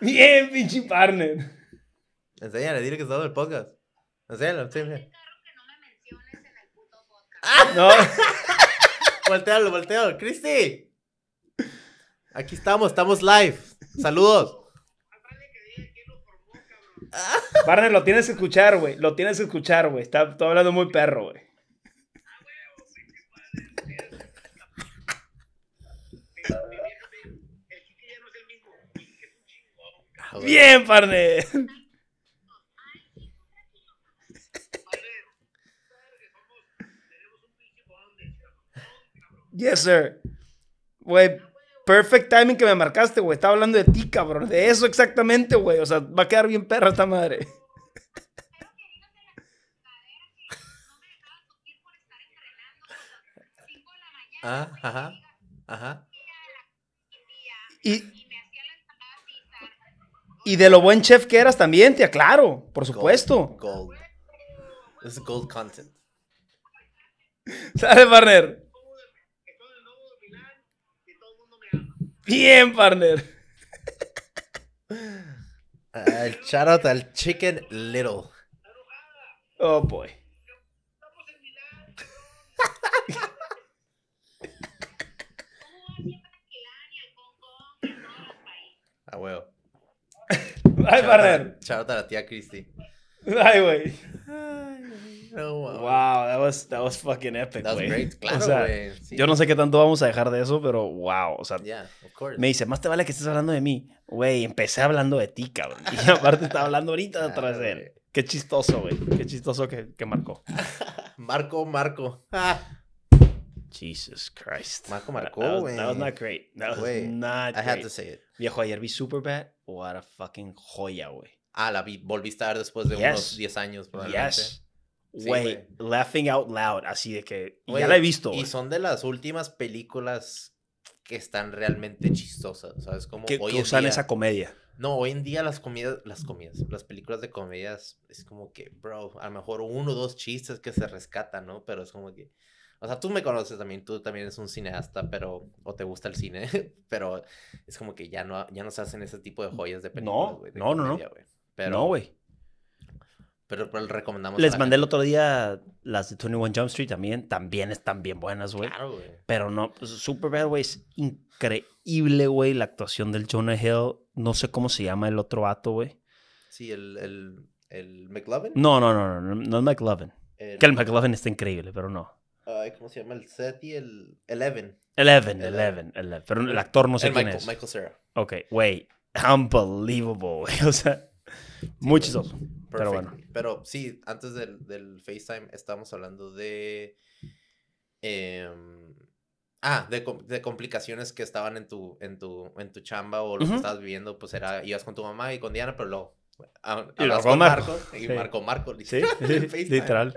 Bien, pinche partner. Enséñale, dile que estás en el podcast. Enséñale, enséñale. no. Voltealo, voltealo. Cristi. Aquí estamos, estamos live. Saludos. Partner, lo tienes que escuchar, güey. Lo tienes que escuchar, güey. Está, está hablando muy perro, güey. Mi, mi vieja me dijo, el Kike ya no es el mismo. El Kike es un chingón. Ah, güey. Bien, partner. Padre, sabes que somos, tenemos un pinche bond, cabrón. Yes, sir. Güey, perfect timing que me marcaste, güey. Estaba hablando de ti, cabrón. De eso exactamente, güey. O sea, va a quedar bien perra esta madre. Espero que digas de la cadera que no me dejabas dormir por estar entrenando a las 5 de la mañana. Ah, ajá. Ajá. Y, Y de lo buen chef que eras también, tía, claro, por supuesto. Gold. This is gold content. ¿Sale, partner? Bien, partner. Ah, el shout out al Chicken Little. Oh, boy. Ah, huevo. Ay, partner. Shout out a la tía Christy. Ay, güey. No, Wow, that was, that was fucking epic, That was güey. great. Claro, o sea. Sí. yo no sé qué tanto vamos a dejar de eso, pero wow, o sea, Yeah, me dice, más te vale que estés hablando de mí. Güey, empecé hablando de ti, cabrón. Y aparte estaba hablando ahorita Claro, vez de él. Qué chistoso, güey. Qué chistoso que, que marcó. Marco, Marco. Ah, Jesus Christ. Marco That- marcó, that was-. That was not great. That was Güey, not I had to say it. Viejo, ayer vi Superbad. What a fucking joya, güey. Ah, la vi, volviste a ver después de Yes. unos 10 años. Yes. Sí, Güey, laughing out loud, así de que... y Güey, ya la he visto, Y güey. son de las últimas películas que están realmente chistosas, ¿sabes? Como Que, hoy que usan día- esa comedia. No, hoy en día las comidas, las comidas, las películas de comedias es como que, bro, a lo mejor uno o dos chistes que se rescatan, ¿no? Pero es como que, o sea, tú me conoces también, tú también eres un cineasta, pero, o te gusta el cine, pero es como que ya no, ya no se hacen ese tipo de joyas de películas, No, de no, no, no. Pero, no, güey. Pero, pero recomendamos. Les mandé el otro día las de 21 Jump Street también. También están bien buenas, güey. Claro, güey. Pero no, pues, Superbad, güey, es increíble, güey, la actuación del Jonah Hill. No sé cómo se llama el otro vato, güey. Sí, el, el, el McLovin. No, no, no, no, no, no es McLovin. El- Que el McLovin está increíble, pero no. ¿Cómo se llama? El Seth y el Eleven. Eleven, Eleven. Eleven. Pero el actor no sé el quién Michael, es. Michael Cera. Ok, güey. Unbelievable, güey. O sea, muy chistoso. Pero bueno. Pero sí, antes del, del FaceTime estábamos hablando de. em, ah, de, de complicaciones que estaban en tu, en tu, en tu chamba o lo que estabas viviendo, pues era, ibas con tu mamá y con Diana, pero luego. Ah, Y luego con Marco. Y Sí. Marco, Marco, Sí, sí, literal.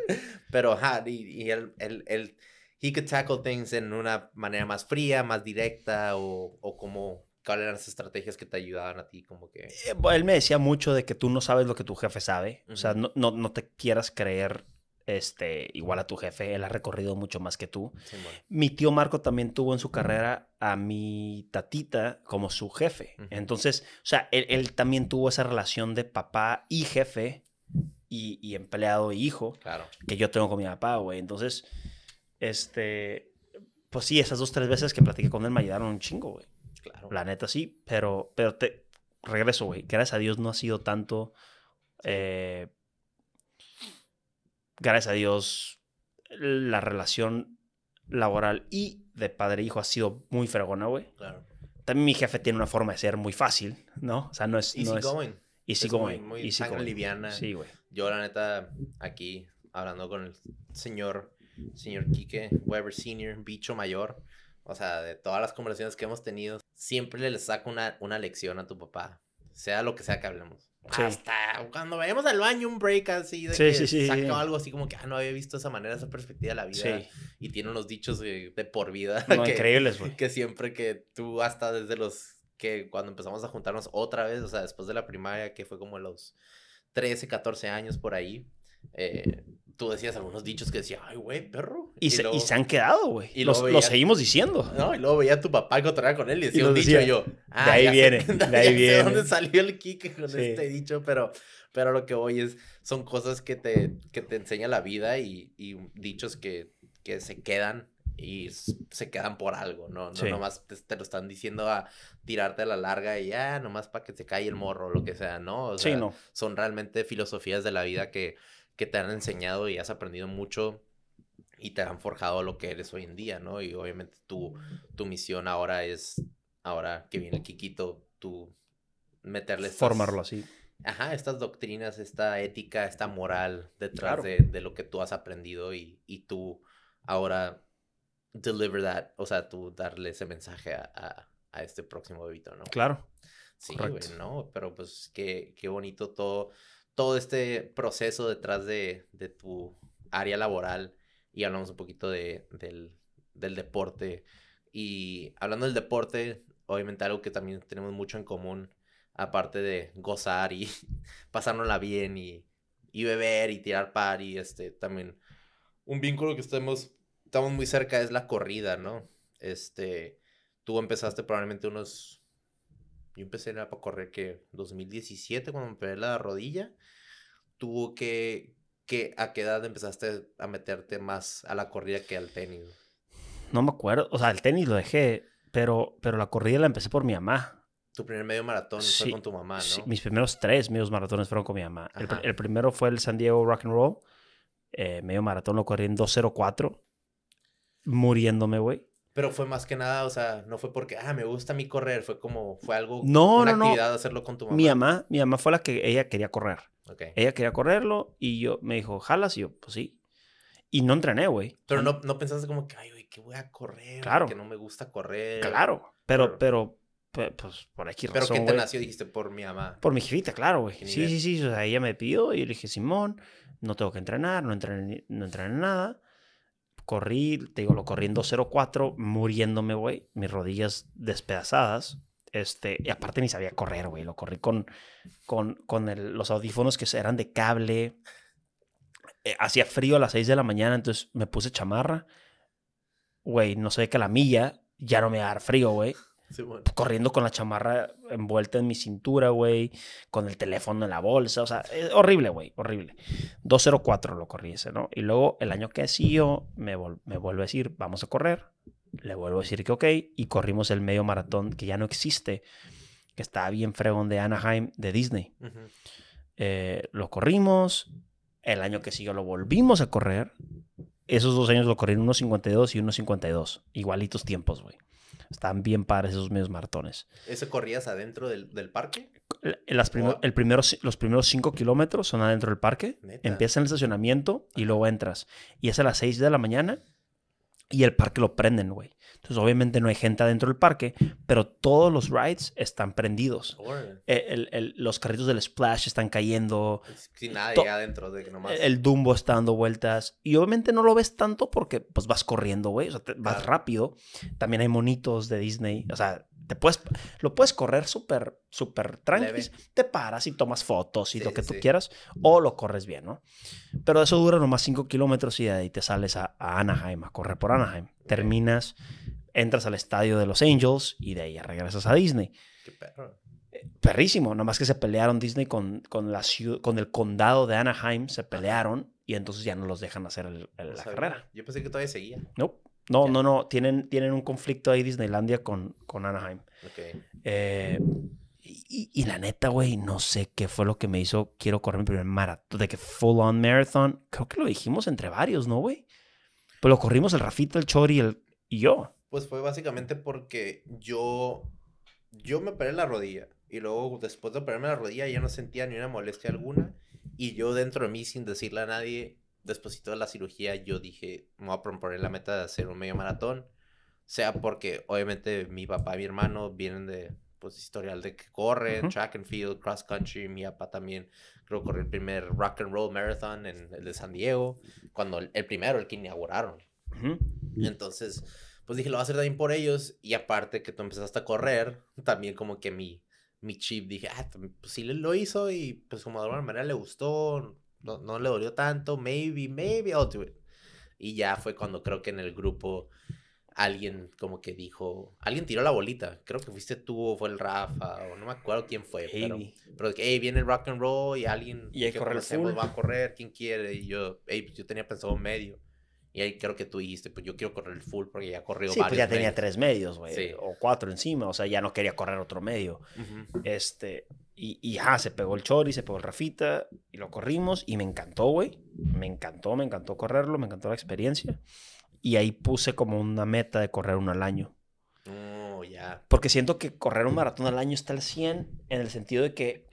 Pero, ajá, y, y él, él, él, he could tackle things en una manera más fría, más directa, o, o como, cuáles eran las estrategias que te ayudaban a ti, como que... Eh, Él me decía mucho de que tú no sabes lo que tu jefe sabe. O sea, no, no, no te quieras creer este, igual a tu jefe. Él ha recorrido mucho más que tú. Mi tío Marco también tuvo en su carrera a mi tatita como su jefe. Entonces, o sea, él, él también tuvo esa relación de papá y jefe y, y empleado y hijo Claro. que yo tengo con mi papá, güey. Entonces, este, pues sí, esas dos, tres veces que platiqué con él me ayudaron un chingo, güey. Claro. La neta sí, pero, pero te regreso, güey. Gracias a Dios no ha sido tanto. eh, gracias a Dios la relación laboral y de padre e hijo ha sido muy fregona, güey. Claro. También mi jefe tiene una forma de ser muy fácil, ¿no? O sea, no es. Easy no es going. easy Es muy- going. muy easy sangre going. liviana. Sí, güey. Yo, la neta, aquí, hablando con el señor, señor Quique Weber Senior, bicho mayor, o sea, de todas las conversaciones que hemos tenido, siempre le saco una, una lección a tu papá, sea lo que sea que hablemos. Sí. Hasta cuando vayamos al baño, un break así, de Sí, que sí, algo así como que, ah, no había visto esa manera, esa perspectiva de la vida. Sí. Y tiene unos dichos de, de por vida. No, que- increíbles, güey. que siempre que tú hasta desde los que cuando empezamos a juntarnos otra vez, o sea, después de la primaria, que fue como los 13, 14 años por ahí, eh, tú decías algunos dichos que decía, ay, güey, perro. Y, se, y se han quedado, güey. y Los, seguimos diciendo. No, y luego veía a tu papá y cotorreaba con él y decía un dicho y yo, ah, "De ahí ya sé- viene, de ahí ya sé viene". dónde salió el Kike con Sí. este dicho, pero, pero lo que voy es, son cosas que te, que te enseña la vida y, y dichos que, que se quedan y se quedan por algo, ¿no? No Sí. nomás te, te lo están diciendo a tirarte a la larga y ya, nomás para que se caiga el morro o lo que sea, ¿no? O Sí, sea, no. son realmente filosofías de la vida que, que te han enseñado y has aprendido mucho y te han forjado lo que eres hoy en día, ¿no? Y obviamente tu, tu misión ahora es, ahora que viene el Kikito, tú meterle estas- Formarlo así. Ajá, estas doctrinas, esta ética, esta moral detrás Claro. de, de lo que tú has aprendido y, y tú ahora deliver that, o sea, tú darle ese mensaje a, a, a este próximo bebito, ¿no? Claro. Sí, güey, no, pero pues qué, qué bonito todo, todo este proceso detrás de, de tu área laboral y hablamos un poquito de, del, del deporte y hablando del deporte, obviamente algo que también tenemos mucho en común, aparte de gozar y pasárnosla bien y, y beber y tirar par y este también un vínculo que estamos, estamos muy cerca es la corrida, ¿no? Este, tú empezaste probablemente unos, yo empecé para correr que 2017 cuando me pegué la rodilla, tú que, que a qué edad empezaste a meterte más a la corrida que al tenis. No me acuerdo. O sea, el tenis lo dejé, pero, pero la corrida la empecé por mi mamá. Tu primer medio maratón Sí, fue con tu mamá, ¿no? Sí, mis primeros tres medios maratones fueron con mi mamá. El, el primero fue el San Diego Rock and Roll. Eh, medio maratón lo corrí en 2.04. Muriéndome, güey. Pero fue más que nada, o sea, no fue porque, ah, me gusta mí correr, fue como, fue algo, No, una no, no. actividad hacerlo con tu mamá. Mi mamá, mi mamá fue la que ella quería correr. Ok. Ella quería correrlo y yo me dijo, ¿jalas? Y yo, pues sí. Y no entrené, güey. Pero no, no pensaste como que, ay, güey, que voy a correr, Claro. que no me gusta correr. Claro. Pero, pero, pe- pues por aquí Pero razón, ¿qué te güey. nació? Dijiste, por mi mamá. Por mi jefita, claro, güey. ¿Qué Sí, sí, sí. O sea, ella me pidió y yo le dije, Simón, no tengo que entrenar, no entrené, no entrené nada. Corrí, te digo, lo corrí en 2.04, muriéndome, güey. Mis rodillas despedazadas. Este, y aparte ni sabía correr, güey. Lo corrí con, con, con los audífonos que eran de cable. Eh, hacía frío a las 6 de la mañana, entonces me puse chamarra. Güey, no sé que a la milla ya no me va a dar frío, güey Sí, bueno. corriendo con la chamarra envuelta en mi cintura, güey, con el teléfono en la bolsa, o sea, es horrible, güey, horrible. 204 lo corrí ese, ¿no? Y luego el año que siguió me, me vuelve a decir, vamos a correr, le vuelvo a decir que ok, y corrimos el medio maratón que ya no existe, que está bien fregón de Anaheim, de Disney. Eh, lo corrimos, el año que siguió lo volvimos a correr, esos dos años lo corrí en 1.52 y 1.52, igualitos tiempos, güey. Están bien padres esos medios maratones. ¿Ese corrías adentro del, del parque? El- Las prim- el primero, los primeros cinco kilómetros son adentro del parque. Neta. Empieza en el estacionamiento y luego entras. Y es a las 6 de la mañana y el parque lo prenden, güey. Entonces, obviamente no hay gente adentro del parque, pero todos los rides están prendidos. El- el- los carritos del splash están cayendo. Sin nada adentro de que nomás. El Dumbo está dando vueltas. Y obviamente no lo ves tanto porque pues vas corriendo, güey. O sea, te- vas Claro. rápido. También hay monitos de Disney. O sea, te puedes, lo puedes correr súper, súper tranqui. Leve. Te paras y tomas fotos y Sí, lo que tú sí. quieras. O lo corres bien, ¿no? Pero eso dura nomás 5 kilómetros y de ahí te sales a, a Anaheim, a correr por Anaheim. Terminas, entras al estadio de los Angels y de ahí ya regresas a Disney Qué perro. perrísimo. Nomás que se pelearon Disney con, con, la ciu- con el condado de Anaheim, se pelearon y entonces ya no los dejan hacer el- el- No la carrera. Yo pensé que todavía seguía. No, no, no, no. Tienen, tienen un conflicto ahí Disneylandia con, con Anaheim. Eh, y, y la neta, güey, no sé qué fue lo que me hizo. Quiero correr mi primer maratón, de que full on marathon. Creo que lo dijimos entre varios, ¿no, güey? Pues lo corrimos el Rafita, el Chori el, y yo. Pues fue básicamente porque yo, yo me operé la rodilla y luego después de operarme la rodilla ya no sentía ni una molestia alguna y yo dentro de mí sin decirle a nadie, después de la cirugía yo dije, me voy a proponer la meta de hacer un medio maratón, sea porque obviamente mi papá y mi hermano vienen de pues historial de que corren, track and field, cross country, mi papá también creo corrió el primer rock and roll marathon en el de San Diego, cuando el, el primero, el que inauguraron. Ujú. Entonces, pues dije, lo voy a hacer también por ellos. Y aparte que tú empezaste a correr, también como que mi, mi chip, dije, ah, pues sí lo hizo y pues como de alguna manera le gustó, no, no le dolió tanto, maybe, maybe I'll do it. Y ya fue cuando creo que en el grupo alguien como que dijo, alguien tiró la bolita, creo que fuiste tú o fue el Rafa, o no me acuerdo quién fue, pero, Maybe. pero que, hey, viene el rock and roll y alguien Y que correr va a correr, ¿quién quiere? Y yo, hey, pues yo tenía pensado medio. Y ahí creo que tú dijiste, pues yo quiero correr el full porque ya corrió Sí, pues varios ya tenía medios. tres medios, güey. Sí. O cuatro encima. O sea, ya no quería correr otro medio. Ujú. Este, y, y ajá, se pegó el Chori, se pegó el Rafita y lo corrimos y me encantó, güey. Me encantó, me encantó correrlo, me encantó la experiencia. Y ahí puse como una meta de correr uno al año. Oh, ya. Porque siento que correr un maratón al año está al 100 en el sentido de que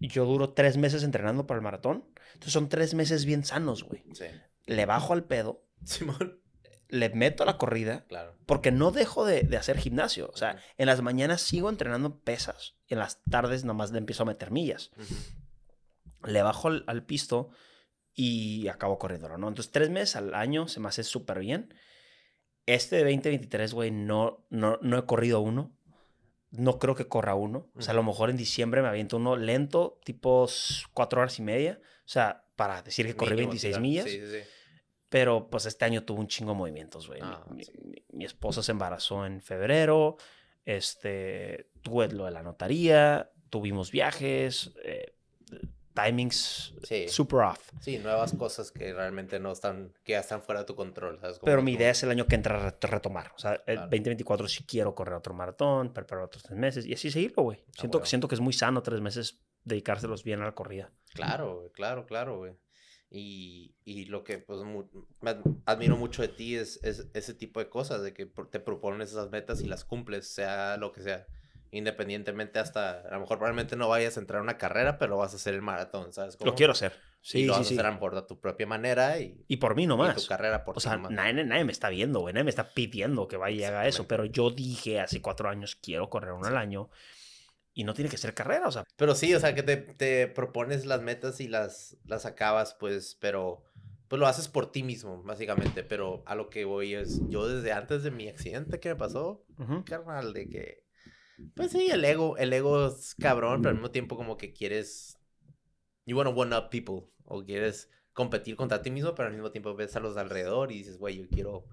yo duro tres meses entrenando para el maratón. Entonces son tres meses bien sanos, güey. Sí. Le bajo al pedo, Simón. le meto a la corrida Claro. porque no dejo de, de hacer gimnasio. O sea, en las mañanas sigo entrenando pesas y en las tardes nomás le empiezo a meter millas. Le bajo al, al pisto y acabo corriéndolo, ¿no? Entonces, tres meses al año se me hace súper bien. Este de 2023, güey, no, no, no he corrido uno. no creo que corra uno. O sea, a lo mejor en diciembre me aviento uno lento, tipo cuatro horas y media. O sea, para decir que corrí Mínimo, 26 sí, millas. Sí, sí, sí. Pero pues este año tuvo un chingo de movimientos, güey. Mi- Ah, mi, sí. mi- mi esposa se embarazó en febrero. Este, tuve lo de la notaría. Tuvimos viajes. eh, timings Sí. super off. Sí, nuevas cosas que realmente no están, que ya están fuera de tu control, Pero mi tú- idea es el año que entra re- retomar. O sea, el Claro. 2024 sí quiero correr otro maratón, preparar otros tres meses y así seguirlo, güey. Siento, huevo. siento que es muy sano tres meses dedicárselos bien a la corrida. Claro, güey, claro, claro, güey. Y, y lo que pues mu- me ad- admiro mucho de ti es, es ese tipo de cosas, de que te propones esas metas y las cumples, sea lo que sea. Independientemente hasta, a lo mejor probablemente no vayas a entrar a una carrera, pero vas a hacer el maratón, ¿sabes? Lo cómo? quiero hacer. y Sí, lo sí, vas sí. a hacer a lo mejor a tu propia manera y, Y por mí y nomás. tu carrera por O sea, nomás. nadie, nadie me está viendo, güey. Nadie me está pidiendo que vaya y haga eso. Pero yo dije hace cuatro años, quiero correr uno al año. Y no tiene que ser carrera, o sea. Pero sí, o sea, que te, te propones las metas y las, las acabas, pues, pero pues lo haces por ti mismo, básicamente. Pero a lo que voy es, yo desde antes de mi accidente que me pasó, carnal, de que, pues sí, el ego, el ego es cabrón, pero al mismo tiempo como que quieres, you wanna one up people, o quieres competir contra ti mismo, pero al mismo tiempo ves a los de alrededor y dices, güey, yo quiero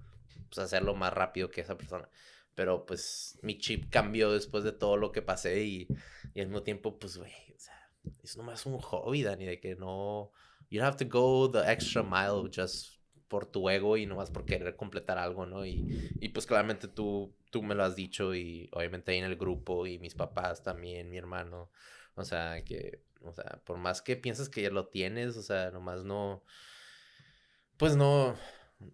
pues, hacerlo más rápido que esa persona. Pero pues mi chip cambió después de todo lo que pasé y, y al mismo tiempo, pues, güey, o sea, es nomás un hobby, Dani, de que no, you have to go the extra mile just por tu ego y nomás por querer completar algo, ¿no? Y, y pues claramente tú, tú me lo has dicho y obviamente ahí en el grupo y mis papás también, mi hermano. O sea, que, o sea, por más que piensas que ya lo tienes, o sea, nomás no, pues no,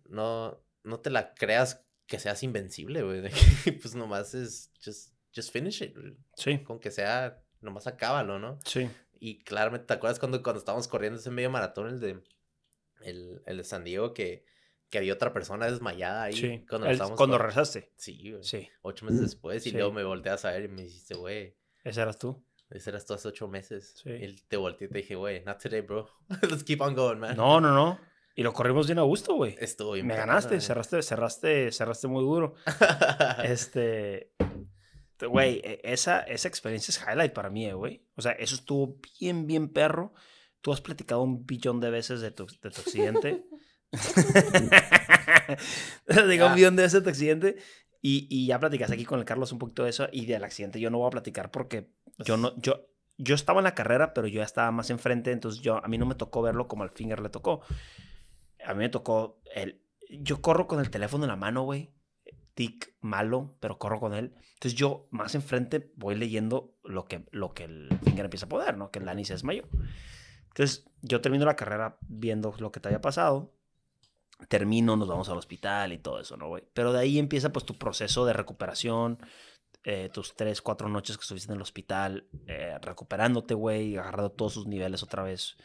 no, no te la creas que seas invencible, güey. pues nomás es, just, just finish it. Sí, Con que sea, nomás acábalo, ¿no? sí. Y claramente, ¿te acuerdas cuando, cuando estábamos corriendo ese medio maratón, el de, el, el de San Diego, que, que había otra persona desmayada ahí? Sí. Cuando, El- estábamos cuando regresaste. Sí, güey. Sí. Ocho meses después, y Sí. luego me volteas a ver y me dijiste, güey, Ese eras tú. ese eras tú hace ocho meses. Sí. Y te volteé y te dije, güey, not today, bro. Let's keep on going, man. No, no, no. Y lo corrimos bien a gusto, güey. Estuvo bien Me ganaste, cerraste, cerraste, cerraste muy duro. Este, te- güey, e- esa, esa experiencia es highlight para mí, eh, güey. O sea, eso estuvo bien, bien perro. Tú has platicado un billón de veces de tu, de tu accidente. Digo, un Ah. billón de veces de tu accidente. Y, y ya platicaste aquí con el Carlos un poquito de eso. Y del accidente yo no voy a platicar porque yo no, yo, yo estaba en la carrera, pero yo ya estaba más enfrente. Entonces yo, a mí no me tocó verlo como al Finger le tocó. A mí me tocó el... Yo corro con el teléfono en la mano, güey. Tic malo, pero corro con él. Entonces yo más enfrente voy leyendo lo que, lo que el Finger empieza a poder, ¿no? Que el Dani se desmayó. Entonces yo termino la carrera viendo lo que te había pasado. Termino, nos vamos al hospital y todo eso, ¿no, güey? Pero de ahí empieza pues tu proceso de recuperación. eh, tus tres, cuatro noches que estuviste en el hospital eh, recuperándote, güey, agarrando todos sus niveles otra vez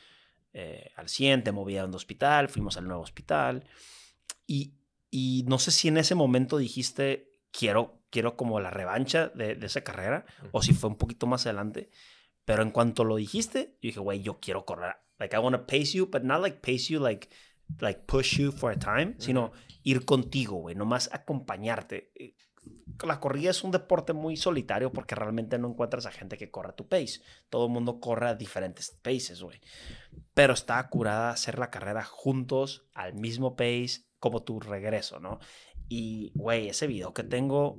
eh, al 100, te movían de hospital, fuimos al nuevo hospital. Y, y no sé si en ese momento dijiste, quiero, quiero como la revancha de, de esa carrera, o si fue un poquito más adelante. Pero en cuanto lo dijiste, yo dije, güey, yo quiero correr. Like, I want to pace you, but not like pace you, like, like push you for a time, sino ir contigo, güey, nomás acompañarte. La corrida es un deporte muy solitario porque realmente no encuentras a gente que corra tu pace. Todo el mundo corre a diferentes paces, güey. Pero está curada hacer la carrera juntos, al mismo pace, como tu regreso, ¿no? Y, güey, ese video que tengo,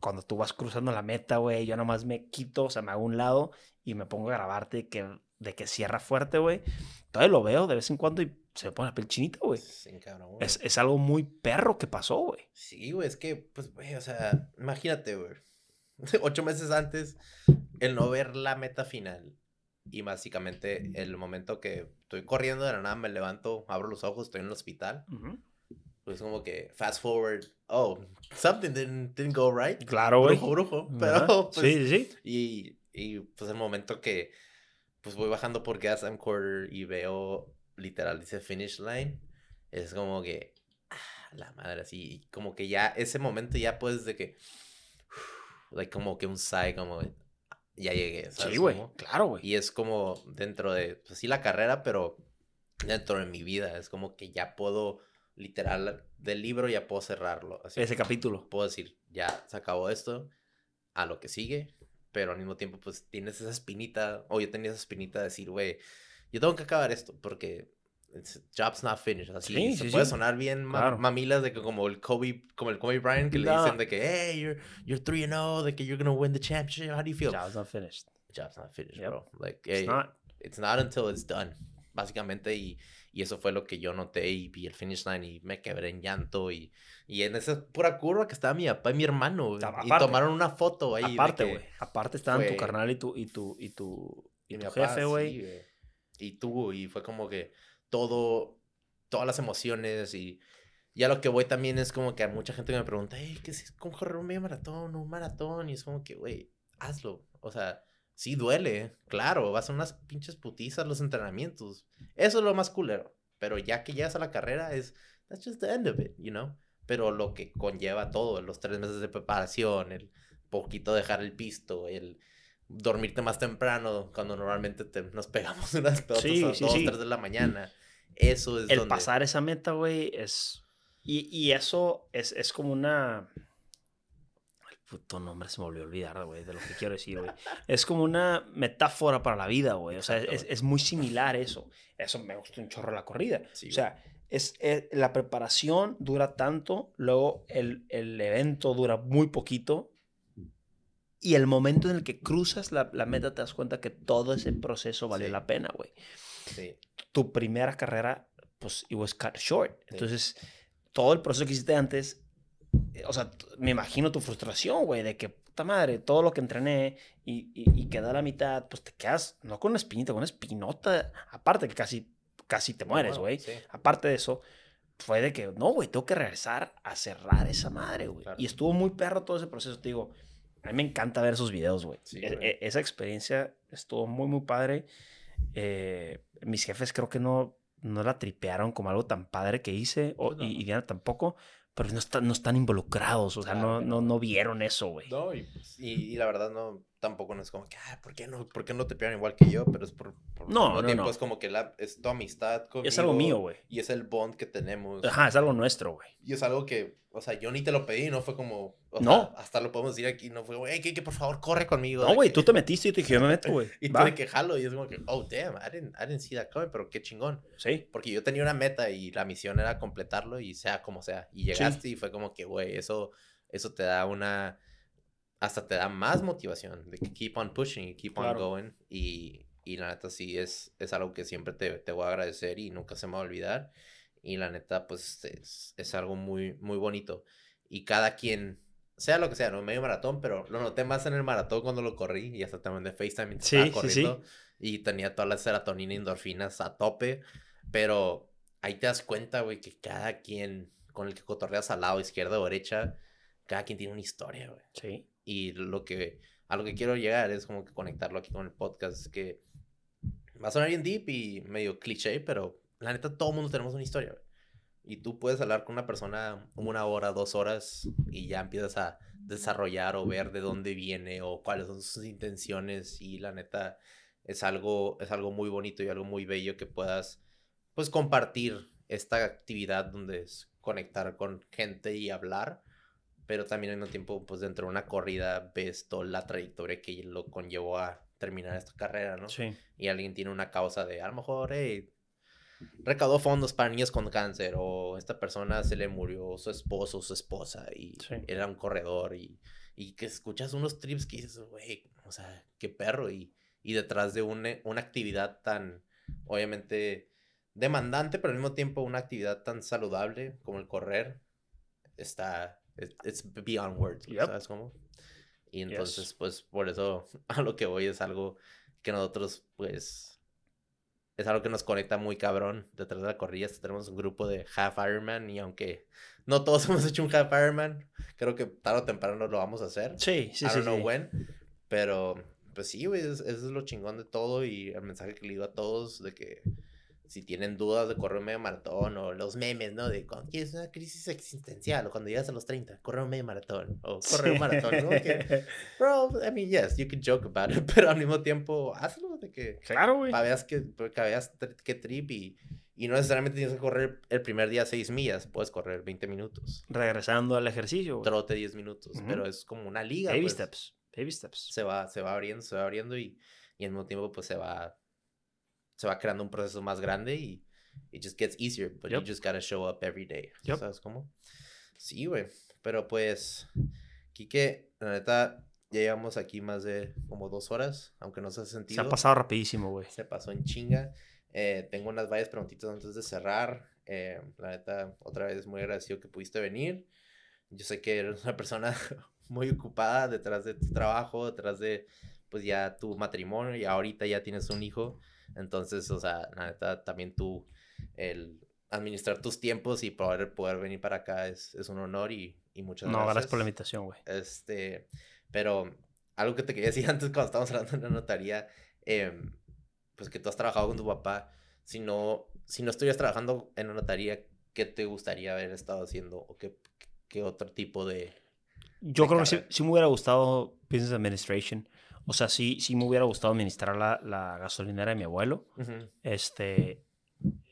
cuando tú vas cruzando la meta, güey, yo nomás me quito, o sea, me hago un lado y me pongo a grabarte que, de que cierra fuerte, güey. Todavía lo veo de vez en cuando y se me pone la piel chinita, güey. Sí, cabrón, güey. Es, es algo muy perro que pasó, güey. Sí, güey, es que, pues, güey, o sea, imagínate, güey. Ocho meses antes, el no ver la meta final. Y básicamente el momento que estoy corriendo de la nada, me levanto, abro los ojos, estoy en el hospital. Ujú. Pues como que, fast forward, oh, something didn't, didn't go right. Claro, güey. Brujo, brujo. Pero, pues, sí, sí, sí. Y, y pues el momento que pues voy bajando por Gas and Quarter y veo literal dice finish line, es como que ah, la madre así, como que ya ese momento ya puedes de que like como que un sigh como "Ah, ya llegué, ¿sabes Sí, güey. Claro, güey. Y es como dentro de pues sí la carrera, pero dentro de mi vida es como que ya puedo literal del libro ya puedo cerrarlo, así Ese capítulo. puedo decir, ya se acabó esto, a lo que sigue, pero al mismo tiempo, pues tienes esa espinita, o yo tenía esa espinita de decir, güey, yo tengo que acabar esto, porque it's- job's not finished. Así Sí, se sí, puede sí. sonar bien ma- Claro. mamilas de que como el Kobe, como el Kobe Bryant, que le No. dicen de que, hey, you're, you're 3 and 0, de que you're gonna win the championship, how do you feel? Job's not finished. Job's not finished, Yep. bro. Like, It's hey, not. it's not until it's done, básicamente, y, y eso fue lo que yo noté y vi el finish line y me quebré en llanto y, y en esa pura curva que estaba mi papá y mi hermano Ta- y aparte. tomaron una foto ahí. Aparte, güey. Aparte estaban tu fue- carnal y tu, y tu, y tu, y mi tu papá, jefe, güey. Y tú, y fue como que todo, todas las emociones y ya lo que voy también es como que a mucha gente me pregunta, hey, ¿qué es cómo correr un medio maratón o un maratón? Y es como que, güey, hazlo. O sea, sí duele, claro, vas a unas pinches putizas los entrenamientos. Eso es lo más culero. Pero ya que llegas a la carrera es, that's just the end of it, you know? Pero lo que conlleva todo, los tres meses de preparación, el poquito dejar el pisto, el dormirte más temprano cuando normalmente te- nos pegamos unas pelotas Sí, a sí, dos, sí. tres de la mañana. Eso es El donde... pasar esa meta, güey, es... Y, y eso es, es como una... El puto nombre se me volvió a olvidar, güey, de lo que quiero decir, güey. Es como una metáfora para la vida, güey. O sea, es, es muy similar eso. Eso me gusta un chorro la corrida. O sea, es, es- la preparación dura tanto, luego el, el evento dura muy poquito. Y el momento en el que cruzas la, la meta te das cuenta que todo ese proceso valió Sí. la pena, güey Sí, tu primera carrera, pues, it was cut short. Sí. Entonces, todo el proceso que hiciste antes, eh, o sea, me imagino tu frustración, güey, de que, puta madre, todo lo que entrené y, y, y queda a la mitad, pues te quedas, no con una espinita, con una espinota, aparte que casi, casi te mueres, bueno, güey. sí. Aparte de eso, fue de que, no, güey, tengo que regresar a cerrar esa madre, güey. Claro. Y estuvo muy perro todo ese proceso, te digo. A mí me encanta ver esos videos, güey. Sí, E- e- esa experiencia estuvo muy, muy padre. Eh, mis jefes creo que no, no la tripearon como algo tan padre que hice, o- no. y, y Diana tampoco, pero no, están no están involucrados, o sea, Claro no, que no, no. no vieron eso, güey. No, y, pues, y, y la verdad no, tampoco no es como que, ah, ¿por qué no, por qué no te pegan igual que yo? Pero es por, por No, no, tiempo no. es como que la, es tu amistad conmigo. Es algo mío, güey. Y es el bond que tenemos. Ajá, es algo nuestro, güey. Y es algo que, o sea, yo ni te lo pedí, no fue como, o No. sea, hasta lo podemos decir aquí, no fue, güey, que, que por favor corre conmigo. No, güey, tú te metiste y te dije, yo me meto, güey. Y de que jalo, y es como que, oh, damn, I didn't, I didn't see that coming, pero qué chingón. Sí, Porque yo tenía una meta y la misión era completarlo y sea como sea. Y llegaste y fue como que, güey, eso, eso te da una, hasta te da más motivación de que keep on pushing y keep on Claro. going. Y, y la neta sí es, es algo que siempre te, te voy a agradecer y nunca se me va a olvidar. Y la neta, pues es, es algo muy, muy bonito. Y cada quien, sea lo que sea, no medio maratón, pero lo noté más en el maratón cuando lo corrí y hasta también de FaceTime Sí, estaba sí, sí. corriendo. Y tenía toda la serotonina y endorfinas a tope. Pero ahí te das cuenta, güey, que cada quien con el que cotorreas al lado, izquierda o derecha, cada quien tiene una historia, güey. sí. Y lo que, a lo que quiero llegar es como que conectarlo aquí con el podcast, es que va a sonar bien deep y medio cliché, pero la neta todo mundo tenemos una historia. Y tú puedes hablar con una persona una hora, dos horas y ya empiezas a desarrollar o ver de dónde viene o cuáles son sus intenciones y la neta es algo, es algo muy bonito y algo muy bello que puedas pues compartir esta actividad donde es conectar con gente y hablar pero también al mismo tiempo, pues dentro de una corrida ves toda la trayectoria que lo conllevó a terminar esta carrera, ¿no? Sí. Y alguien tiene una causa de, a lo mejor, hey, recaudó fondos para niños con cáncer, o esta persona se le murió su esposo o su esposa, y Sí. era un corredor, y, y que escuchas unos trips que dices, güey, o sea, qué perro, y, y detrás de una, una actividad tan, obviamente, demandante, pero al mismo tiempo una actividad tan saludable como el correr, está, it's beyond words, Yep. ¿sabes cómo? Y entonces, pues, por eso a lo que voy es algo que nosotros, pues, es algo que nos conecta muy cabrón detrás de la corrida. Tenemos un grupo de Half Ironman y aunque no todos hemos hecho un Half Ironman, creo que tarde o temprano lo vamos a hacer. Sí, sí, I sí. don't know sí. when, pero pues sí, güey, es- eso es lo chingón de todo y el mensaje que le digo a todos de que si tienen dudas de correr un medio maratón o los memes, ¿no? De cuando tienes una crisis existencial o cuando llegas a los 30, correr un medio maratón o correr un maratón, ¿no? Que, bro, I mean, yes, you can joke about it, pero al mismo tiempo, hazlo de que Claro, güey. para veas que, para veas tr- qué trip y, y no necesariamente tienes que correr el primer día 6 millas, puedes correr 20 minutos, Regresando al ejercicio, güey. trote 10 minutos, pero es como una liga. Baby pues. steps. Baby steps. se va, se va abriendo, se va abriendo y, y al mismo tiempo pues se va, se va creando un proceso más grande y it just gets easier, but you Yep. just gotta show up every day. Yep. ¿Sabes cómo? Sí, güey. Pero pues, Quique, la neta, ya llevamos aquí más de como dos horas, aunque no se ha Se sentido. ha pasado rapidísimo, güey. Se pasó en chinga. Eh, tengo unas varias preguntitas antes de cerrar. Eh, la neta, otra vez muy agradecido que pudiste venir. Yo sé que eres una persona muy ocupada detrás de tu trabajo, detrás de pues ya tu matrimonio y ahorita ya tienes un hijo. Entonces, o sea, la neta, también tú, el administrar tus tiempos y poder, poder venir para acá es, es un honor y, y muchas No, gracias. gracias por la invitación, güey. Este, pero algo que te quería decir antes cuando estábamos hablando en la notaría, em, pues que tú has trabajado con tu papá, si no, si no estuvieras trabajando en la notaría, ¿qué te gustaría haber estado haciendo? ¿O qué, qué otro tipo de... Yo de creo que sí, sí me hubiera gustado Business Administration. O sea, sí, sí me hubiera gustado administrar la, la gasolinera de mi abuelo. Este.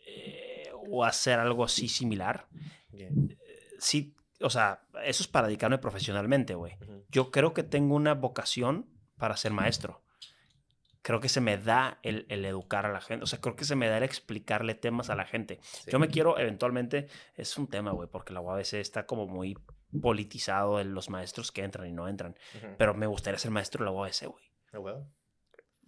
eh, o hacer algo así similar. bien, Sí, o sea, eso es para dedicarme profesionalmente, güey. Yo creo que tengo una vocación para ser maestro. Creo que se me da el, el educar a la gente. O sea, creo que se me da el explicarle temas a la gente. sí, Yo me quiero, eventualmente, es un tema, güey, porque la UABC está como muy politizado en los maestros que entran y no entran. Pero me gustaría ser maestro de la UABC, güey. Ah, huevo.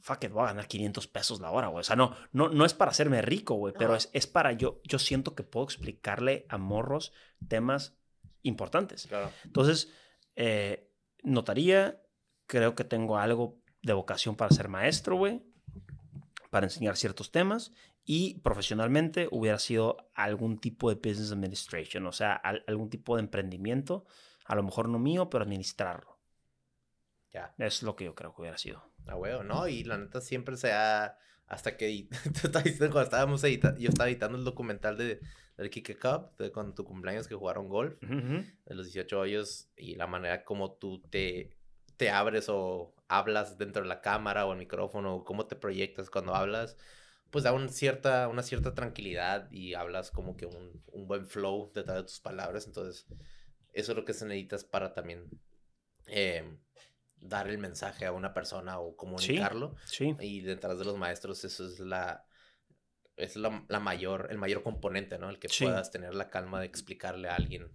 Fuck it, voy a ganar 500 pesos la hora, güey. O sea, no, no, no es para hacerme rico, güey, pero es, es para yo, yo siento que puedo explicarle a morros temas importantes. Claro. Entonces, eh, notaría, creo que tengo algo de vocación para ser maestro, güey, para enseñar ciertos temas y profesionalmente hubiera sido algún tipo de business administration, o sea, al- algún tipo de emprendimiento, a lo mejor no mío, pero administrarlo. Ya. Es lo que yo creo que hubiera sido. A huevo, ¿no? Y la neta siempre se ha... Hasta que cuando estábamos editando, yo estaba editando el documental de, del Kike Cup, de con tu cumpleaños que jugaron golf. Ujú, ujú. de los 18 hoyos y la manera como tú te, te abres o hablas dentro de la cámara o el micrófono o cómo te proyectas cuando hablas, pues da un cierta, una cierta tranquilidad y hablas como que un, un buen flow detrás de tus palabras. Entonces, eso es lo que se necesitas para también eh, dar el mensaje a una persona o comunicarlo. Sí. Y detrás de los maestros eso es la... Es la, la mayor, el mayor componente, ¿no? El que Sí. puedas tener la calma de explicarle a alguien,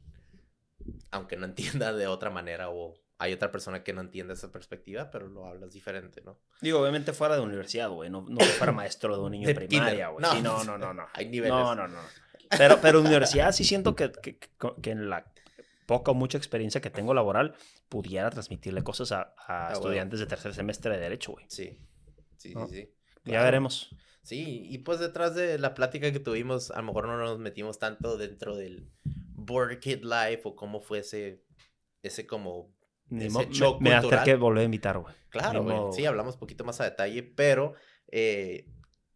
aunque no entienda de otra manera o hay otra persona que no entiende esa perspectiva, pero lo hablas diferente, ¿no? Digo, obviamente fuera de universidad, güey. No, no fuera maestro de un niño De primaria, güey. No. Sí, no, no, no, no. Hay niveles. No, no, no. Pero, pero universidad sí siento que, que- que en la poca o mucha experiencia que tengo laboral pudiera transmitirle cosas a, a huevo. estudiantes de tercer semestre de Derecho, güey. Sí, sí, No. sí, sí. Ya veremos. Sí, y pues detrás de la plática que tuvimos, a lo mejor no nos metimos tanto dentro del Border Kid Life o cómo fue ese, ese como Ni Ese mo- me, me vas a tener cultural. que volver a invitar, güey. Claro, güey. Sí, hablamos un poquito más a detalle, pero eh,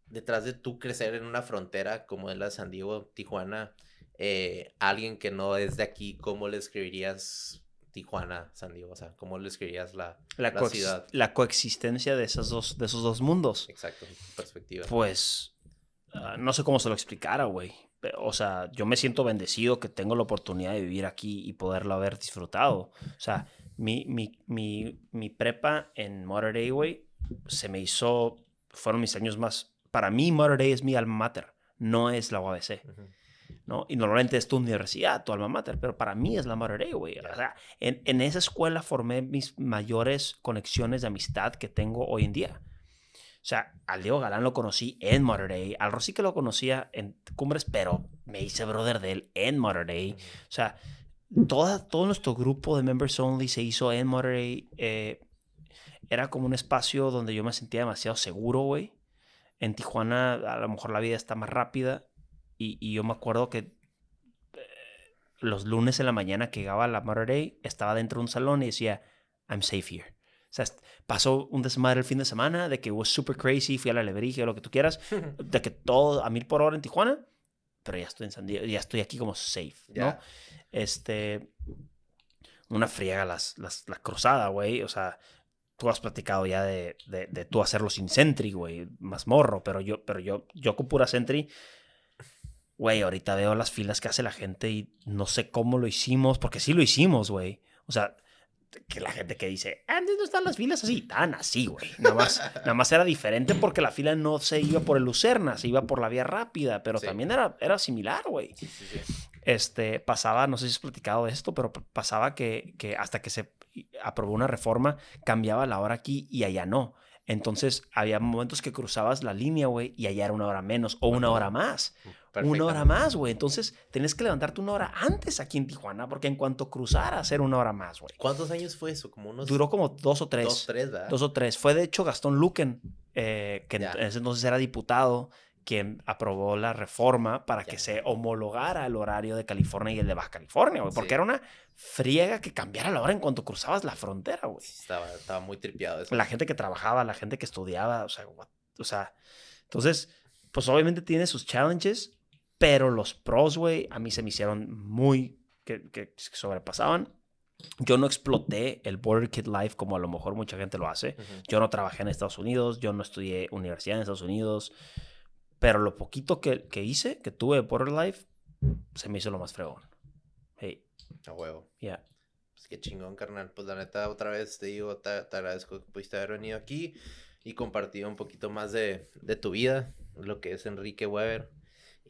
detrás de tú crecer en una frontera como es la de San Diego, Tijuana, eh, alguien que no es de aquí, ¿cómo le escribirías Tijuana, San Diego? O sea, ¿cómo le escribirías la, La, la ciudad? la coexistencia de, esas dos, de esos dos mundos. Exacto, perspectiva. Pues ah, no sé cómo se lo explicara, güey. O sea, yo me siento bendecido que tengo la oportunidad de vivir aquí y poderlo haber disfrutado. O sea, mi, mi, mi, mi prepa en Mater Day, güey, se me hizo, fueron mis años más, para mí Mater Day es mi alma mater, no es la UABC, Ujú. ¿No? Y normalmente es tu universidad, tu alma mater, pero para mí es la Mater güey. O sea, en, en esa escuela formé mis mayores conexiones de amistad que tengo hoy en día. O sea, al Diego Galán lo conocí en Mater Day, al Rosy que lo conocía en Cumbres, pero me hice brother de él en. Ujú. O sea, toda, todo nuestro grupo de members only se hizo en Monterey. eh, era como un espacio donde yo me sentía demasiado seguro, güey. En Tijuana a lo mejor la vida está más rápida. Y, y yo me acuerdo que eh, los lunes en la mañana que llegaba a la Monterey, estaba dentro de un salón y decía, I'm safe here. O sea, pasó un desmadre el fin de semana de que was super crazy, fui a la alebrije, lo que tú quieras, de que todo a mil por hora en Tijuana, pero ya estoy en San Diego, ya estoy aquí como safe, ¿no? Ya. Este, una friega las, las, la cruzada, güey, o sea, tú has platicado ya de, de, de tú hacerlo sin Sentry, güey, más morro, pero yo, pero yo, yo con pura Sentry, güey, ahorita veo las filas que hace la gente y no sé cómo lo hicimos, porque sí lo hicimos, güey, o sea, que la gente que dice, antes no están las filas así, tan así, güey. Nada más, nada más era diferente porque la fila no se iba por el Lucerna, se iba por la vía rápida, pero Sí. también era, era similar, güey. Sí, sí, sí. Este, pasaba, no sé si has platicado de esto, pero pasaba que, que hasta que se aprobó una reforma, cambiaba la hora aquí y allá no. Entonces, había momentos que cruzabas la línea, güey, y allá era una hora menos o una hora más. Una hora más, güey. Entonces, tenés que levantarte una hora antes aquí en Tijuana, porque en cuanto cruzaras era una hora más, güey. ¿Cuántos años fue eso? Como unos Duró como dos o tres. dos, tres, ¿verdad? Dos o tres. Fue de hecho Gastón Luquen, eh, que en ese entonces era diputado, quien aprobó la reforma para que se homologara el horario de California y el de Baja California, güey. Porque Sí. era una friega que cambiara la hora en cuanto cruzabas la frontera, güey. Estaba, estaba muy tripeado eso. La gente que trabajaba, la gente que estudiaba, o sea, what- o sea, entonces, pues obviamente tiene sus challenges, pero los pros, güey, a mí se me hicieron muy, que, que sobrepasaban. Yo no exploté el Border Kid Life como a lo mejor mucha gente lo hace. Ujú. Yo no trabajé en Estados Unidos, yo no estudié universidad en Estados Unidos, pero lo poquito que, que hice, que tuve de Border Life, se me hizo lo más fregón. Hey, A huevo. ya. Pues qué chingón, carnal. Pues la neta, otra vez te digo, te, te agradezco que pudiste haber venido aquí y compartido un poquito más de, de tu vida, lo que es Enrique Weber.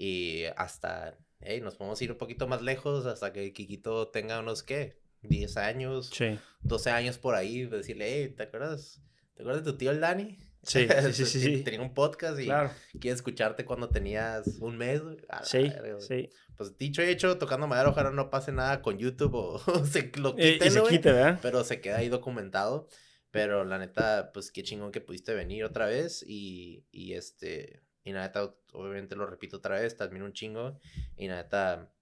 Y hasta, hey, nos podemos ir un poquito más lejos hasta que Kikito tenga unos, ¿qué? 10 años, Sí, 12 años por ahí. Decirle, hey, ¿te acuerdas? ¿Te acuerdas de tu tío el Dani? sí, sí, sí, sí. sí. Tenía un podcast y Claro. quiere escucharte cuando tenías un mes. Sí, sí. Pues dicho y hecho, tocando madera, ojalá no pase nada con YouTube o se lo Eh, quiten, y se quite, ¿verdad? Pero se queda ahí documentado. Pero la neta, pues qué chingón que pudiste venir otra vez. Y, y este. Y la neta, obviamente lo repito otra vez, te admiro un chingo. Y la neta,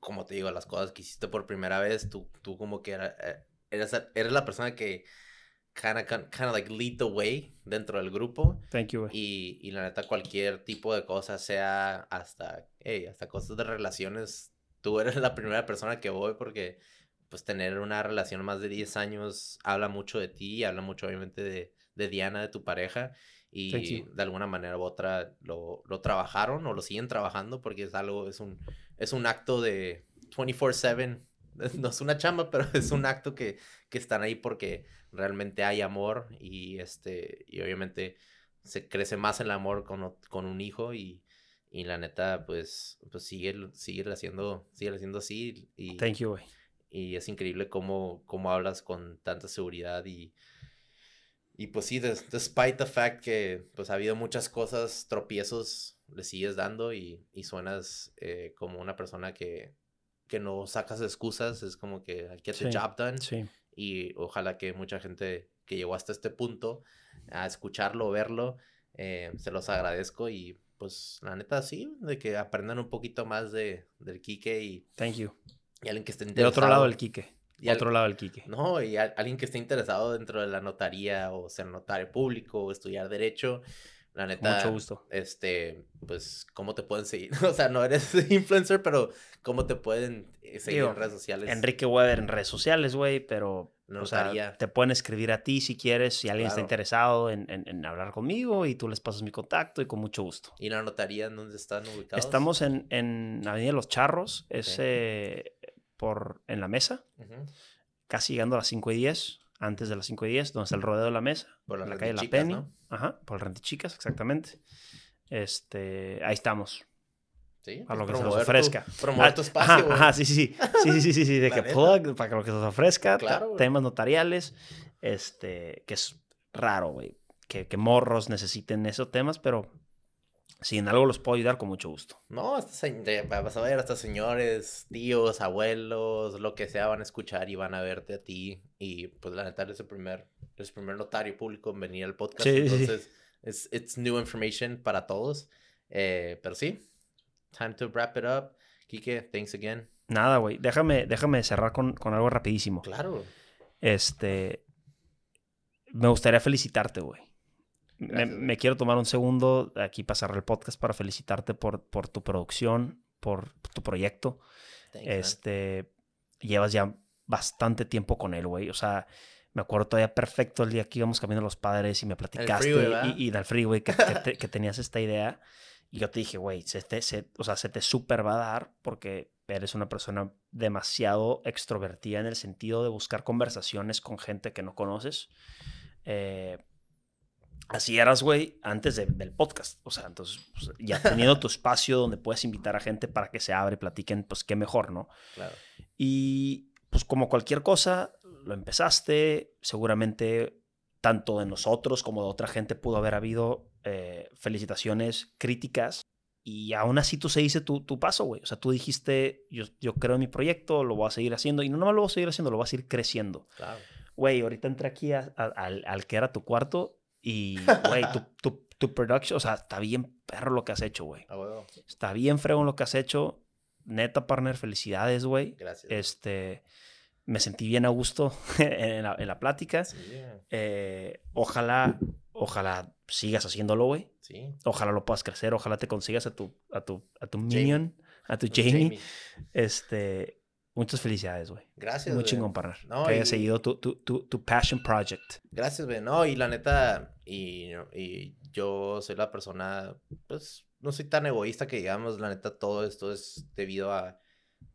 como te digo, las cosas que hiciste por primera vez, tú, tú como que era, eh, eres, eres la persona que kind of, like lead the way dentro del grupo. Thank you. Y, y la neta, cualquier tipo de cosa, sea hasta, hey, hasta cosas de relaciones, tú eres la primera persona que voy porque, pues, tener una relación más de 10 años habla mucho de ti, habla mucho, obviamente, de, de Diana, de tu pareja. Y de alguna manera u otra lo, lo trabajaron o lo siguen trabajando porque es algo, es un, es un acto de 24/7. No es una chamba, pero es un acto que, que están ahí porque realmente hay amor y este y obviamente se crece más el amor con, con un hijo y, y la neta pues pues sigue sigue haciendo sigue haciendo así y, Thank you, y es increíble cómo, cómo hablas con tanta seguridad y y pues sí des- despite the fact que pues ha habido muchas cosas tropiezos le sigues dando y, y suenas eh, como una persona que que no sacas excusas es como que get the Sí, job done Sí. y ojalá que mucha gente que llegó hasta este punto a escucharlo, verlo, eh, se los agradezco y pues la neta sí, de que aprendan un poquito más de, del Quique y, Thank you. y alguien que esté Del interesado. otro lado del Quique. Y al- Otro lado del Quique. No, y al- alguien que esté interesado dentro de la notaría o ser notario público o estudiar derecho, la neta, Mucho gusto. este, pues, ¿cómo te pueden seguir? O sea, no eres influencer, pero ¿cómo te pueden eh, seguir Digo, en redes sociales? Enrique Weber en redes sociales, güey, pero La o sea, te pueden escribir a ti si quieres, si alguien está interesado en, en- en hablar conmigo y tú les pasas mi contacto y con mucho gusto. ¿Y la notaría en dónde están ubicados? Estamos en, en Avenida Los Charros, es Ok. eh, por, en la mesa, Ujú. casi llegando a las 5 y 10, antes de las 5 y 10, donde está el rodeo de la mesa, Por las la calle La Penny. ¿no? Ajá, por el Rentichicas, exactamente. Este, ahí estamos. Sí, A lo que se nos promover tu- ofrezca. promover Ah, tu espacio, Ajá, ajá, sí, sí, sí. Sí, sí, sí, sí, de La que plug, para que lo que se nos ofrezca, Claro, temas notariales, este, que es raro, güey, que, que morros necesiten esos temas, pero si en algo los puedo ayudar, con mucho gusto. No, vas a ver hasta señores, tíos, abuelos, lo que sea, van a escuchar y van a verte a ti. Y pues la neta eres el primer, eres el primer notario público en venir al podcast. Sí, sí, sí. entonces, es it's new information para todos. Eh, pero sí, time to wrap it up. Kike, thanks again. Nada, güey, déjame, déjame cerrar con, con algo rapidísimo. Claro. Este, me gustaría felicitarte, güey. Me, quiero tomar un segundo aquí cerrar el podcast para felicitarte por, por tu producción, por tu proyecto. Thanks, man. Este, llevas ya bastante tiempo con él, güey. O sea, me acuerdo todavía perfecto el día que íbamos caminando los padres y me platicaste freeway, y, y del freeway que, que, te- que tenías esta idea. Y yo te dije, güey, se te, se- o sea, se te súper va a dar porque eres una persona demasiado extrovertida en el sentido de buscar conversaciones con gente que no conoces. Eh, así eras, güey, antes de- del podcast. O sea, entonces, pues, ya teniendo tu espacio donde puedes invitar a gente para que se abre, platiquen, pues qué mejor, ¿no? Claro. Y pues como cualquier cosa, lo empezaste, seguramente tanto de nosotros como de otra gente pudo haber habido eh, felicitaciones, críticas, y aún así tú seguiste tu, tu paso, güey. O sea, tú dijiste, yo, yo creo en mi proyecto, lo voy a seguir haciendo, y no nomás lo voy a seguir haciendo, lo voy a seguir creciendo. Claro. Güey, ahorita entré aquí a- a- al, al que era tu cuarto y, güey, tu, tu, tu production, o sea, está bien perro lo que has hecho, güey. Está bien fregón lo que has hecho. Neta, partner, felicidades, güey. Gracias. Este, me sentí bien a gusto en la, en la plática. Sí, Eh, ojalá, ojalá sigas haciéndolo, güey. sí. Ojalá lo puedas crecer. Ojalá te consigas a tu, a tu, a tu Jamie. minion, a tu Pues, Jamie. Este, muchas felicidades, güey. Gracias. Muy chingón, partner. No, que hayas y- seguido tu, tu, tu, tu passion project. Gracias, güey. No, y la neta, y, y yo soy la persona, pues, no soy tan egoísta que digamos, la neta, todo esto es debido a,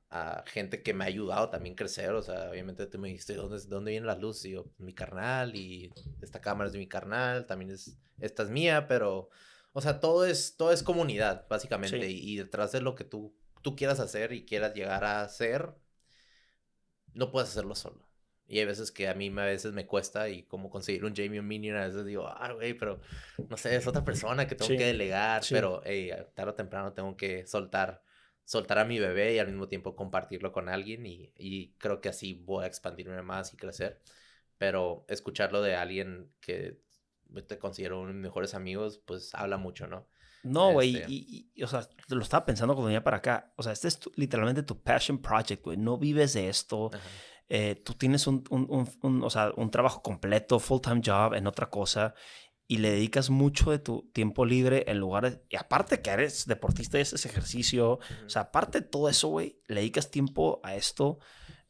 a gente que me ha ayudado también a crecer. O sea, obviamente tú me dijiste, ¿dónde, dónde viene la luz? Y yo, mi carnal, y esta cámara es de mi carnal, también es, esta es mía, pero, o sea, todo es, todo es comunidad, básicamente. Sí. Y, y detrás de lo que tú, tú quieras hacer y quieras llegar a hacer, no puedes hacerlo solo. Y hay veces que a mí me- a veces me cuesta y como conseguir un Jamie Minion, a veces digo, ah, güey, pero no sé, es otra persona que tengo Sí, que delegar, sí. pero hey, tarde o temprano tengo que soltar, soltar a mi bebé y al mismo tiempo compartirlo con alguien y, y creo que así voy a expandirme más y crecer. Pero escucharlo de alguien que te considero uno de mis mejores amigos, pues habla mucho, ¿no? No, güey, Este- y, y- o sea, lo estaba pensando cuando venía para acá. O sea, este es tu- literalmente tu passion project, güey. No vives de esto. Eh, tú tienes un, un- un- un- o sea, un trabajo completo, full-time job en otra cosa y le dedicas mucho de tu tiempo libre en lugar de... Y aparte que eres deportista y haces ejercicio, o sea, aparte de todo eso, güey, le dedicas tiempo a esto.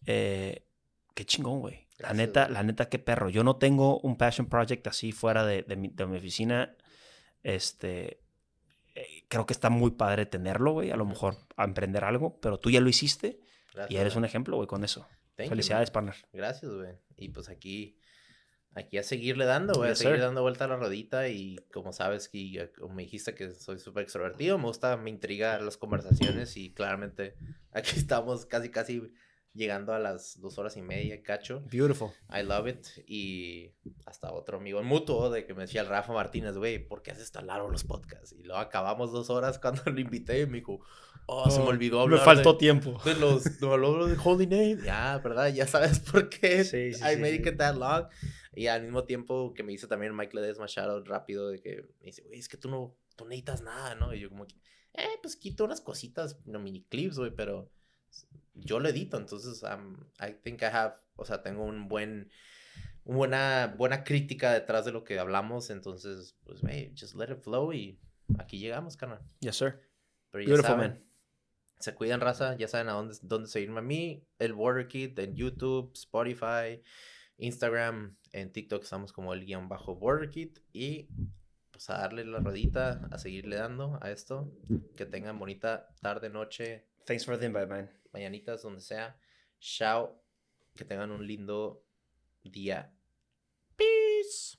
eh, qué chingón, güey. La neta, la neta, qué perro. Yo no tengo un passion project así fuera de, de mi, de mi oficina. Este, creo que está muy padre tenerlo, güey. A lo mejor a emprender algo, pero tú ya lo hiciste y eres un ejemplo, güey, con eso. Thank you, Felicidades, partner. Gracias, güey. Y pues aquí, aquí a seguirle dando, güey, a seguir sir. dando vuelta a la rodita. Y como sabes, que como me dijiste que soy súper extrovertido, me gusta, me intriga las conversaciones. Y claramente aquí estamos casi, casi llegando a las dos horas y media, cacho. Beautiful. I love it. Y hasta otro amigo en mutuo de que me decía el Rafa Martínez, güey, ¿por qué haces tan largo los podcasts? Y luego acabamos dos horas cuando lo invité y me dijo, oh, se me olvidó hablar. Me faltó de- tiempo. de los de los de Holy Name. Ya, ¿verdad? Ya sabes por qué. Sí, sí, I sí, made it that long. Y al mismo tiempo que me dice también Mike Ledesma shout rápido de que me dice, güey, es que tú no, tú necesitas nada, ¿no? Y yo como que, eh, pues quito unas cositas, no mini clips, güey, pero yo lo edito, entonces um, I think I have, o sea, tengo un buen, una buena, buena crítica detrás de lo que hablamos, entonces, pues, hey, just let it flow y aquí llegamos, carnal. Yes, sir. Pero Beautiful, saben, man. se cuidan, raza. Ya saben a dónde, dónde seguirme a mí. El Water Kid en YouTube, Spotify, Instagram. En TikTok estamos como el guion bajo Water Kid. Y pues a darle la rodita, a seguirle dando a esto. Que tengan bonita tarde, noche, Thanks for the invite, man. Mañanitas, donde sea. Chao. Que tengan un lindo día. Peace.